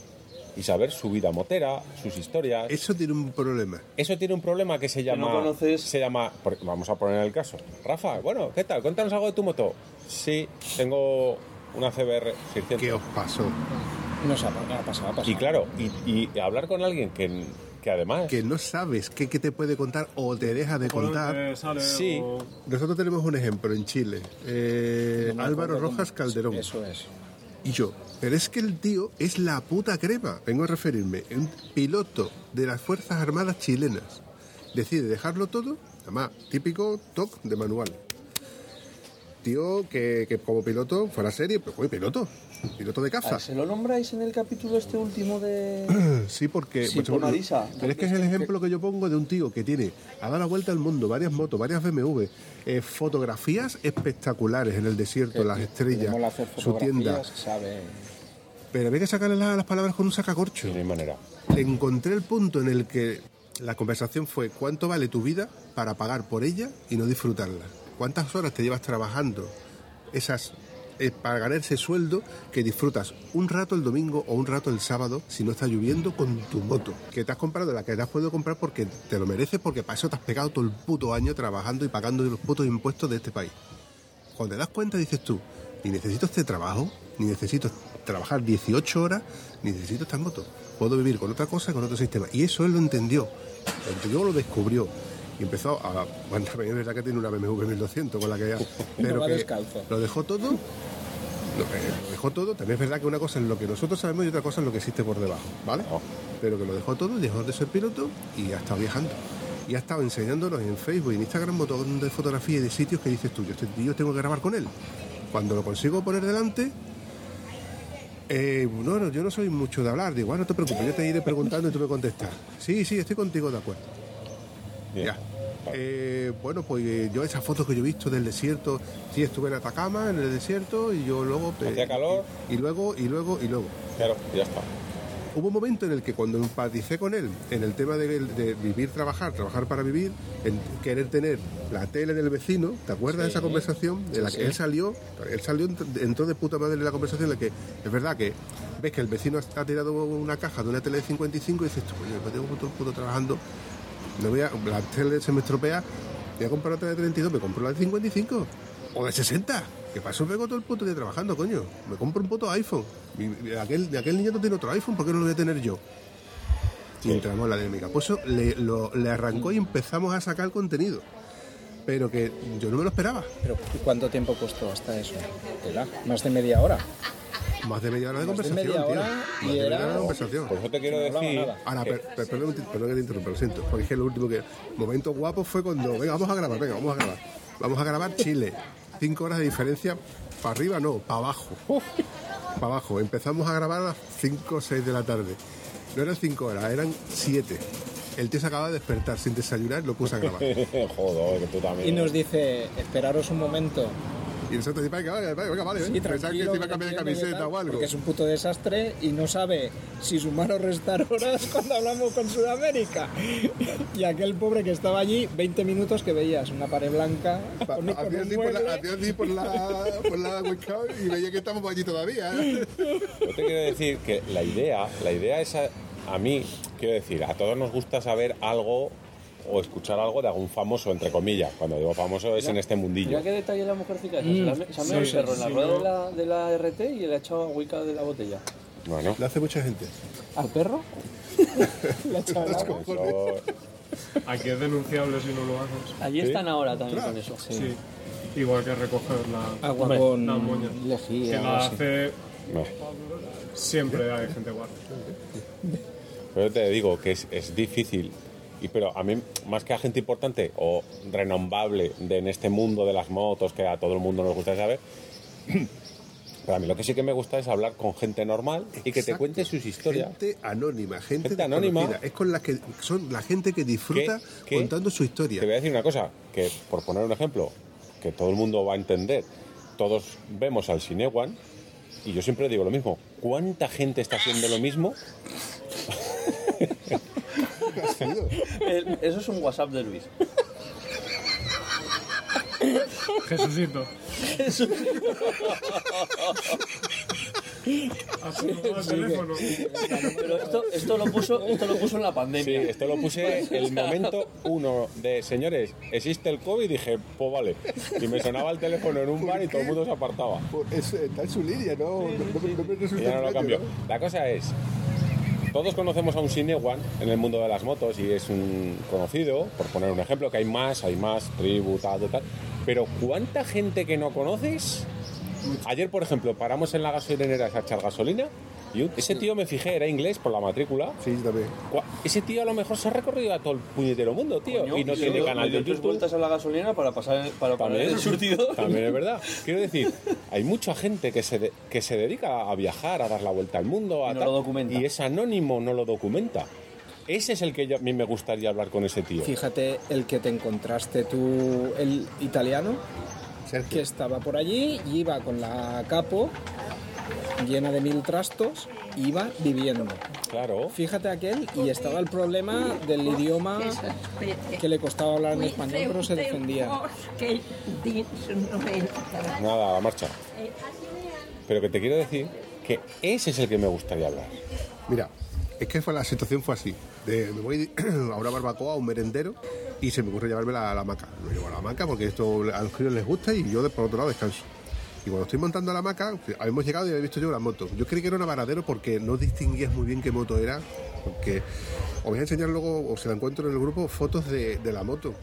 Y saber su vida motera, sus historias. Eso tiene un problema. Eso tiene un problema que se llama. no conoces- Se llama. Vamos a poner el caso. Rafa, bueno, ¿qué tal? Cuéntanos algo de tu moto. Sí, tengo una CBR 600. ¿Qué os pasó? Nos ha, ha pasado, ha pasado. Y claro, y, y hablar con alguien que, que además. Que no sabes qué, qué te puede contar o te deja de contar. sale Sí. o- Nosotros tenemos un ejemplo en Chile. Eh, No Álvaro Rojas Calderón. Eso es. Y yo. Pero es que el tío es la puta crema. Vengo a referirme. Un piloto de las Fuerzas Armadas chilenas. Decide dejarlo todo. Además, típico TOC de manual. Tío que, que como piloto fuera serie, pero oye, piloto. Piloto de caza. Ah, ¿Se lo nombráis en el capítulo este último de...? Sí, porque. Sí, pues, por bueno, Marisa. Pero es que es el ejemplo que yo pongo de un tío que tiene, ha dado la vuelta al mundo, varias motos, varias BMW, eh, fotografías espectaculares en el desierto, las estrellas, su tienda. fotografías, Sabe. Pero había que sacarle la- las palabras con un sacacorcho. Hay manera. Encontré el punto en el que la conversación fue: ¿cuánto vale tu vida para pagar por ella y no disfrutarla? ¿Cuántas horas te llevas trabajando esas eh, para ganar ese sueldo que disfrutas un rato el domingo o un rato el sábado si no está lloviendo con tu moto? Que te has comprado la que te has podido comprar porque te lo mereces, porque para eso te has pegado todo el puto año trabajando y pagando los putos impuestos de este país. Cuando te das cuenta dices tú, ni necesito este trabajo, ni necesito trabajar 18 horas, ni necesito esta moto. Puedo vivir con otra cosa, con otro sistema. Y eso él lo entendió. Lo entendió, lo descubrió. Y empezó a... Bueno, también es verdad que tiene una BMW 1200 con la que ya... Pero va que lo dejó todo... Lo, lo dejó todo. También es verdad que una cosa es lo que nosotros sabemos y otra cosa es lo que existe por debajo, ¿vale? Oh. Pero que lo dejó todo, dejó de ser piloto y ha estado viajando. Y ha estado enseñándonos en Facebook y en Instagram montón de fotografías y de sitios que dices tú, yo, este tío tengo que grabar con él. Cuando lo consigo poner delante, eh, no, no, yo no soy mucho de hablar. Digo, bueno, no te preocupes, yo te iré preguntando y tú me contestas. Sí, sí, estoy contigo de acuerdo. Bien. Ya. Eh, bueno, pues eh, yo esas fotos que yo he visto del desierto, sí estuve en Atacama, en el desierto, y yo luego... eh, Hacía calor. Y, y luego, y luego, y luego. Claro, ya está. Hubo un momento en el que cuando empaticé con él en el tema de, de vivir, trabajar, trabajar para vivir, en querer tener la tele del vecino, ¿te acuerdas de esa conversación? De la que sí. él salió, él salió, entró de puta madre en la conversación en la que es verdad que ves que el vecino ha tirado una caja de una tele de 55 y dices, me tengo puto, puto trabajando, me voy a, la tele se me estropea, voy a comprar otra de 32, me compro la de 55 o de 60. Que para eso vengo todo el puto día trabajando, coño. Me compro un puto iPhone. Mi- aquel, aquel niño no tiene otro iPhone, ¿por qué no lo voy a tener yo? Y entramos en la dinámica. Pues eso le, lo- le arrancó y empezamos a sacar contenido. Pero que yo no me lo esperaba. Pero ¿y ¿cuánto tiempo costó hasta eso? Tela, Más de media hora. Más de media hora de Más de conversación, tío. Más y de media hora de conversación. Por eso te quiero No decir. nada. Ahora, que- per- per- perdón, perdón que te interrumpa, lo siento. Porque es que lo último que. Momento guapo fue cuando. Venga, vamos a grabar, venga, vamos a grabar. Vamos a grabar Chile. Cinco horas de diferencia. Para arriba no, para abajo. Para abajo. Empezamos a grabar a las 5 o 6 de la tarde. No eran cinco horas, eran siete. El tío se acaba de despertar sin desayunar, lo puse a grabar. Joder, que tú también. Y nos dice, esperaros un momento. Y nosotros decimos, venga, vale, venga, vale, Sí, ¿eh? Pensaba que se iba a cambiar de que camiseta tal, o algo. Porque es un puto desastre y no sabe si sumar o restar horas cuando hablamos con Sudamérica. Y aquel pobre que estaba allí, 20 minutos que veías una pared blanca. Con- con Hacía un así por la, por la, por la webcam y veía que estamos allí todavía. ¿eh? Yo te quiero decir que la idea, la idea es a, a mí, quiero decir, a todos nos gusta saber algo o escuchar algo de algún famoso, entre comillas. Cuando digo famoso es en este mundillo. Mira qué detalle la mujercita. Mm, se ha sí, el perro en la sí, rueda no. de, la, de la RT y le ha echado agüica de la botella. Bueno, Lo hace mucha gente. ¿Al perro? Le ha echado eso- Aquí es denunciable si no lo haces. Allí están ahora también con eso. Sí. Igual que recoger la, Agua con la moña. lejía. que algo la hace no. siempre hay gente guarda. Pero te digo que es, es difícil. Y pero a mí, más que a gente importante o renombrable de, en este mundo de las motos que a todo el mundo nos gusta saber, pero a mí lo que sí que me gusta es hablar con gente normal y que te cuente sus historias. Gente anónima, gente, Gente anónima. Es con la que son la gente que disfruta ¿Qué? ¿Qué? contando su historia. Te voy a decir una cosa, que por poner un ejemplo, que todo el mundo va a entender, todos vemos al Cinewan y yo siempre digo lo mismo, ¿cuánta gente está haciendo lo mismo? El- eso es un WhatsApp de Luis. Jesucito. Teléfono. Pero esto, esto, lo puso, esto lo puso en la Sí, pandemia. esto lo puse el momento uno de, señores, existe el COVID y dije, pues vale. Y me sonaba el teléfono en un bar y todo el mundo se apartaba. Pues es- está en su línea, ¿no? No, no- no me Y resulta ya no lo extraño, cambió. ¿no? La cosa es, todos conocemos a un Cinewan en el mundo de las motos y es un conocido, por poner un ejemplo, que hay más, hay más, tribu, tal, tal, tal. Pero ¿cuánta gente que no conoces? Ayer, por ejemplo, paramos en la gasolinera a echar gasolina y un- ese tío me fijé, era inglés por la matrícula. Sí, también. Ese tío a lo mejor se ha recorrido a todo el puñetero mundo, tío. Coño, y no tiene canal de tres YouTube. vueltas a la gasolina para pasar el- para poner También, el surtidor. también es verdad. Quiero decir, hay mucha gente que se, de- que se dedica a viajar, a dar la vuelta al mundo, a Y no tal, lo documenta. y es anónimo, no lo documenta. Ese es el que yo- a mí me gustaría hablar con ese tío. Fíjate el que te encontraste tú, el italiano, Sergio. que estaba por allí y iba con la capo llena de mil trastos, iba viviendo. Claro. Fíjate aquel y estaba el problema del idioma que le costaba hablar en español, pero se defendía. Nada, a la marcha. Pero que te quiero decir que ese es el que me gustaría hablar. Mira, es que fue, la situación fue así. De, me voy a una barbacoa, a un merendero, y se me ocurre llevarme la, la hamaca. Lo llevo a la hamaca porque esto a los críos les gusta y yo de- por otro lado descanso. Y cuando estoy montando la hamaca, habíamos llegado y había visto yo la moto. Yo creí que era una varadero porque no distinguías muy bien qué moto era. Porque os voy a enseñar luego, o se la encuentro en el grupo, fotos de, de la moto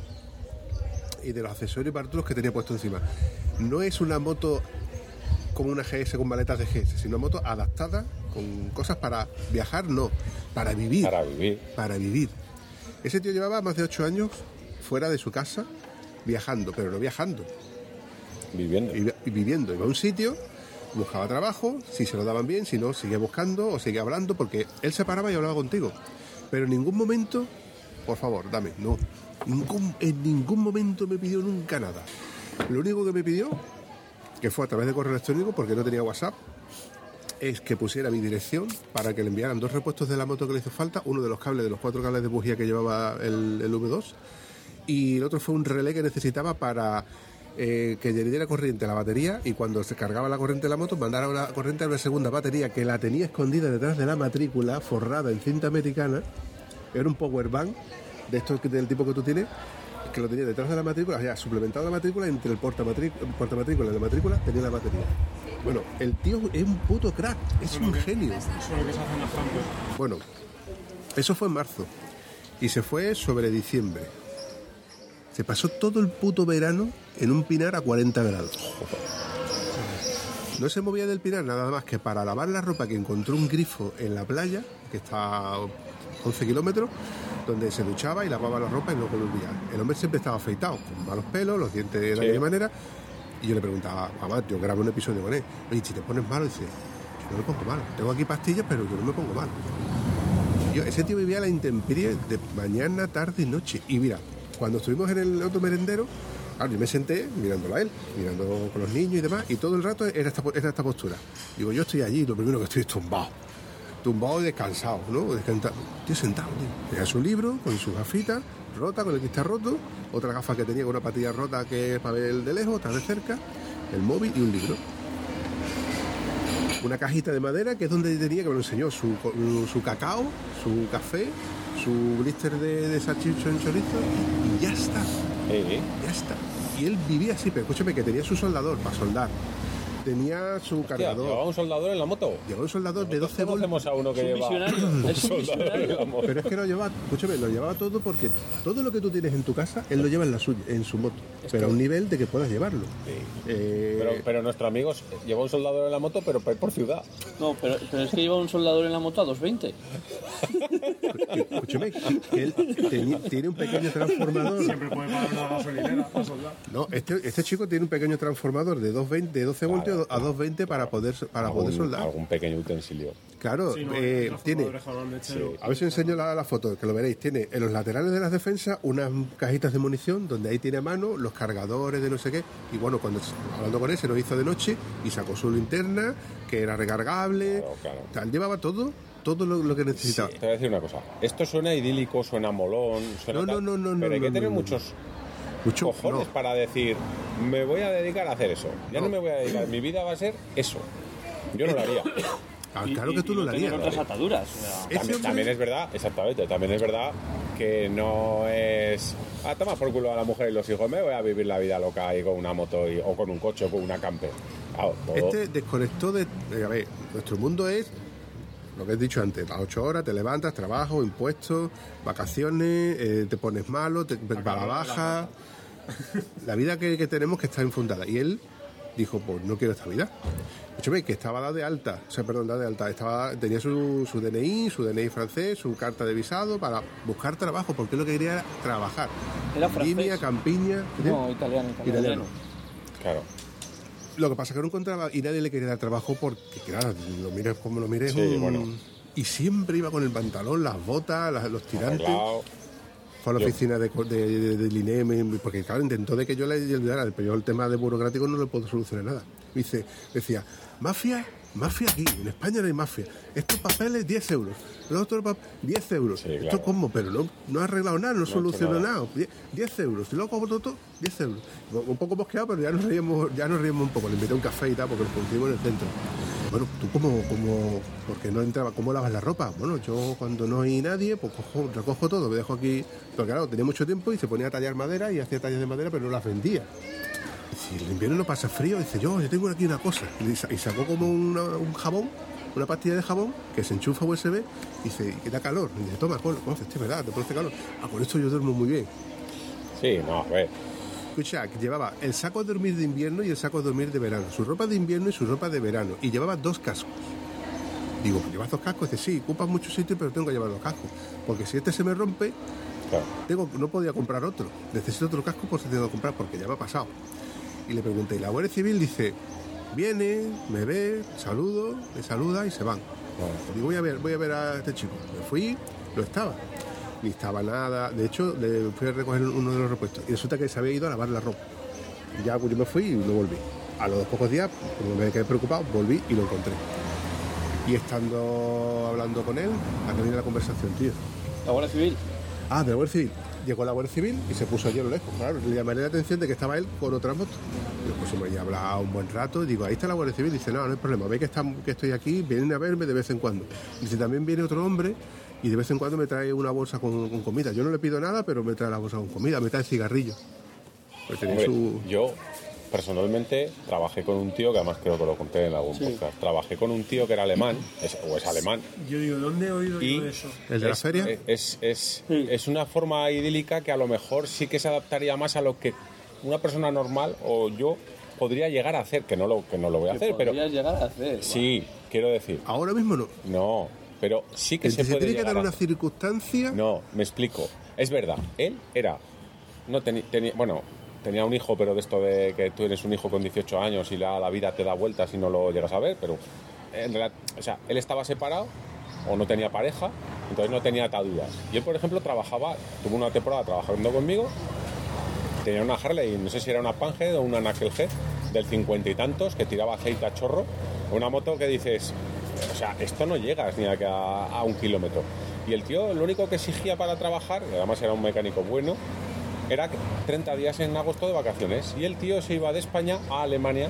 y de los accesorios baratos que tenía puesto encima. No es una moto como una GS con maletas de GS, sino una moto adaptada con cosas para viajar, no, para vivir. Para vivir. Para vivir. Ese tío llevaba más de ocho años fuera de su casa viajando, pero no viajando, Viviendo. y viviendo. Iba a un sitio, buscaba trabajo, si se lo daban bien, si no, seguía buscando o seguía hablando, porque él se paraba y hablaba contigo. Pero en ningún momento, por favor, dame, no. En ningún momento me pidió nunca nada. Lo único que me pidió, que fue a través de correo electrónico, porque no tenía WhatsApp, es que pusiera mi dirección para que le enviaran dos repuestos de la moto que le hizo falta, uno de los cables, de los cuatro cables de bujía que llevaba el, el V2, y el otro fue un relé que necesitaba para eh, que le diera corriente a la batería y cuando se cargaba la corriente de la moto mandara la corriente a una segunda batería que la tenía escondida detrás de la matrícula, forrada en cinta americana, era un power bank de estos del tipo que tú tienes, que lo tenía detrás de la matrícula, ya suplementado la matrícula, entre el portamatrícula y la matrícula tenía la batería. Bueno, el tío es un puto crack, es un genio. Eso es lo que se hace en las. Bueno, eso fue en marzo y se fue sobre diciembre. Se pasó todo el puto verano en un pinar a 40 grados. No se movía del pinar nada más que para lavar la ropa que encontró un grifo en la playa, que está a 11 kilómetros, donde se duchaba y lavaba la ropa y luego volvía. El hombre siempre estaba afeitado, con malos pelos, los dientes de la Sí. misma manera. Y yo le preguntaba, mamá, yo grabo un episodio con él. Oye, si te pones malo, dice, yo no me pongo malo. Tengo aquí pastillas, pero yo no me pongo malo. Yo, ese tío vivía la intemperie de mañana, tarde y noche. Y mira, cuando estuvimos en el otro merendero, claro, yo me senté mirándolo a él, mirando con los niños y demás, y todo el rato era esta, era esta postura. Digo, yo estoy allí, lo primero que estoy es tumbado. Tumbado y descansado, ¿no? Descansado. Estoy sentado, tío. Tenía su libro, con sus gafitas, rota, con el cristal roto, otra gafa que tenía con una patilla rota que es para ver de lejos, otra de cerca, el móvil y un libro una cajita de madera que es donde tenía que me lo enseñó su, su cacao, su café, su blister de, de salchicho en chorizo y ya está, ya está. Y él vivía así, pero escúchame que tenía su soldador para soldar, tenía su Hostia, cargador, llevaba un soldador en la moto. llevaba un soldador de 12 voltios. A uno que lleva visionario, un es un soldador en la visionario. moto. Pero es que lo llevaba, escúchame, lo llevaba todo porque todo lo que tú tienes en tu casa, él lo lleva en la suya, en su moto. pero a un nivel de que puedas llevarlo. Eh, Pero, pero nuestro amigo lleva un soldador en la moto, pero para ir por ciudad. No, pero, pero es que lleva un soldador en la moto a 220. escúchame, que él tiene un pequeño transformador. Siempre puede pagar una gasolinera para soldar. No, este, este chico tiene un pequeño transformador de 220, de 12 voltios a 220 para poder para poder soldar. algún pequeño utensilio. Claro, Sí, no, eh, tiene. A ver si enseño la, la foto, que lo veréis. Tiene en los laterales de las defensas unas cajitas de munición donde ahí tiene a mano los cargadores de no sé qué. Y bueno, cuando hablando con él se lo hizo de noche y sacó su linterna, que era recargable. Claro, claro. Tal, llevaba todo, todo lo, lo que Sí, necesitaba. te voy a decir una cosa. Esto suena idílico, suena molón, suena No, no, no, no, pero hay no, que no, tener no, no. muchos Mucho, cojones no. para decir, me voy a dedicar a hacer eso. Ya no, No. me voy a dedicar, mi vida va a ser eso. Yo no lo haría. Ah, claro y- que tú y no lo harías. otras ataduras. o sea. Ese También, también es verdad, exactamente, también es verdad que no es. Ah, toma por culo a la mujer y los hijos, me voy a vivir la vida loca ahí con una moto y- o con un coche o con una camper. Este desconectó de. eh, A ver, nuestro mundo es lo que he dicho antes: a 8 horas te levantas, trabajo, impuestos, vacaciones, eh, te pones malo, te para baja. La vida que, que tenemos que está infundada. Y él dijo: Pues no quiero esta vida. Escúchame, que estaba dado de alta, o sea, perdón, dado de alta, estaba, tenía su, su DNI, su DNI francés, su carta de visado para buscar trabajo, porque él lo que quería era trabajar. Era francés. Línea, campiña. ¿qué? No, italiano, italiano. Italiano. Claro. Lo que pasa es que no encontraba y nadie le quería dar trabajo porque, claro, lo mires como lo mires. Sí, un- bueno. Y siempre iba con el pantalón, las botas, las- los tirantes. Arreglado. Fue a la Yo- oficina de, de, de- del INEM, porque, claro, intentó de que yo le ayudara, pero yo el tema de burocrático no le puedo solucionar nada. Me dice, decía, mafia, mafia aquí, en España no hay mafia. Estos papeles, 10 euros. Los otros pap- 10 euros. Sí, Esto claro. cómo, pero no, no ha arreglado nada, no, ha hecho solucionó nada. nada. 10 10 euros. Y luego todo, todo, 10 euros. Un poco mosqueado, pero ya nos reíamos, ya nos reíamos un poco. Le invité un café y tal, porque nos conocimos en el centro. Bueno, tú cómo, cómo, porque no entraba, ¿cómo lavas la ropa? Bueno, yo cuando no hay nadie, pues cojo, recojo todo, me dejo aquí. Porque claro, tenía mucho tiempo y se ponía a tallar madera y hacía tallas de madera, pero no las vendía. Si el invierno no pasa frío, dice yo, yo tengo aquí una cosa. Y, sa- y sacó como una- un jabón, una pastilla de jabón que se enchufa USB y dice, y que da calor. Y dice, toma, ponlo, conoces, este, ¿verdad? Te produce calor. Ah, con esto yo duermo muy bien. Sí, no, a ver. Escucha, que llevaba el saco de dormir de invierno y el saco de dormir de verano, su ropa de invierno y su ropa de verano, y llevaba dos cascos. Digo, ¿llevas dos cascos? Dice, sí, ocupas mucho sitio, pero tengo que llevar dos cascos. Porque si este se me rompe, Claro. tengo, no podía comprar otro. Necesito otro casco por si tengo que comprar, porque ya me ha pasado. Y le pregunté, y la Guardia Civil dice, viene, me ve, saludo, me saluda y se van. Digo, voy a ver, voy a ver a este chico. Me fui, lo estaba. ni estaba nada. De hecho, le fui a recoger uno de los repuestos y resulta que se había ido a lavar la ropa. Ya pues, yo me fui y no volví. A los pocos días, como me quedé preocupado, volví y lo encontré. Y estando hablando con él, a que viene la conversación, tío. La Guardia Civil. Ah, de la Guardia Civil. Llegó la Guardia Civil y se puso allí a lo lejos. Claro, le llamé la atención de que estaba él con otra moto. Y pues hemos ya hablado un buen rato y digo, ahí está la Guardia Civil. Dice, no, no hay problema, ve que, está, que estoy aquí, vienen a verme de vez en cuando. Dice, también viene otro hombre y de vez en cuando me trae una bolsa con, con comida. Yo no le pido nada, pero me trae la bolsa con comida, me trae cigarrillos. Pues tenía Hombre, su... Yo, personalmente, trabajé con un tío, que además creo que lo conté en algún podcast, trabajé con un tío que era alemán, es- o es alemán, Yo digo, ¿dónde he oído Y- yo eso? ¿El de la es, feria? Es, es, es una forma idílica que a lo mejor sí que se adaptaría más a lo que una persona normal o yo podría llegar a hacer, que no lo, que no lo voy a hacer, pero llegar a hacer. sí, quiero decir, Ahora mismo no. no, pero sí que se se puede tiene que dar a una circunstancia. No, me explico. Es verdad, él era. No teni- tenía. Bueno, tenía un hijo, pero de esto de que tú eres un hijo con 18 años y la, la vida te da vueltas y no lo llegas a ver, pero. En realidad, o sea, él estaba separado o no tenía pareja, entonces no tenía ataduras. Y él, por ejemplo, trabajaba, tuvo una temporada trabajando conmigo, tenía una Harley, no sé si era una Panhead o una Knucklehead del 50 y tantos, que tiraba aceite a chorro, una moto que dices, o sea, esto no llegas ni a, a, a un kilómetro. Y el tío, lo único que exigía para trabajar, además era un mecánico bueno, era 30 días en agosto de vacaciones. Y el tío se iba de España a Alemania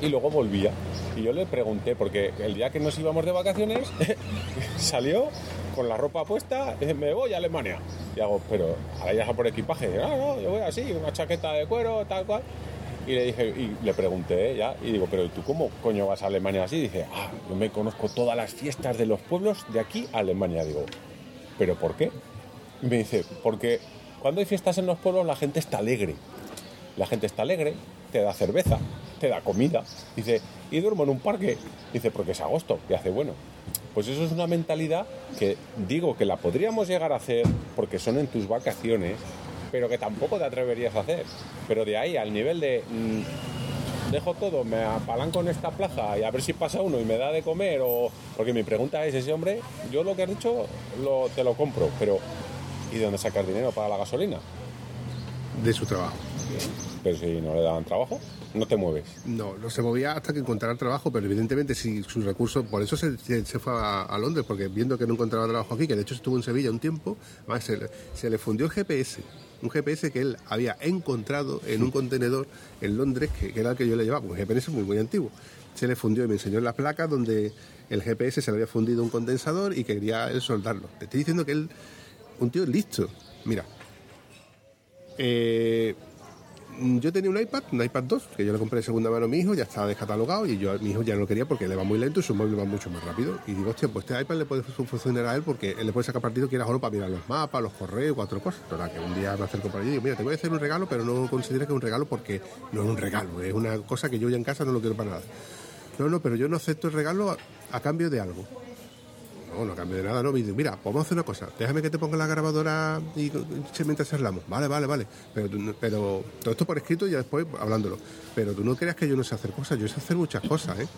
y luego volvía. Y yo le pregunté, porque el día que nos íbamos de vacaciones, salió con la ropa puesta, dice, me voy a Alemania. Y hago, pero ahora ya por equipaje. No, no, yo voy así, una chaqueta de cuero, tal cual. Y le dije, y le pregunté ¿eh? ya, y digo, pero ¿tú cómo coño vas a Alemania así? Y dice, ah, yo me conozco todas las fiestas de los pueblos de aquí a Alemania. Digo, ¿pero por qué? Y me dice, porque cuando hay fiestas en los pueblos la gente está alegre. La gente está alegre, te da cerveza, te da comida. Dice, y duermo en un parque. Dice, porque es agosto, que hace bueno. Pues eso es una mentalidad que digo que la podríamos llegar a hacer porque son en tus vacaciones, pero que tampoco te atreverías a hacer. Pero de ahí al nivel de mm, dejo todo, me apalanco en esta plaza y a ver si pasa uno y me da de comer o porque mi pregunta es ese hombre, yo lo que has dicho te lo compro, pero ¿y de dónde sacas dinero para la gasolina? de su trabajo. Pero si no le daban trabajo, no te mueves. No, no se movía hasta que encontrara trabajo, pero evidentemente si sus recursos, por eso se, se- se fue a, a Londres, porque viendo que no encontraba trabajo aquí, que de hecho estuvo en Sevilla un tiempo, además se, le- se le fundió el GPS, un GPS que él había encontrado en un contenedor en Londres, que, que era el que yo le llevaba, un GPS muy muy antiguo. Se le fundió y me enseñó la placa donde el GPS se le había fundido un condensador y quería él soldarlo. Te estoy diciendo que él, un tío listo. Mira, eh, Yo tenía un iPad, un iPad 2, que yo le compré de segunda mano a mi hijo, ya estaba descatalogado y yo mi hijo ya no lo quería porque le va muy lento y su móvil va mucho más rápido. Y digo, hostia, pues este iPad le puede fu- funcionar a él porque él le puede sacar partido quieras o no para mirar los mapas, los correos, cuatro cosas. Total, que un día me acerco por allí y digo, mira, te voy a hacer un regalo, pero no consideres que es un regalo porque no es un regalo, es una cosa que yo ya en casa no lo quiero para nada. No, no, pero yo no acepto el regalo a, a cambio de algo. No, no cambio de nada, no. Me dice, mira, vamos a hacer una cosa. Déjame que te ponga la grabadora y mientras hablamos. Vale, vale, vale. Pero, pero todo esto por escrito y ya después hablándolo. Pero tú no creas que yo no sé hacer cosas. Yo sé hacer muchas cosas, ¿eh?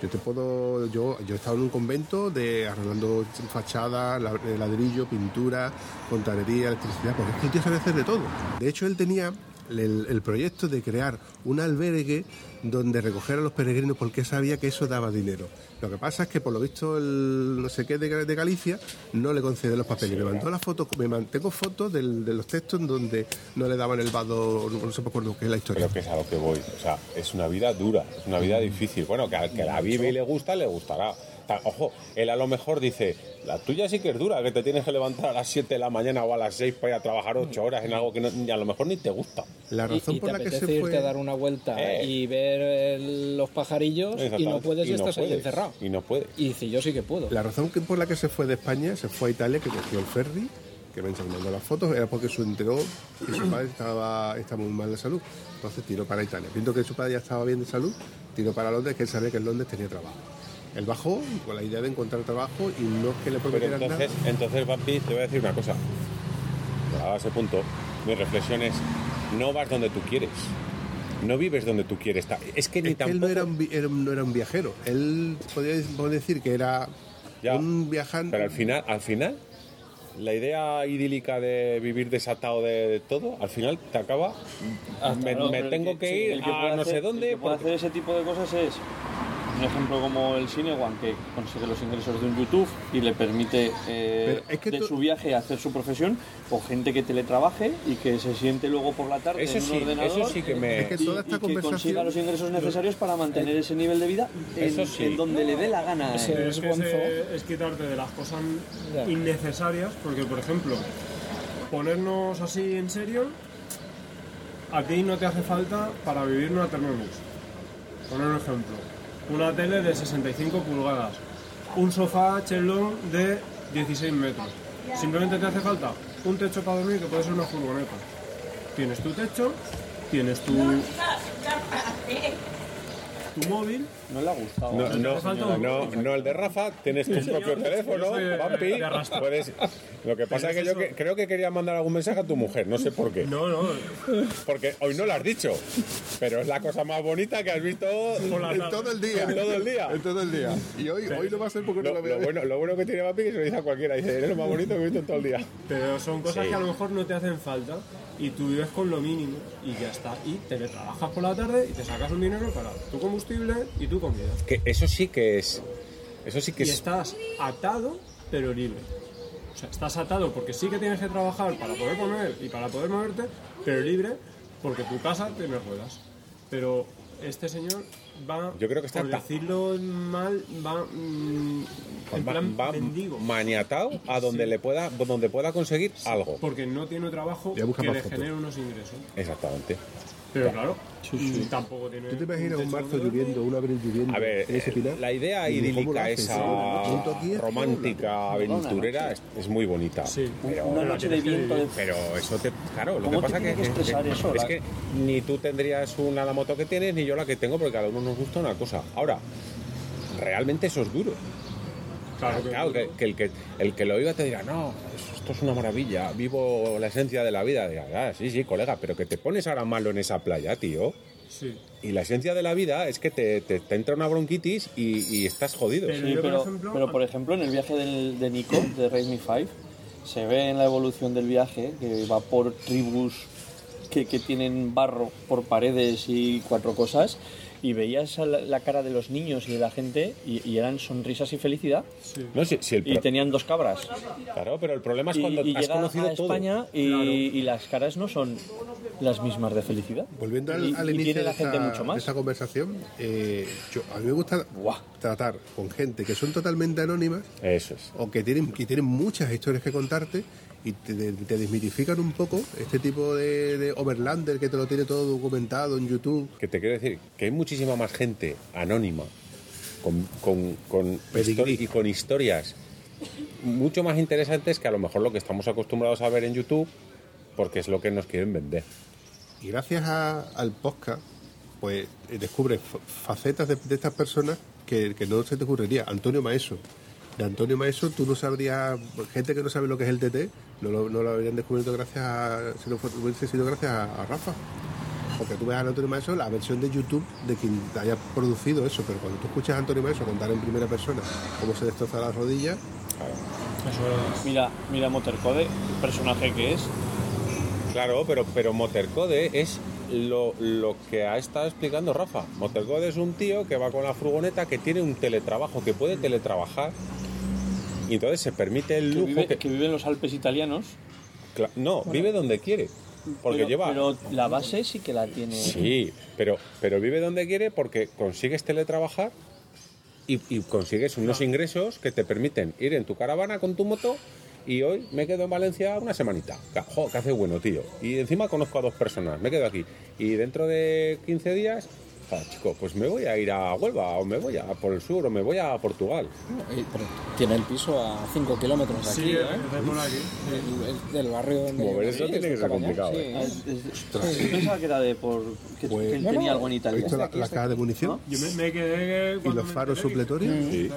Yo te puedo... Yo, yo he estado en un convento de arreglando fachadas, de ladrillo, pintura, fontanería, electricidad. Porque es que el tío sabe hacer de todo. De hecho, él tenía el proyecto de crear un albergue donde recoger a los peregrinos porque sabía que eso daba dinero. Lo que pasa es que por lo visto el no sé qué de, de Galicia no le concede los papeles. me mandó la foto, me mantengo fotos del- de los textos en donde no le daban el vado, no, no sé me acuerdo qué es la historia. Pero que es a lo que voy. O sea, es una vida dura, es una vida difícil. Bueno, que al que la vive y le gusta, le gustará. Ta- Ojo, él a lo mejor dice, la tuya sí que es dura, que te tienes que levantar a las 7 de la mañana o a las 6 para ir a trabajar 8 horas en algo que no- a lo mejor ni te gusta. La Y, razón y por te la que se irte fue... a dar una vuelta Eh. y ver el- los pajarillos y no puedes y, Y no estás ahí puedes. encerrado. Y no puede. Y dice, yo sí que puedo. La razón que- por la que se fue de España, se fue a Italia, que cogió el ferry, que me enseñando las fotos, era porque su enteró que su padre estaba, estaba muy mal de salud. Entonces tiró para Italia. Viendo que su padre ya estaba bien de salud, tiró para Londres, que él sabía que en Londres tenía trabajo. Él bajó con la idea de encontrar trabajo y no es que le Pero prometieran entonces, nada. entonces, Papi, te voy a decir una cosa. A ese punto, mi reflexión es, no vas donde tú quieres. No vives donde tú quieres estar. Es que ni Es que él no era, un, era un- no era un viajero. Él podía podía decir que era Ya. un viajante. Pero al final, al final, la idea idílica de vivir desatado de, de todo, al final te acaba. me pero el tengo que, sí, ir el que a no hacer- sé dónde. El que puede porque- hacer ese tipo de cosas es un ejemplo como el Cinewan que consigue los ingresos de un YouTube y le permite eh, Pero es que de tú- su viaje hacer su profesión o gente que teletrabaje y que se siente luego por la tarde Eso en un sí, ordenador eso sí que me- Es que y, toda esta y que consiga los ingresos necesarios para mantener ese nivel de vida en, Eso sí. en donde le dé la gana. Eh. Es que es quitarte de las cosas innecesarias, porque por ejemplo, ponernos así en serio, a ti no te hace falta para vivir una Thermomix. Poner un ejemplo, una tele de 65 pulgadas, un sofá chelón de 16 metros. Simplemente te hace falta un techo para dormir que puede ser una furgoneta. Tienes tu techo, tienes tu, tu móvil No le ha gustado. No, no, hace falta no, un- no, no el de Rafa, tienes tu propio teléfono, Yo papi. Puedes, lo que pasa es que yo que- creo que quería mandar algún mensaje a tu mujer, no sé por qué. No, no, Porque hoy no lo has dicho, pero es la cosa más bonita que has visto En todo el día. En todo el día. En todo el día. Y hoy, hoy no va a ser porque no Lo, lo veo. lo bueno, lo bueno que tiene papi es que se lo dice a cualquiera, dice, eres lo más bonito que he visto en todo el día. Pero son cosas Sí. que a lo mejor no te hacen falta y tú vives con lo mínimo y ya está. Y teletrabajas por la tarde y te sacas un dinero para tu combustible y tu comida. Que eso sí que es, eso sí que Y es, estás atado, pero libre. O sea, estás atado porque sí que tienes que trabajar para poder comer y para poder moverte, pero libre porque tu casa tiene ruedas. Pero este señor va, Yo creo que está por decirlo mal, va mm, en va, plan va mendigo. maniatado a donde le pueda, donde pueda conseguir algo. Porque no tiene trabajo que le genere unos ingresos. Exactamente. Pero claro, mm, tampoco tiene. ¿Tú te imaginas un marzo lloviendo, un abril lloviendo A ver, en ese pilar? la idea Y digo, ¿cómo lo idílica esa romántica, aventurera, es, es muy bonita. Sí. Pero, Una noche de viento pero eso te. Claro, lo ¿Cómo que pasa que, que estresar que- eso? es La- que ni tú tendrías una la moto que tienes, ni yo la que tengo, porque cada uno nos gusta una cosa. Ahora, realmente eso es duro. Claro que, Claro, que, que el que el que lo oiga te dirá, no, esto es una maravilla, vivo la esencia de la vida. Diga, "Ah, sí, sí, colega, pero que te pones ahora malo en esa playa, tío. Sí. Y la esencia de la vida es que te, te- te entra una bronquitis y, y estás jodido. Pero Sí, yo, por pero, ejemplo- pero, por ejemplo, en el viaje del- de Nico, de Raise Me 5, se ve en la evolución del viaje que va por tribus que, que tienen barro por paredes y cuatro cosas, y veías la, la cara de los niños y de la gente, y, y eran sonrisas y felicidad, No, si, si el y pro- tenían dos cabras. Claro, pero el problema es Y, cuando y has llega conocido a todo. España y, y las caras no son las mismas de felicidad. Volviendo al, Y- al y inicio tiene la de, gente mucho de más. esta conversación, eh, yo- a mí me gusta Buah. tratar con gente que son totalmente anónimas Eso es. o que tienen, que tienen muchas historias que contarte y te, te desmitifican un poco este tipo de, de overlander que te lo tiene todo documentado en YouTube. Que te quiero decir que hay muchísima más gente anónima con, con, y con historias mucho más interesantes que a lo mejor lo que estamos acostumbrados a ver en YouTube porque es lo que nos quieren vender. Y gracias a- al podcast, pues eh, descubres fa- facetas de, de estas personas que, que no se te ocurriría. Antonio Maeso. De Antonio Maeso tú no sabrías, gente que no sabe lo que es el TT, no lo, no lo habrían descubierto gracias a, si no fue- hubiese sido gracias a, a Rafa. Porque tú ves a Antonio Maeso la versión de YouTube de quien haya producido eso, pero cuando tú escuchas a Antonio Maeso contar en primera persona cómo se destroza las rodillas, Mira, mira Motorcode, el personaje que es, Claro, pero, pero Motorcode es lo, lo que ha estado explicando Rafa. Motorcode es un tío que va con la furgoneta, que tiene un teletrabajo, que puede teletrabajar. Y entonces se permite el que lujo vive, que- que vive en los Alpes italianos. Cla- no, vive donde quiere. Porque pero, lleva. pero la base sí que la tiene. Sí, pero, pero vive donde quiere porque consigues teletrabajar y, y consigues unos ingresos que te permiten ir en tu caravana con tu moto y hoy me quedo en Valencia una semanita. Jo, que hace bueno, tío. Y encima conozco a dos personas, me quedo aquí. Y dentro de 15 días, ah, chico, pues me voy a ir a Huelva o me voy a por el sur o me voy a Portugal. Eh, pero tiene el piso a 5 kilómetros de aquí, Sí, ¿eh? aquí. El- el- del barrio donde Mover yo eso tiene que es ser complicado, sí, ¿eh? Es- es- Yo pensaba que era de por. que, Pues- que él No, tenía algo en ¿has Italia. visto la, caja de munición? Yo me, me quedé. ¿Y cuando los me faros enteré que- supletorios? Sí.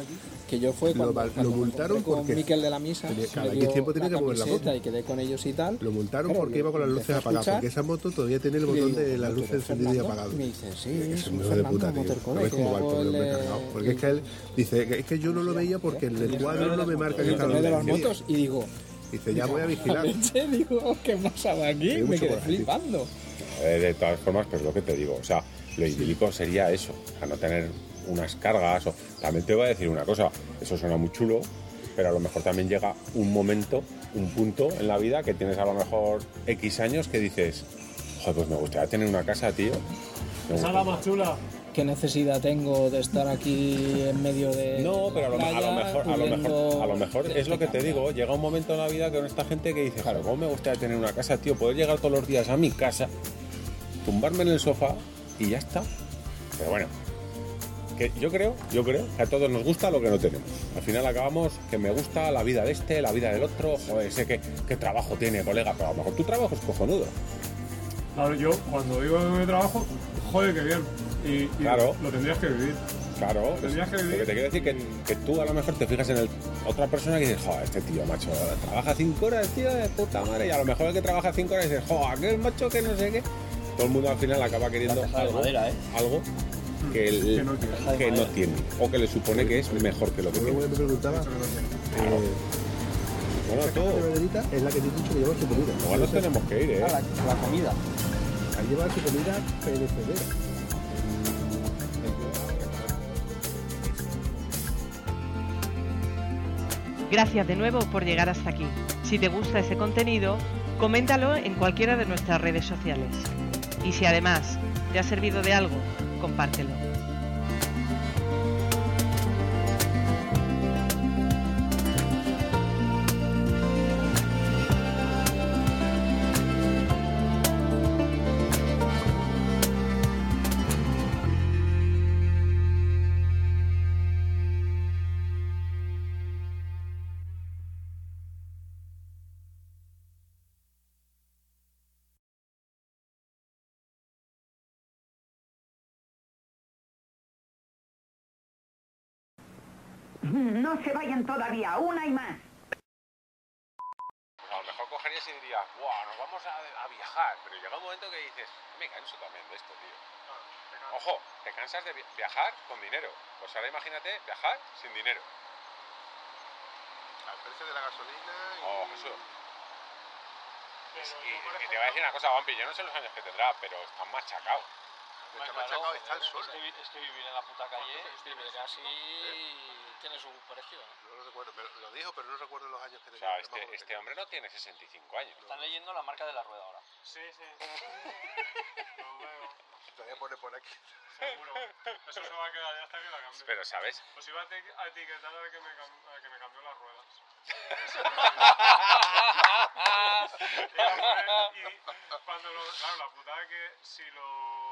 Que yo fue Lo cuando, lo cuando multaron con porque Miquel de la Misa, tenía- cada X tiempo tenía que mover la moto. y quedé con ellos y tal. Lo multaron Claro, porque iba con las luces a apagadas, porque esa moto todavía tiene el botón digo, de las "¿Tú luces eres encendido y Fernando?". apagado. Y me dice, sí, Es un hijo de puta, tío. Porque es que él dice es que yo no lo veía porque en el cuadro no me marca que el está de las motos y digo, Dice, ya voy a vigilar. Digo, ¿qué pasaba aquí? Me quedé flipando. Eh, de todas formas, pues lo que te digo, o sea, lo idílico sería eso, sea, no tener unas cargas. O... También te voy a decir una cosa, eso suena muy chulo, pero a lo mejor también llega un momento, un punto en la vida que tienes a lo mejor X años que dices, joder, pues me gustaría tener una casa, tío. Me Esa es la más chula. ¿Qué necesidad tengo de estar aquí en medio de. No, pero a lo, la a lo playa, mejor, a lo mejor, a lo mejor es lo que te digo. Llega un momento en la vida con esta gente que dice, claro, ¿cómo me gustaría tener una casa, tío? Poder llegar todos los días a mi casa, tumbarme en el sofá y ya está. Pero bueno, que yo creo, yo creo que a todos nos gusta lo que no tenemos. Al final acabamos que me gusta la vida de este, la vida del otro, joder, sé que qué trabajo tiene, colega, pero a lo mejor tu trabajo es cojonudo. Claro, yo cuando digo que me trabajo, joder, qué bien. Y, y Claro. lo tendrías que vivir. Claro, Tendrías que lo vivir. que te quiero decir que, que tú a lo mejor te fijas en el, otra persona que dices, joder, este tío, macho, trabaja cinco horas, tío, de puta madre, y a lo mejor el que trabaja cinco horas dices, joder, aquel macho que no sé qué. Todo el mundo al final acaba queriendo algo, madera, ¿eh? algo que, el- Que no tiene. Que no o que le supone que es mejor que lo que tiene. me preguntaba, eh, Bueno, maderita es la que te he dicho que lleva su comida. igual nos tenemos que ir, ¿eh? Ah, la, la comida. Ahí lleva su comida perecedera. Gracias de nuevo por llegar hasta aquí. Si te gusta ese contenido, coméntalo en cualquiera de nuestras redes sociales. Y si además te ha servido de algo, compártelo. No se vayan todavía, una y más. A lo mejor cogerías y dirías, wow, nos vamos a, a viajar, pero llega un momento que dices, me canso también de esto, tío. Ojo, te cansas de vi- viajar con dinero. Pues ahora imagínate viajar sin dinero. Al precio de la gasolina y... Oh, Jesús. Y, y te voy a decir una cosa, Vampi, yo no sé los años que tendrá, pero están Está machacado, está el sol. Es que, vivir en la puta calle, vivir así, tiene su precio. No lo recuerdo, me lo dijo, pero no recuerdo los años que O tenía. sea, no me este, este hombre no tiene 65 años. Están leyendo la marca de la rueda ahora. Sí, sí. Lo veo. Te voy a poner por aquí. Seguro. Eso se va a quedar ya hasta que la cambie. Pero, ¿sabes? Pues iba a eti- a etiquetar a que me, cam- a que me cambió las ruedas. Y cuando lo, claro, la putada que si lo,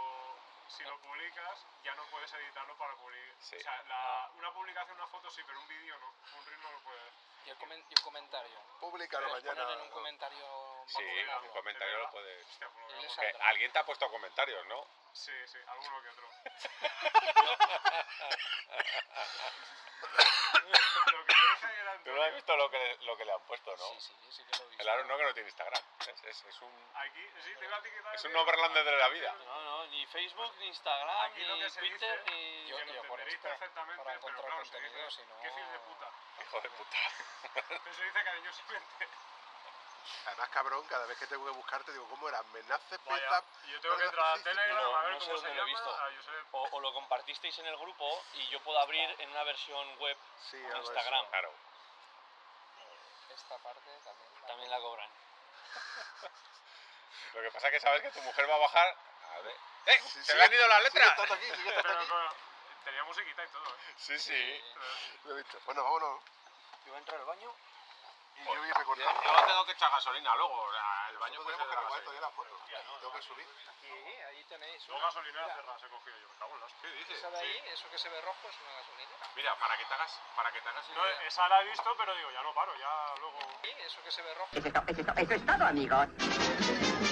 si lo publicas, ya no puedes editarlo para publicar. Sí. O sea, la, una publicación, una foto sí, pero un vídeo no. Un reel no lo puedes. Y, el comen- y un comentario. Públicalo mañana. poner en un comentario Sí, un comentario lo puedes... Por alguien te ha puesto comentarios, ¿no? Sí, sí, alguno que otro. lo que dije era Tú no has visto lo que, le- lo que le han puesto, ¿no? Sí, sí, sí que lo he visto. El Aaron no que no tiene Instagram. Es, es, es un... Aquí, sí, te iba a etiquetar. Es un. Overlander de la vida. No, no, ni Facebook, ni Instagram, Aquí lo ni que se Twitter, dice- ni... Yo, que lo entenderéis perfectamente, para pero claro, se dice, si no- ¿qué fil de puta? Hijo de puta. Pero se dice cariñosamente. Además, cabrón, cada vez que tengo que buscarte, digo, ¿cómo era? ¿Menaces, Vaya, pizza? y yo tengo que entrar a Telegram a ver no sé cómo se lo he visto. Ah, yo sé. O, o lo compartisteis en el grupo y yo puedo abrir en una versión web Sí, en de eso. Instagram. Claro. Esta parte también la, cobran. Lo que pasa es que sabes que tu mujer va a bajar... A ver... ¡Eh! Sí, ¡Se sí, le han ido las letras! aquí, sigue Pero tenía musiquita y todo, ¿eh? Sí, sí. Lo he visto. Bueno, vámonos. Yo voy a entrar al baño. Y yo voy recortando. yo tengo que echar gasolina luego. o sea, el baño puede Tenemos ser que la recoger todavía la foto. Tengo que subir. Aquí, ahí tenéis. Dos gasolineras cerradas he cogido yo. Me cago en las. ¿Qué dices? Esa de ahí, eso que se ve rojo es una gasolinera. Mira, para que te hagas, para que te hagas No, idea. esa la he visto, pero digo, ya no paro, ya luego. Sí, eso que se ve rojo. Eso es todo, eso es todo, amigos.